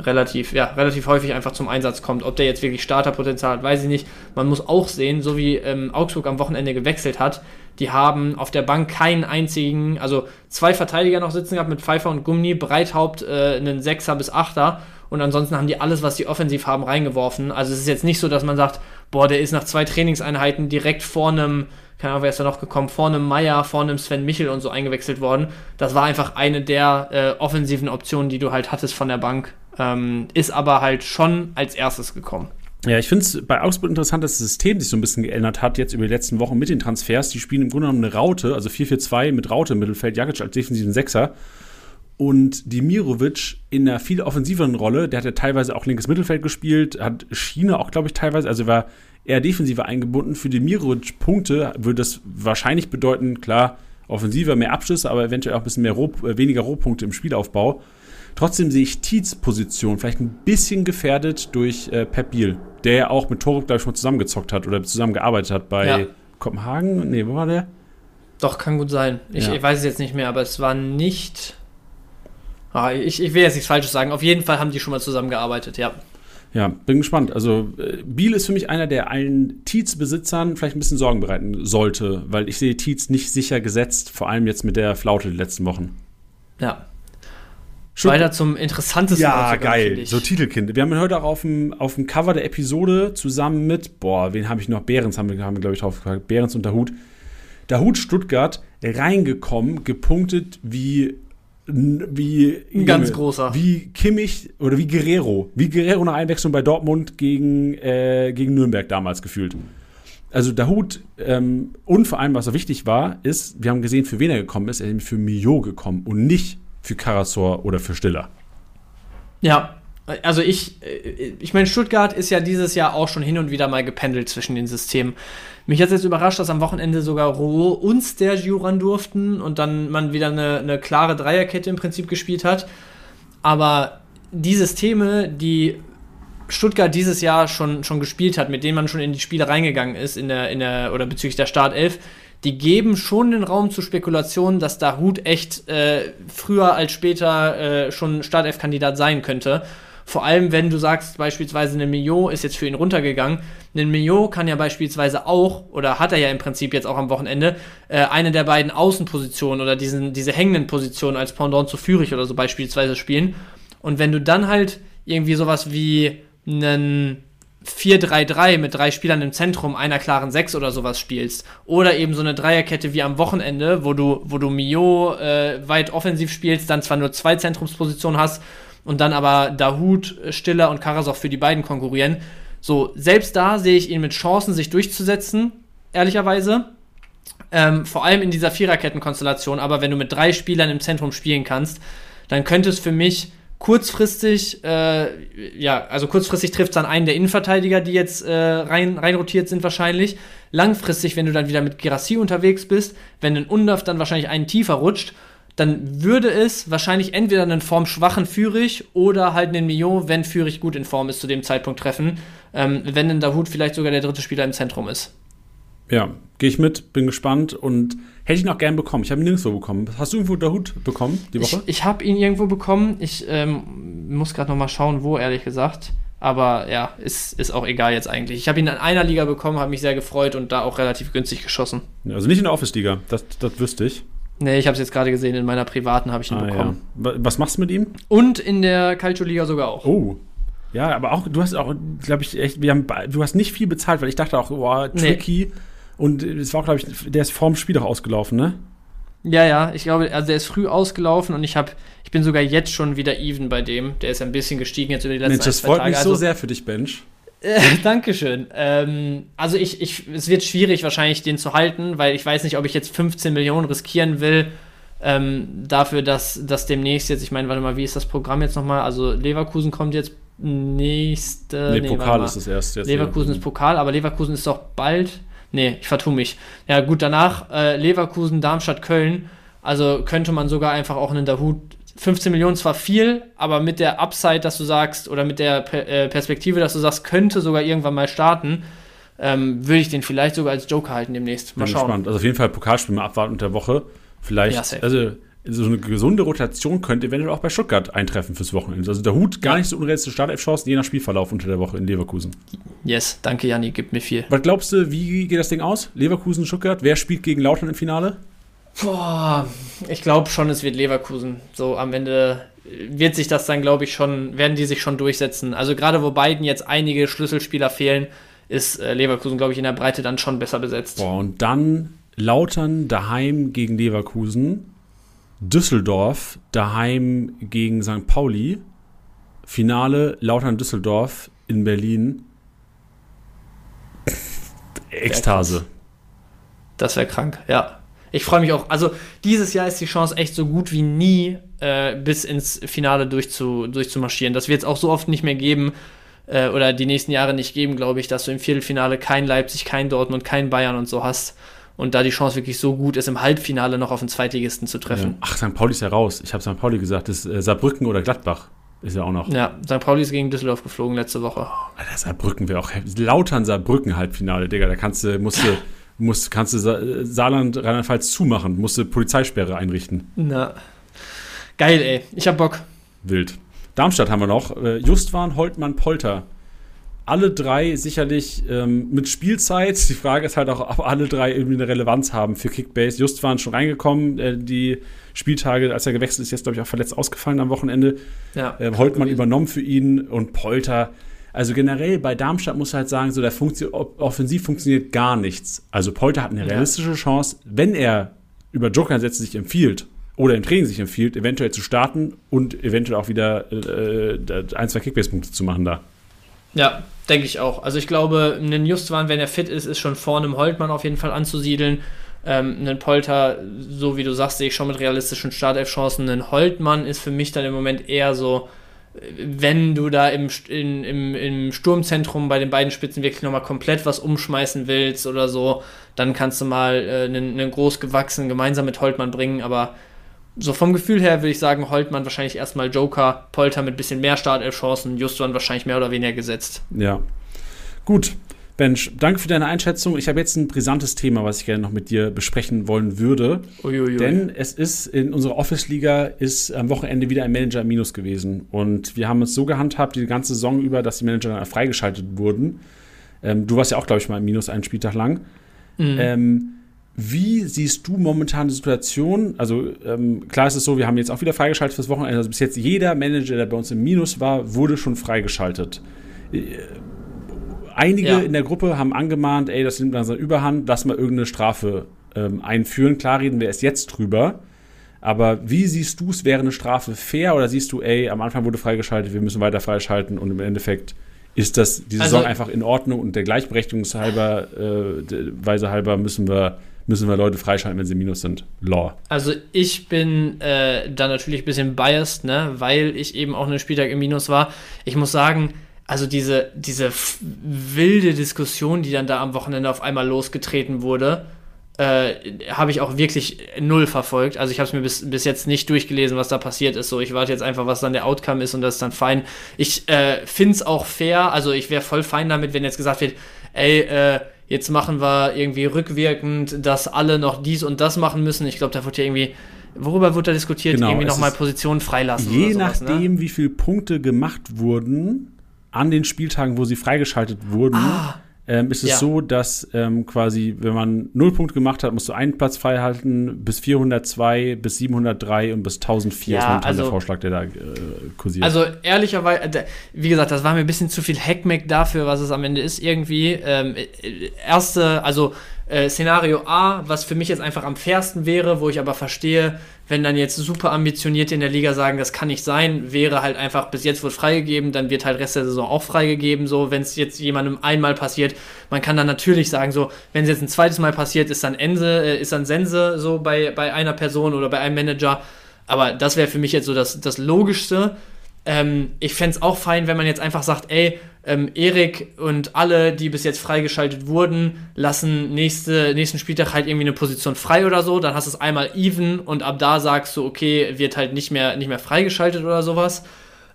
relativ, ja, relativ häufig einfach zum Einsatz kommt. Ob der jetzt wirklich Starterpotenzial hat, weiß ich nicht. Man muss auch sehen, so wie ähm, Augsburg am Wochenende gewechselt hat, die haben auf der Bank keinen einzigen, also zwei Verteidiger noch sitzen gehabt mit Pfeiffer und Gummi, Breithaupt äh, einen Sechser bis Achter und ansonsten haben die alles, was die offensiv haben, reingeworfen. Also es ist jetzt nicht so, dass man sagt, boah, der ist nach zwei Trainingseinheiten direkt vor einem, keine Ahnung, wer ist da noch gekommen, vor einem Meier, vor einem Sven Michel und so eingewechselt worden. Das war einfach eine der äh, offensiven Optionen, die du halt hattest von der Bank. Ähm, ist aber halt schon als erstes gekommen. Ja, ich finde es bei Augsburg interessant, dass das System sich so ein bisschen geändert hat, jetzt über die letzten Wochen mit den Transfers. Die spielen im Grunde genommen eine Raute, also 4-4-2 mit Raute im Mittelfeld, Jakic als defensiven Sechser. Und Dimirovic in einer viel offensiveren Rolle, der hat ja teilweise auch linkes Mittelfeld gespielt, hat Schiene auch, glaube ich, teilweise, also war eher defensiver eingebunden. Für Dimirovic Punkte würde das wahrscheinlich bedeuten, klar, offensiver, mehr Abschlüsse, aber eventuell auch ein bisschen mehr Roh, äh, weniger Rohpunkte im Spielaufbau. Trotzdem sehe ich Tietz Position vielleicht ein bisschen gefährdet durch äh, Pep Biel, der ja auch mit Torup, glaube ich, schon zusammengezockt hat oder zusammengearbeitet hat bei ja. Kopenhagen. Nee, wo war der? Doch, kann gut sein. Ich, ja. ich, weiß es jetzt nicht mehr, aber es war nicht. Ah, ich, ich will jetzt nichts Falsches sagen. Auf jeden Fall haben die schon mal zusammengearbeitet, ja. Ja, bin gespannt. Also äh, Biel ist für mich einer, der allen Tietz-Besitzern vielleicht ein bisschen Sorgen bereiten sollte, weil ich sehe Tietz nicht sicher gesetzt, vor allem jetzt mit der Flaute die letzten Wochen. Ja, Schon Weiter zum interessantesten. Ja, geil. So Titelkind. Wir haben ihn heute auch auf dem, auf dem Cover der Episode zusammen mit, boah, wen habe ich noch? Behrens haben wir, haben wir glaube ich, drauf gefragt. Behrens und Dahut. Dahut Stuttgart reingekommen, gepunktet wie wie ein ganz großer. Wie Kimmich oder wie Guerrero. Wie Guerrero nach Einwechslung bei Dortmund gegen, äh, gegen Nürnberg damals gefühlt. Also Dahut ähm, und vor allem, was so wichtig war, ist, wir haben gesehen, für wen er gekommen ist. Er ist nämlich für Mio gekommen und nicht für Karasor oder für Stiller. Ja, also ich, ich meine, Stuttgart ist ja dieses Jahr auch schon hin und wieder mal gependelt zwischen den Systemen. Mich hat es jetzt überrascht, dass am Wochenende sogar Roh und Stergio ran durften und dann man wieder eine, eine klare Dreierkette im Prinzip gespielt hat. Aber die Systeme, die Stuttgart dieses Jahr schon, schon gespielt hat, mit denen man schon in die Spiele reingegangen ist, in der, in der, oder bezüglich der Startelf, die geben schon den Raum zu Spekulationen, dass da Hut echt äh, früher als später äh, schon Startelf-Kandidat sein könnte. Vor allem, wenn du sagst, beispielsweise ein Mio ist jetzt für ihn runtergegangen. Ein Mio kann ja beispielsweise auch, oder hat er ja im Prinzip jetzt auch am Wochenende, äh, eine der beiden Außenpositionen oder diesen, diese hängenden Positionen als Pendant zu Fürich oder so beispielsweise spielen. Und wenn du dann halt irgendwie sowas wie einen 4-3-3 mit drei Spielern im Zentrum, einer klaren 6 oder sowas spielst. Oder eben so eine Dreierkette wie am Wochenende, wo du, wo du Mio äh, weit offensiv spielst, dann zwar nur zwei Zentrumspositionen hast und dann aber Dahut, Stiller und Karasov für die beiden konkurrieren. So, selbst da sehe ich ihn mit Chancen, sich durchzusetzen, ehrlicherweise. Ähm, vor allem in dieser Viererkettenkonstellation, aber wenn du mit drei Spielern im Zentrum spielen kannst, dann könnte es für mich kurzfristig, äh, ja, also kurzfristig trifft es dann einen der Innenverteidiger, die jetzt äh, rein, rein rotiert sind wahrscheinlich. Langfristig, wenn du dann wieder mit Gerassi unterwegs bist, wenn ein Undorf dann wahrscheinlich einen tiefer rutscht, dann würde es wahrscheinlich entweder einen formschwachen Führig oder halt einen Mio, wenn Führig gut in Form ist, zu dem Zeitpunkt treffen, ähm, wenn ein Dahut vielleicht sogar der dritte Spieler im Zentrum ist. Ja, gehe ich mit, bin gespannt und hätte ich noch gern bekommen. Ich habe ihn nirgendwo bekommen. Hast du irgendwo der Hut bekommen die Woche? Ich, ich habe ihn irgendwo bekommen. Ich ähm, muss gerade noch mal schauen, wo, ehrlich gesagt. Aber ja, ist, ist auch egal jetzt eigentlich. Ich habe ihn in einer Liga bekommen, habe mich sehr gefreut und da auch relativ günstig geschossen. Also nicht in der Office-Liga, das, das wüsste ich. Nee, ich habe es jetzt gerade gesehen, in meiner privaten habe ich ihn ah, bekommen. Ja. Was machst du mit ihm? Und in der Calcio-Liga sogar auch. Oh. Ja, aber auch, du hast auch, glaube ich, echt, wir haben, du hast nicht viel bezahlt, weil ich dachte auch, boah, tricky. Nee und es war, glaube ich, der ist vorm Spiel doch ausgelaufen, ne? Ja, ja, ich glaube, also der ist früh ausgelaufen und ich habe, ich bin sogar jetzt schon wieder even bei dem. Der ist ein bisschen gestiegen jetzt über die letzten Mensch, das freut mich also, so sehr für dich, Bench. (laughs) Äh, Dankeschön. Ähm, also ich, ich, es wird schwierig wahrscheinlich den zu halten, weil ich weiß nicht, ob ich jetzt 15 Millionen riskieren will ähm, dafür, dass, dass demnächst jetzt, ich meine, warte mal, wie ist das Programm jetzt nochmal? Also Leverkusen kommt jetzt nächste. Nee, nee Pokal ist das erst. Jetzt Leverkusen ist Pokal, aber Leverkusen ist doch bald. Nee, ich vertue mich. Ja, gut, danach äh, Leverkusen, Darmstadt, Köln. Also könnte man sogar einfach auch einen Dahut 15 Millionen zwar viel, aber mit der Upside, dass du sagst, oder mit der äh, Perspektive, dass du sagst, könnte sogar irgendwann mal starten, ähm, würde ich den vielleicht sogar als Joker halten demnächst. Mal Bin schauen. Gespannt. Also auf jeden Fall Pokalspiel mal abwarten unter der Woche. Vielleicht, ja, also so eine gesunde Rotation könnte eventuell auch bei Stuttgart eintreffen fürs Wochenende. Also der Hut gar nicht so unrealistische Startelf-Chancen, je nach Spielverlauf unter der Woche in Leverkusen. Yes, danke Janni, gibt mir viel. Was glaubst du, wie geht das Ding aus? Leverkusen, Stuttgart? Wer spielt gegen Lautern im Finale? Boah, ich glaube schon, es wird Leverkusen. So am Ende wird sich das dann, glaube ich, schon, werden die sich schon durchsetzen. Also gerade wo beiden jetzt einige Schlüsselspieler fehlen, ist äh, Leverkusen, glaube ich, in der Breite dann schon besser besetzt. Boah, und dann Lautern daheim gegen Leverkusen Düsseldorf daheim gegen St. Pauli. Finale Lautern-Düsseldorf in Berlin. Ekstase. Das wäre krank, ja. Ich freue mich auch. Also, dieses Jahr ist die Chance echt so gut wie nie, äh, bis ins Finale durchzu, durchzumarschieren. Das wird es auch so oft nicht mehr geben äh, oder die nächsten Jahre nicht geben, glaube ich, dass du im Viertelfinale kein Leipzig, kein Dortmund, kein Bayern und so hast und da die Chance wirklich so gut ist, im Halbfinale noch auf den Zweitligisten zu treffen. Ja. Ach, St. Pauli ist ja raus. Ich habe St. Pauli gesagt, das ist äh, Saarbrücken oder Gladbach. Ist ja auch noch. Ja, St. Pauli ist gegen Düsseldorf geflogen letzte Woche. Alter, Saarbrücken wäre auch Lautern Saarbrücken Halbfinale, Digga. Da kannst du, musst du, musst, kannst du Sa Saarland, Rheinland-Pfalz zumachen, musst du Polizeisperre einrichten. Na. Geil, ey. Ich hab Bock. Wild. Darmstadt haben wir noch. Äh, Justwan, Holtmann, Polter alle drei sicherlich ähm, mit Spielzeit. Die Frage ist halt auch, ob alle drei irgendwie eine Relevanz haben für Kickbase. Just waren schon reingekommen, äh, die Spieltage, als er gewechselt ist, jetzt glaube ich auch verletzt ausgefallen am Wochenende. Ja, äh, Holtmann übernommen für ihn und Polter. Also generell bei Darmstadt muss halt sagen, so der Funktion, offensiv funktioniert gar nichts. Also Polter hat eine realistische Chance, wenn er über Joker-Sätze sich empfiehlt oder im Training sich empfiehlt, eventuell zu starten und eventuell auch wieder äh, ein, zwei Kickbase-Punkte zu machen da. Ja, denke ich auch. Also ich glaube, ein Justwan, wenn er fit ist, ist schon vorne im Holtmann auf jeden Fall anzusiedeln. Ähm, einen Polter, so wie du sagst, sehe ich schon mit realistischen Startelf-Chancen. Ein Holtmann ist für mich dann im Moment eher so, wenn du da im, in, im, im Sturmzentrum bei den beiden Spitzen wirklich nochmal komplett was umschmeißen willst oder so, dann kannst du mal äh, einen, einen groß gewachsenen gemeinsam mit Holtmann bringen, aber so vom Gefühl her würde ich sagen, Holtmann wahrscheinlich erstmal Joker, Polter mit ein bisschen mehr Startelf-Chancen, Justwan wahrscheinlich mehr oder weniger gesetzt. Ja. Gut. Bench, danke für deine Einschätzung. Ich habe jetzt ein brisantes Thema, was ich gerne noch mit dir besprechen wollen würde. Uiuiui. Denn es ist in unserer Office-Liga ist am Wochenende wieder ein Manager im Minus gewesen. Und wir haben es so gehandhabt, die ganze Saison über, dass die Manager dann freigeschaltet wurden. Ähm, du warst ja auch, glaube ich, mal im Minus einen Spieltag lang. Mhm. Ähm, wie siehst du momentan die Situation? Also ähm, klar ist es so, wir haben jetzt auch wieder freigeschaltet fürs Wochenende. Also bis jetzt jeder Manager, der bei uns im Minus war, wurde schon freigeschaltet. Äh, einige ja. in der Gruppe haben angemahnt, ey, das nimmt langsam Überhand, lass mal irgendeine Strafe ähm, einführen. Klar reden wir erst jetzt drüber. Aber wie siehst du es, wäre eine Strafe fair oder siehst du, ey, am Anfang wurde freigeschaltet, wir müssen weiter freischalten und im Endeffekt ist das die Saison also, einfach in Ordnung und der Gleichberechtigungshalber, äh, Weise halber müssen wir müssen wir Leute freischalten, wenn sie Minus sind. Law. Also ich bin äh, da natürlich ein bisschen biased, ne, weil ich eben auch einen Spieltag im Minus war. Ich muss sagen, also diese, diese wilde Diskussion, die dann da am Wochenende auf einmal losgetreten wurde, äh, habe ich auch wirklich null verfolgt. Also ich habe es mir bis, bis jetzt nicht durchgelesen, was da passiert ist. So, ich warte jetzt einfach, was dann der Outcome ist und das ist dann fein. Ich äh, finde es auch fair, also ich wäre voll fein damit, wenn jetzt gesagt wird, ey, äh, jetzt machen wir irgendwie rückwirkend, dass alle noch dies und das machen müssen. Ich glaube, da wird ja irgendwie worüber wird da diskutiert? Genau, irgendwie nochmal Positionen freilassen. Je sowas, ne? nachdem, ne? wie viele Punkte gemacht wurden, an den Spieltagen, wo sie freigeschaltet wurden, ah, ähm, ist es ja. so, dass ähm, quasi, wenn man null Punkte gemacht hat, musst du einen Platz frei halten, bis 402, bis 703 und bis 1004 ja, ist momentan also, der Vorschlag, der da äh, kursiert. Also ehrlicherweise, äh, wie gesagt, das war mir ein bisschen zu viel Hackmack dafür, was es am Ende ist irgendwie. Ähm, äh, erste, also äh, Szenario A, was für mich jetzt einfach am fairsten wäre, wo ich aber verstehe, wenn dann jetzt super ambitionierte in der Liga sagen, das kann nicht sein, wäre halt einfach, bis jetzt wird freigegeben, dann wird halt Rest der Saison auch freigegeben, so, wenn es jetzt jemandem einmal passiert. Man kann dann natürlich sagen, so, wenn es jetzt ein zweites Mal passiert, ist dann Ense, äh, ist dann Sense so bei, bei einer Person oder bei einem Manager. Aber das wäre für mich jetzt so das, das Logischste. Ähm, ich fände es auch fein, wenn man jetzt einfach sagt, ey, ähm, Erik und alle, die bis jetzt freigeschaltet wurden, lassen nächste, nächsten Spieltag halt irgendwie eine Position frei oder so. Dann hast du es einmal even und ab da sagst du, okay, wird halt nicht mehr, nicht mehr freigeschaltet oder sowas.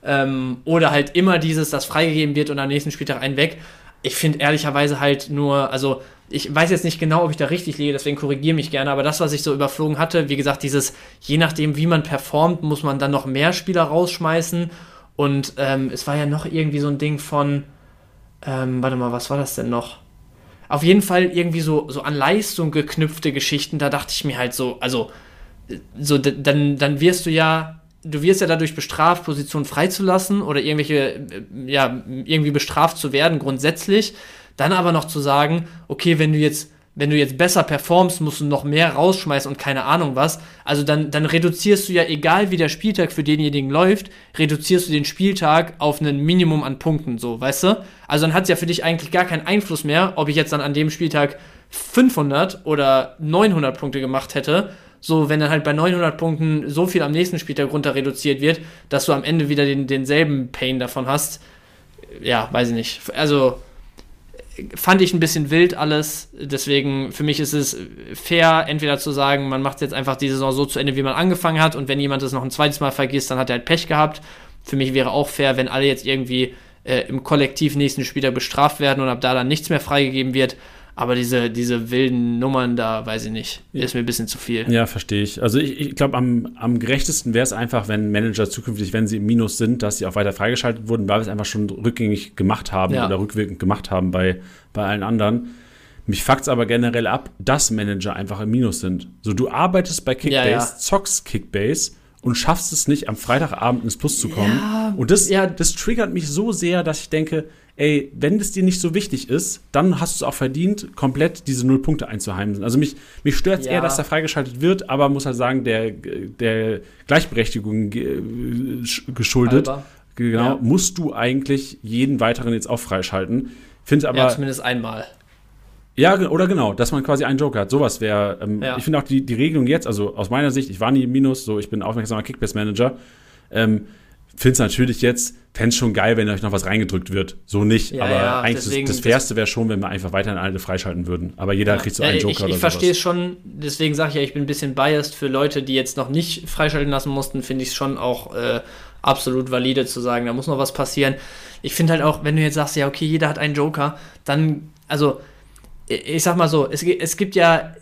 Ähm, oder halt immer dieses, das freigegeben wird und am nächsten Spieltag einen weg. Ich finde ehrlicherweise halt nur, also ich weiß jetzt nicht genau, ob ich da richtig liege, deswegen korrigiere mich gerne, aber das, was ich so überflogen hatte, wie gesagt, dieses, je nachdem, wie man performt, muss man dann noch mehr Spieler rausschmeißen und ähm, es war ja noch irgendwie so ein Ding von, ähm, warte mal, was war das denn noch? Auf jeden Fall irgendwie so, so an Leistung geknüpfte Geschichten, da dachte ich mir halt so, also, so, dann, dann wirst du ja, du wirst ja dadurch bestraft, Positionen freizulassen oder irgendwelche, äh, ja, irgendwie bestraft zu werden, grundsätzlich. Dann aber noch zu sagen, okay, wenn du jetzt wenn du jetzt besser performst, musst du noch mehr rausschmeißen und keine Ahnung was. Also dann, dann reduzierst du ja, egal wie der Spieltag für denjenigen läuft, reduzierst du den Spieltag auf ein Minimum an Punkten, so, weißt du? Also dann hat es ja für dich eigentlich gar keinen Einfluss mehr, ob ich jetzt dann an dem Spieltag 500 oder 900 Punkte gemacht hätte. So, wenn dann halt bei 900 Punkten so viel am nächsten Spieltag runter reduziert wird, dass du am Ende wieder den, denselben Pain davon hast. Ja, weiß ich nicht. Also, fand ich ein bisschen wild alles. Deswegen, für mich ist es fair, entweder zu sagen, man macht jetzt einfach die Saison so zu Ende, wie man angefangen hat. Und wenn jemand das noch ein zweites Mal vergisst, dann hat er halt Pech gehabt. Für mich wäre auch fair, wenn alle jetzt irgendwie äh, im Kollektiv nächsten Spieler bestraft werden und ab da dann nichts mehr freigegeben wird. Aber diese, diese wilden Nummern da, weiß ich nicht, ist mir ein bisschen zu viel. Ja, verstehe ich. Also ich, ich glaube, am, am gerechtesten wäre es einfach, wenn Manager zukünftig, wenn sie im Minus sind, dass sie auch weiter freigeschaltet wurden, weil wir es einfach schon rückgängig gemacht haben ja. oder rückwirkend gemacht haben bei, bei allen anderen. Mich fuckt es aber generell ab, dass Manager einfach im Minus sind. So, du arbeitest bei Kickbase, ja, ja. zockst Kickbase und schaffst es nicht, am Freitagabend ins Plus zu kommen. Und das, ja. das triggert mich so sehr, dass ich denke, ey, wenn es dir nicht so wichtig ist, dann hast du es auch verdient, komplett diese null Punkte einzuheimsen. Also mich, mich stört es ja. eher, dass da freigeschaltet wird, aber muss halt sagen, der, der Gleichberechtigung geschuldet, Halber. genau, ja. musst du eigentlich jeden weiteren jetzt auch freischalten. Finde aber. Ja, zumindest einmal. Ja, oder genau, dass man quasi einen Joker hat. Sowas wäre. Ähm, ja. Ich finde auch die, die Regelung jetzt, also aus meiner Sicht, ich war nie im Minus, so ich bin aufmerksamer Kickbase-Manager. Ähm, finde es natürlich jetzt, fände es schon geil, wenn euch noch was reingedrückt wird. So nicht. Ja, aber ja, eigentlich deswegen, das, das Fairste wäre schon, wenn wir einfach weiterhin alle freischalten würden. Aber jeder ja. kriegt so einen Joker ich, ich Ich verstehe es schon, deswegen sage ich ja, ich bin ein bisschen biased für Leute, die jetzt noch nicht freischalten lassen mussten, finde ich es schon auch äh, absolut valide zu sagen, da muss noch was passieren. Ich finde halt auch, wenn du jetzt sagst, ja, okay, jeder hat einen Joker, dann also ich sag mal so, es, es gibt ja,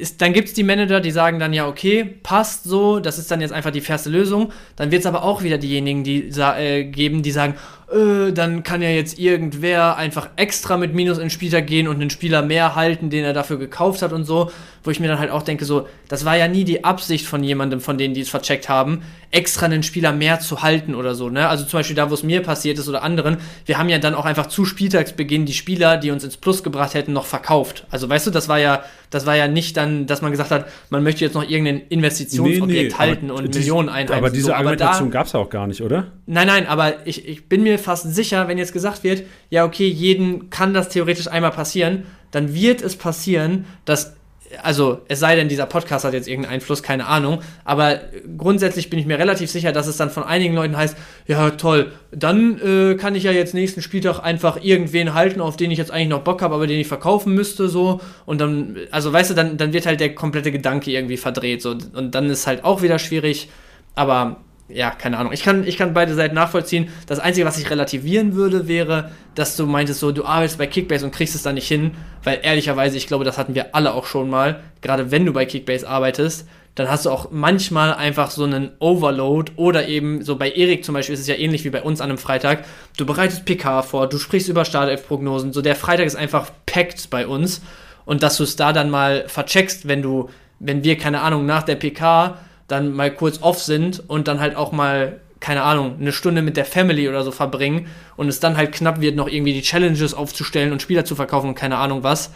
es, dann gibt es die Manager, die sagen dann ja, okay, passt so, das ist dann jetzt einfach die fairste Lösung. Dann wird es aber auch wieder diejenigen die, äh, geben, die sagen, äh, dann kann ja jetzt irgendwer einfach extra mit Minus in Spieltag gehen und einen Spieler mehr halten, den er dafür gekauft hat und so, wo ich mir dann halt auch denke, so, das war ja nie die Absicht von jemandem, von denen, die es vercheckt haben, extra einen Spieler mehr zu halten oder so, ne? Also zum Beispiel da, wo es mir passiert ist oder anderen, wir haben ja dann auch einfach zu Spieltagsbeginn die Spieler, die uns ins Plus gebracht hätten, noch verkauft. Also weißt du, das war ja, das war ja nicht dann, dass man gesagt hat, man möchte jetzt noch irgendein Investitionsobjekt nee, nee, halten und die, Millionen einheimsen. Aber diese so, Argumentation gab es ja auch gar nicht, oder? Nein, nein, aber ich, ich bin mir fast sicher, wenn jetzt gesagt wird, ja, okay, jeden kann das theoretisch einmal passieren, dann wird es passieren, dass also es sei denn, dieser Podcast hat jetzt irgendeinen Einfluss, keine Ahnung, aber grundsätzlich bin ich mir relativ sicher, dass es dann von einigen Leuten heißt, ja toll, dann äh, kann ich ja jetzt nächsten Spieltag einfach irgendwen halten, auf den ich jetzt eigentlich noch Bock habe, aber den ich verkaufen müsste, so. Und dann, also weißt du, dann, dann wird halt der komplette Gedanke irgendwie verdreht, so. Und dann ist halt auch wieder schwierig, aber ja, keine Ahnung. Ich kann, ich kann beide Seiten nachvollziehen. Das Einzige, was ich relativieren würde, wäre, dass du meintest, so, du arbeitest bei Kickbase und kriegst es da nicht hin, weil ehrlicherweise, ich glaube, das hatten wir alle auch schon mal. Gerade wenn du bei Kickbase arbeitest, dann hast du auch manchmal einfach so einen Overload oder eben, so bei Erik zum Beispiel ist es ja ähnlich wie bei uns an einem Freitag. Du bereitest PK vor, du sprichst über Startelf-Prognosen. So, der Freitag ist einfach packed bei uns. Und dass du es da dann mal vercheckst, wenn du, wenn wir, keine Ahnung, nach der PK dann mal kurz off sind und dann halt auch mal, keine Ahnung, eine Stunde mit der Family oder so verbringen und es dann halt knapp wird, noch irgendwie die Challenges aufzustellen und Spieler zu verkaufen und keine Ahnung was.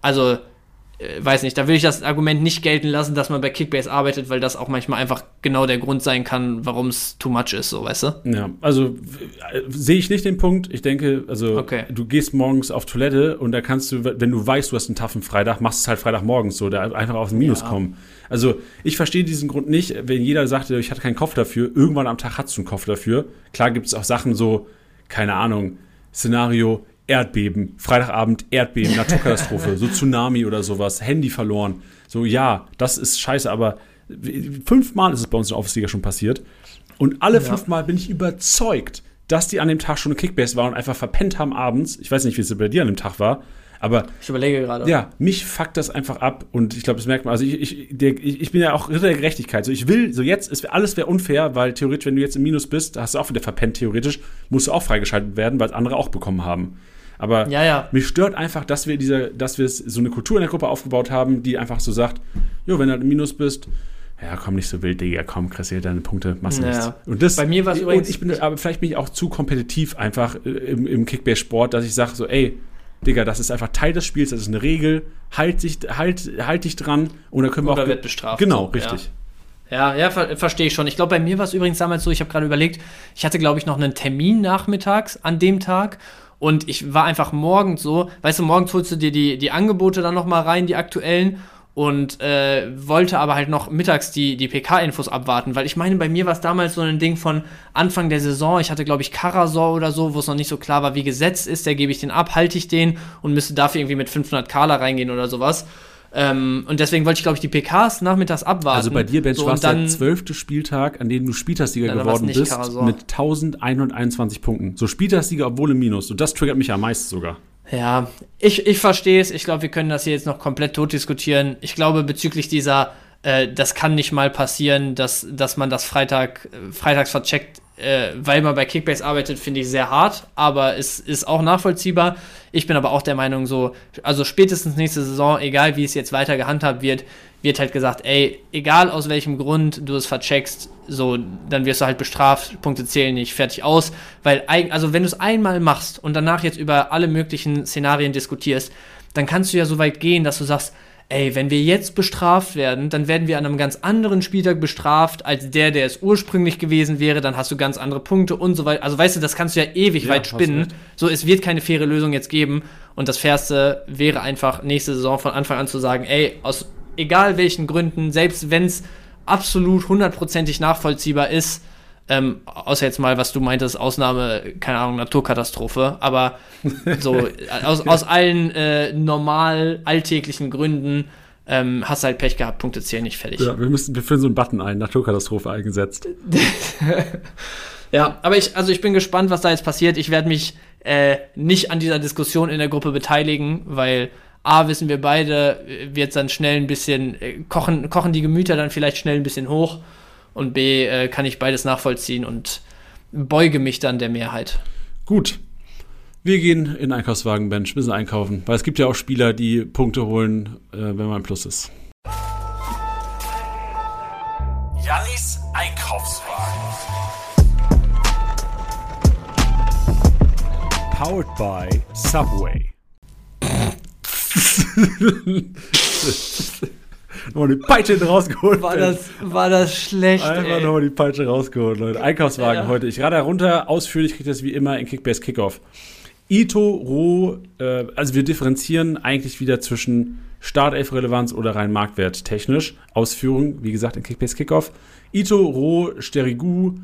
Also, äh, weiß nicht, da will ich das Argument nicht gelten lassen, dass man bei Kickbase arbeitet, weil das auch manchmal einfach genau der Grund sein kann, warum es too much ist, so weißt du? Ja, also äh, sehe ich nicht den Punkt. Ich denke, also okay. du gehst morgens auf Toilette und da kannst du, wenn du weißt, du hast einen taffen Freitag, machst es halt Freitagmorgens so, da einfach auf den Minus ja. kommen. Also ich verstehe diesen Grund nicht, wenn jeder sagt, ich hatte keinen Kopf dafür, irgendwann am Tag hast du einen Kopf dafür. Klar gibt es auch Sachen so, keine Ahnung, Szenario, Erdbeben, Freitagabend Erdbeben, Naturkatastrophe, (laughs) so Tsunami oder sowas, Handy verloren. So, ja, das ist scheiße, aber fünfmal ist es bei uns in der Office-Liga schon passiert. Und alle ja. fünfmal bin ich überzeugt, dass die an dem Tag schon eine Kickbase waren und einfach verpennt haben abends. Ich weiß nicht, wie es bei dir an dem Tag war. Aber ich überlege gerade. Ja, mich fuckt das einfach ab und ich glaube, das merkt man. Also ich, ich, der, ich, bin ja auch Ritter der Gerechtigkeit. So ich will, so jetzt ist alles wäre unfair, weil theoretisch, wenn du jetzt im Minus bist, hast du auch wieder verpennt theoretisch, musst du auch freigeschaltet werden, weil es andere auch bekommen haben. Aber ja, ja. mich stört einfach, dass wir diese, dass wir so eine Kultur in der Gruppe aufgebaut haben, die einfach so sagt, jo, wenn du halt im Minus bist, ja, komm nicht so wild, Digga, komm, kassier deine Punkte, machst du naja. Und das, Bei mir war es übrigens. ich bin, aber vielleicht bin ich auch zu kompetitiv einfach äh, im, im Kickbase-Sport, dass ich sage so, ey, Digga, das ist einfach Teil des Spiels, das ist eine Regel, halt dich, halt, halt dich dran und dann können wir Oder auch. wird bestraft. Genau, richtig. Ja, ja, ja ver verstehe ich schon. Ich glaube, bei mir war es übrigens damals so, ich habe gerade überlegt, ich hatte, glaube ich, noch einen Termin nachmittags an dem Tag und ich war einfach morgens so, weißt du, morgens holst du dir die, die Angebote dann nochmal rein, die aktuellen und äh, wollte aber halt noch mittags die, die PK-Infos abwarten, weil ich meine, bei mir war es damals so ein Ding von Anfang der Saison, ich hatte glaube ich Karasor oder so, wo es noch nicht so klar war, wie gesetzt ist, der gebe ich den ab, halte ich den und müsste dafür irgendwie mit 500 Kala reingehen oder sowas. Ähm, und deswegen wollte ich, glaube ich, die PKs nachmittags abwarten. Also bei dir, Bench, so, war es der zwölfte Spieltag, an dem du Spieltagssieger geworden bist, Karasor. mit 1121 Punkten. So Spieltagssieger, obwohl im Minus. Und das triggert mich am meisten sogar. Ja, ich, ich verstehe es. Ich glaube, wir können das hier jetzt noch komplett tot diskutieren. Ich glaube, bezüglich dieser, äh, das kann nicht mal passieren, dass, dass man das Freitag, äh, freitags vercheckt, äh, weil man bei Kickbase arbeitet, finde ich sehr hart, aber es ist auch nachvollziehbar. Ich bin aber auch der Meinung, so, also spätestens nächste Saison, egal wie es jetzt weiter gehandhabt wird, wird halt gesagt, ey, egal aus welchem Grund du es vercheckst, so, dann wirst du halt bestraft, Punkte zählen nicht, fertig aus. Weil, also wenn du es einmal machst und danach jetzt über alle möglichen Szenarien diskutierst, dann kannst du ja so weit gehen, dass du sagst, ey, wenn wir jetzt bestraft werden, dann werden wir an einem ganz anderen Spieltag bestraft, als der, der es ursprünglich gewesen wäre, dann hast du ganz andere Punkte und so weiter. Also weißt du, das kannst du ja ewig ja, weit spinnen. So, es wird keine faire Lösung jetzt geben. Und das Fairste wäre einfach nächste Saison von Anfang an zu sagen, ey, aus egal welchen Gründen, selbst wenn es absolut hundertprozentig nachvollziehbar ist, ähm, außer jetzt mal, was du meintest, Ausnahme, keine Ahnung, Naturkatastrophe, aber so (laughs) aus, aus allen äh, normal alltäglichen Gründen ähm, hast du halt Pech gehabt, Punkte zählen nicht fertig. Ja, wir müssen, wir führen so einen Button ein, Naturkatastrophe eingesetzt. (laughs) Ja, aber ich, also ich bin gespannt, was da jetzt passiert. Ich werde mich äh, nicht an dieser Diskussion in der Gruppe beteiligen, weil A, wissen wir beide, wird dann schnell ein bisschen, äh, kochen, kochen die Gemüter dann vielleicht schnell ein bisschen hoch. Und B, äh, kann ich beides nachvollziehen und beuge mich dann der Mehrheit. Gut. Wir gehen in den Einkaufswagen, Bench, müssen einkaufen. Weil es gibt ja auch Spieler, die Punkte holen, äh, wenn man ein Plus ist. Jannis Einkaufswagen. Powered by Subway. Nochmal die Peitsche rausgeholt. War das, war das schlecht, Einfach nochmal die Peitsche rausgeholt, Leute. Einkaufswagen Ja. heute. Ich rate runter, ausführlich kriegt ihr das wie immer in Kickbase Kickoff. Ito, Roh, äh, also wir differenzieren eigentlich wieder zwischen Startelf-Relevanz oder rein Marktwert technisch. Ausführung, wie gesagt, in Kickbase Kickoff. Ito, Roh, Sterigu,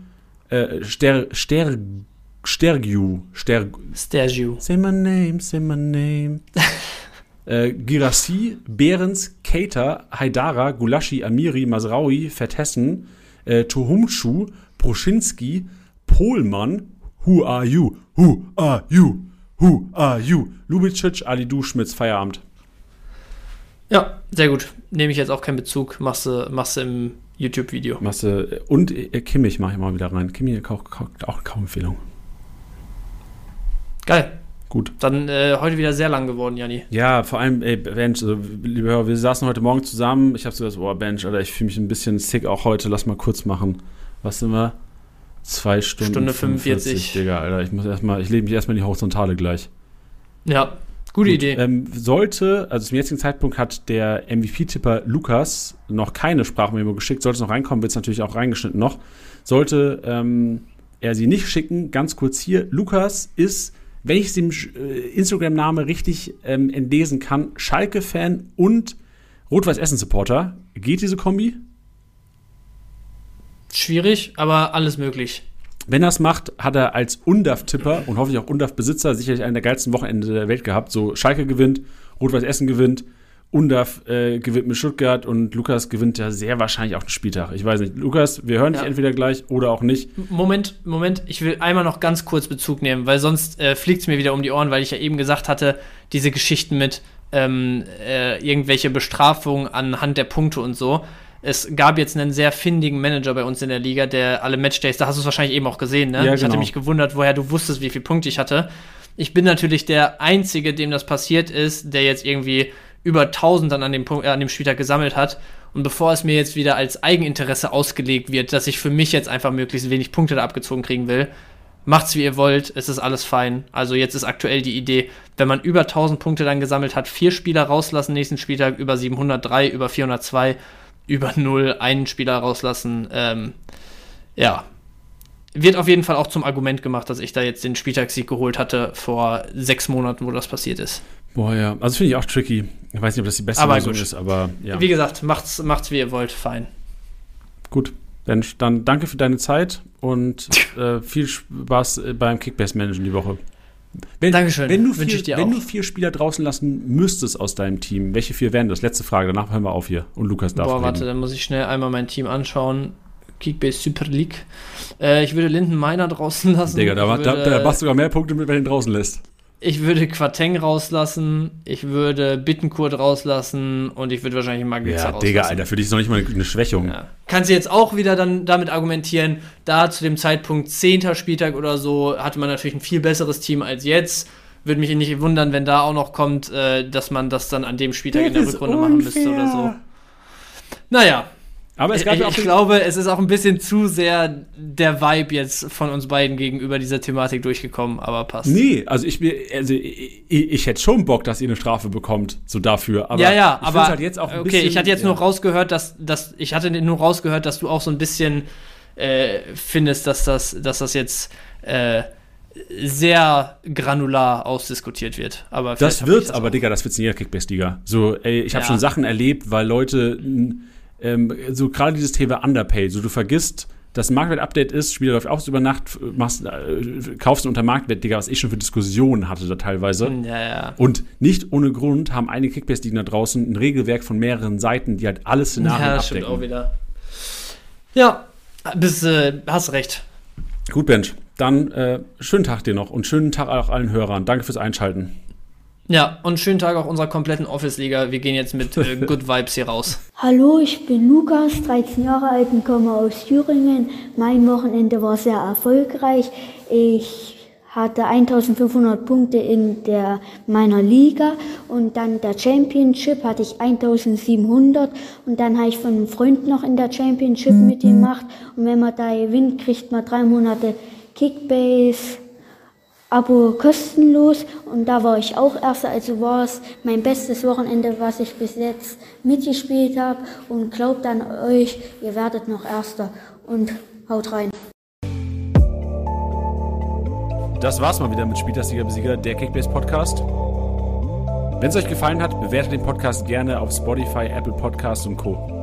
äh, Ster, Ster, Stergiu, Ster, Stergiu. Say my name, say my name. (laughs) äh, Girassi, Behrens, Keita, Haidara, Gulaschi, Amiri, Masraui, Vertessen, äh, Tohumschu, Proschinski, Pohlmann, Who are you? Who are you? Who are you? Lubicic, Alidu, Schmitz, Feierabend. Ja, sehr gut. Nehme ich jetzt auch keinen Bezug. Machst du, machst du im YouTube-Video. Machst du, äh, und äh, Kimmich mache ich mal wieder rein. Kimmich auch, auch kaum Empfehlung. Geil. Gut. Dann äh, heute wieder sehr lang geworden, Janni. Ja, vor allem, ey, Bench, also, lieber Hörer, wir saßen heute Morgen zusammen. Ich habe so gesagt, oh, Bench, Alter, ich fühle mich ein bisschen sick auch heute. Lass mal kurz machen. Was sind wir? Zwei Stunden. Stunde 45. Digga, Alter, ich muss erstmal, ich lebe mich erstmal in die Horizontale gleich. Ja, gute Gut, Idee. Ähm, sollte, also zum jetzigen Zeitpunkt hat der MVP-Tipper Lukas noch keine Sprachmemo geschickt. Sollte es noch reinkommen, wird es natürlich auch reingeschnitten noch. Sollte ähm, er sie nicht schicken, ganz kurz hier. Lukas ist, wenn ich es dem äh, Instagram-Name richtig ähm, entlesen kann, Schalke-Fan und Rot-Weiß-Essen-Supporter. Geht diese Kombi? Schwierig, aber alles möglich. Wenn er es macht, hat er als UNDAF-Tipper und hoffentlich auch UNDAF-Besitzer sicherlich einen der geilsten Wochenende der Welt gehabt. So Schalke gewinnt, Rot-Weiß Essen gewinnt, UNDAF äh, gewinnt mit Stuttgart und Lukas gewinnt ja sehr wahrscheinlich auch den Spieltag. Ich weiß nicht. Lukas, wir hören dich Ja. entweder gleich oder auch nicht. Moment, Moment, ich will einmal noch ganz kurz Bezug nehmen, weil sonst äh, fliegt es mir wieder um die Ohren, weil ich ja eben gesagt hatte, diese Geschichten mit ähm, äh, irgendwelche Bestrafungen anhand der Punkte und so. Es gab jetzt einen sehr findigen Manager bei uns in der Liga, der alle Matchdays, da hast du es wahrscheinlich eben auch gesehen, ne? Ja, Ich hatte genau. mich gewundert, woher du wusstest, wie viele Punkte ich hatte. Ich bin natürlich der Einzige, dem das passiert ist, der jetzt irgendwie über 1000 dann an dem, Punkt, äh, an dem Spieltag gesammelt hat. Und bevor es mir jetzt wieder als Eigeninteresse ausgelegt wird, dass ich für mich jetzt einfach möglichst wenig Punkte da abgezogen kriegen will, macht's wie ihr wollt, es ist alles fein. Also jetzt ist aktuell die Idee, wenn man über 1000 Punkte dann gesammelt hat, vier Spieler rauslassen nächsten Spieltag, über 703, über 402, über 0 einen Spieler rauslassen. Ähm, ja, wird auf jeden Fall auch zum Argument gemacht, dass ich da jetzt den Spieltagssieg geholt hatte vor sechs Monaten, wo das passiert ist. Boah, ja. Also finde ich auch tricky. Ich weiß nicht, ob das die beste Aber Lösung gut. ist, aber ja. Wie gesagt, macht's, macht's wie ihr wollt, fein. Gut. Dann, dann danke für deine Zeit und (laughs) äh, viel Spaß äh, beim Kickbase-Managen die Woche. Wenn, Dankeschön. Wenn, du Wünsche vier, ich dir wenn auch. du vier Spieler draußen lassen müsstest aus deinem Team, welche vier wären das? Letzte Frage, danach hören wir auf hier. Und Lukas darf Boah, reden. warte, dann muss ich schnell einmal mein Team anschauen. Kickbase Super League. Äh, ich würde Linden Meiner draußen (laughs) lassen. Digga, da, war- da, würde, da machst du sogar mehr Punkte mit, wenn du ihn draußen lässt. Ich würde Quateng rauslassen, ich würde Bittenkurt rauslassen und ich würde wahrscheinlich Magica Ja, rauslassen. Digga, Alter, für dich ist noch nicht mal eine Schwächung. Ja. Kannst du jetzt auch wieder dann damit argumentieren, da zu dem Zeitpunkt 10. Spieltag oder so hatte man natürlich ein viel besseres Team als jetzt. Würde mich nicht wundern, wenn da auch noch kommt, äh, dass man das dann an dem Spieltag in der Rückrunde machen müsste oder so. Naja, Aber es ich, gab ja auch ich glaube, es ist auch ein bisschen zu sehr der Vibe jetzt von uns beiden gegenüber dieser Thematik durchgekommen, aber passt. Nee, also ich, also ich, ich, ich hätte schon Bock, dass ihr eine Strafe bekommt, so dafür. Aber ja, ja, ich aber halt jetzt auch ein okay, bisschen, ich hatte jetzt ja. nur rausgehört, dass, dass ich hatte nur rausgehört, dass du auch so ein bisschen äh, findest, dass das, dass das jetzt äh, sehr granular ausdiskutiert wird. Aber Das ich wird's, aber auch. Digga, das wird's in jeder Kickbase-Liga. So, ey, ich habe Ja. schon Sachen erlebt, weil Leute, ähm, so gerade dieses Thema Underpay, so du vergisst, dass ein Marktwert-Update ist, Spieler läuft auch über Nacht, machst, äh, kaufst unter Marktwert, Digga, was ich schon für Diskussionen hatte da teilweise. Ja, ja. Und nicht ohne Grund haben einige Kickbase-Ligen da draußen ein Regelwerk von mehreren Seiten, die halt alle Szenarien Ja, das stimmt abdecken. auch wieder. Ja, bist, äh, hast recht. Gut, Bench. Dann äh, schönen Tag dir noch und schönen Tag auch allen Hörern. Danke fürs Einschalten. Ja, und schönen Tag auch unserer kompletten Office-Liga. Wir gehen jetzt mit äh, (laughs) Good Vibes hier raus. Hallo, ich bin Lukas, 13 Jahre alt und komme aus Thüringen. Mein Wochenende war sehr erfolgreich. Ich hatte 1500 Punkte in der, meiner Liga und dann der Championship hatte ich 1700 und dann habe ich von einem Freund noch in der Championship mitgemacht und wenn man da gewinnt, kriegt man drei Monate Kickbase Abo kostenlos und da war ich auch Erster, also war es mein bestes Wochenende, was ich bis jetzt mitgespielt habe und glaubt an euch, ihr werdet noch Erster und haut rein. Das war's mal wieder mit Spieltagsliga Besieger, der Kickbase Podcast. Wenn es euch gefallen hat, bewertet den Podcast gerne auf Spotify, Apple Podcasts und Co.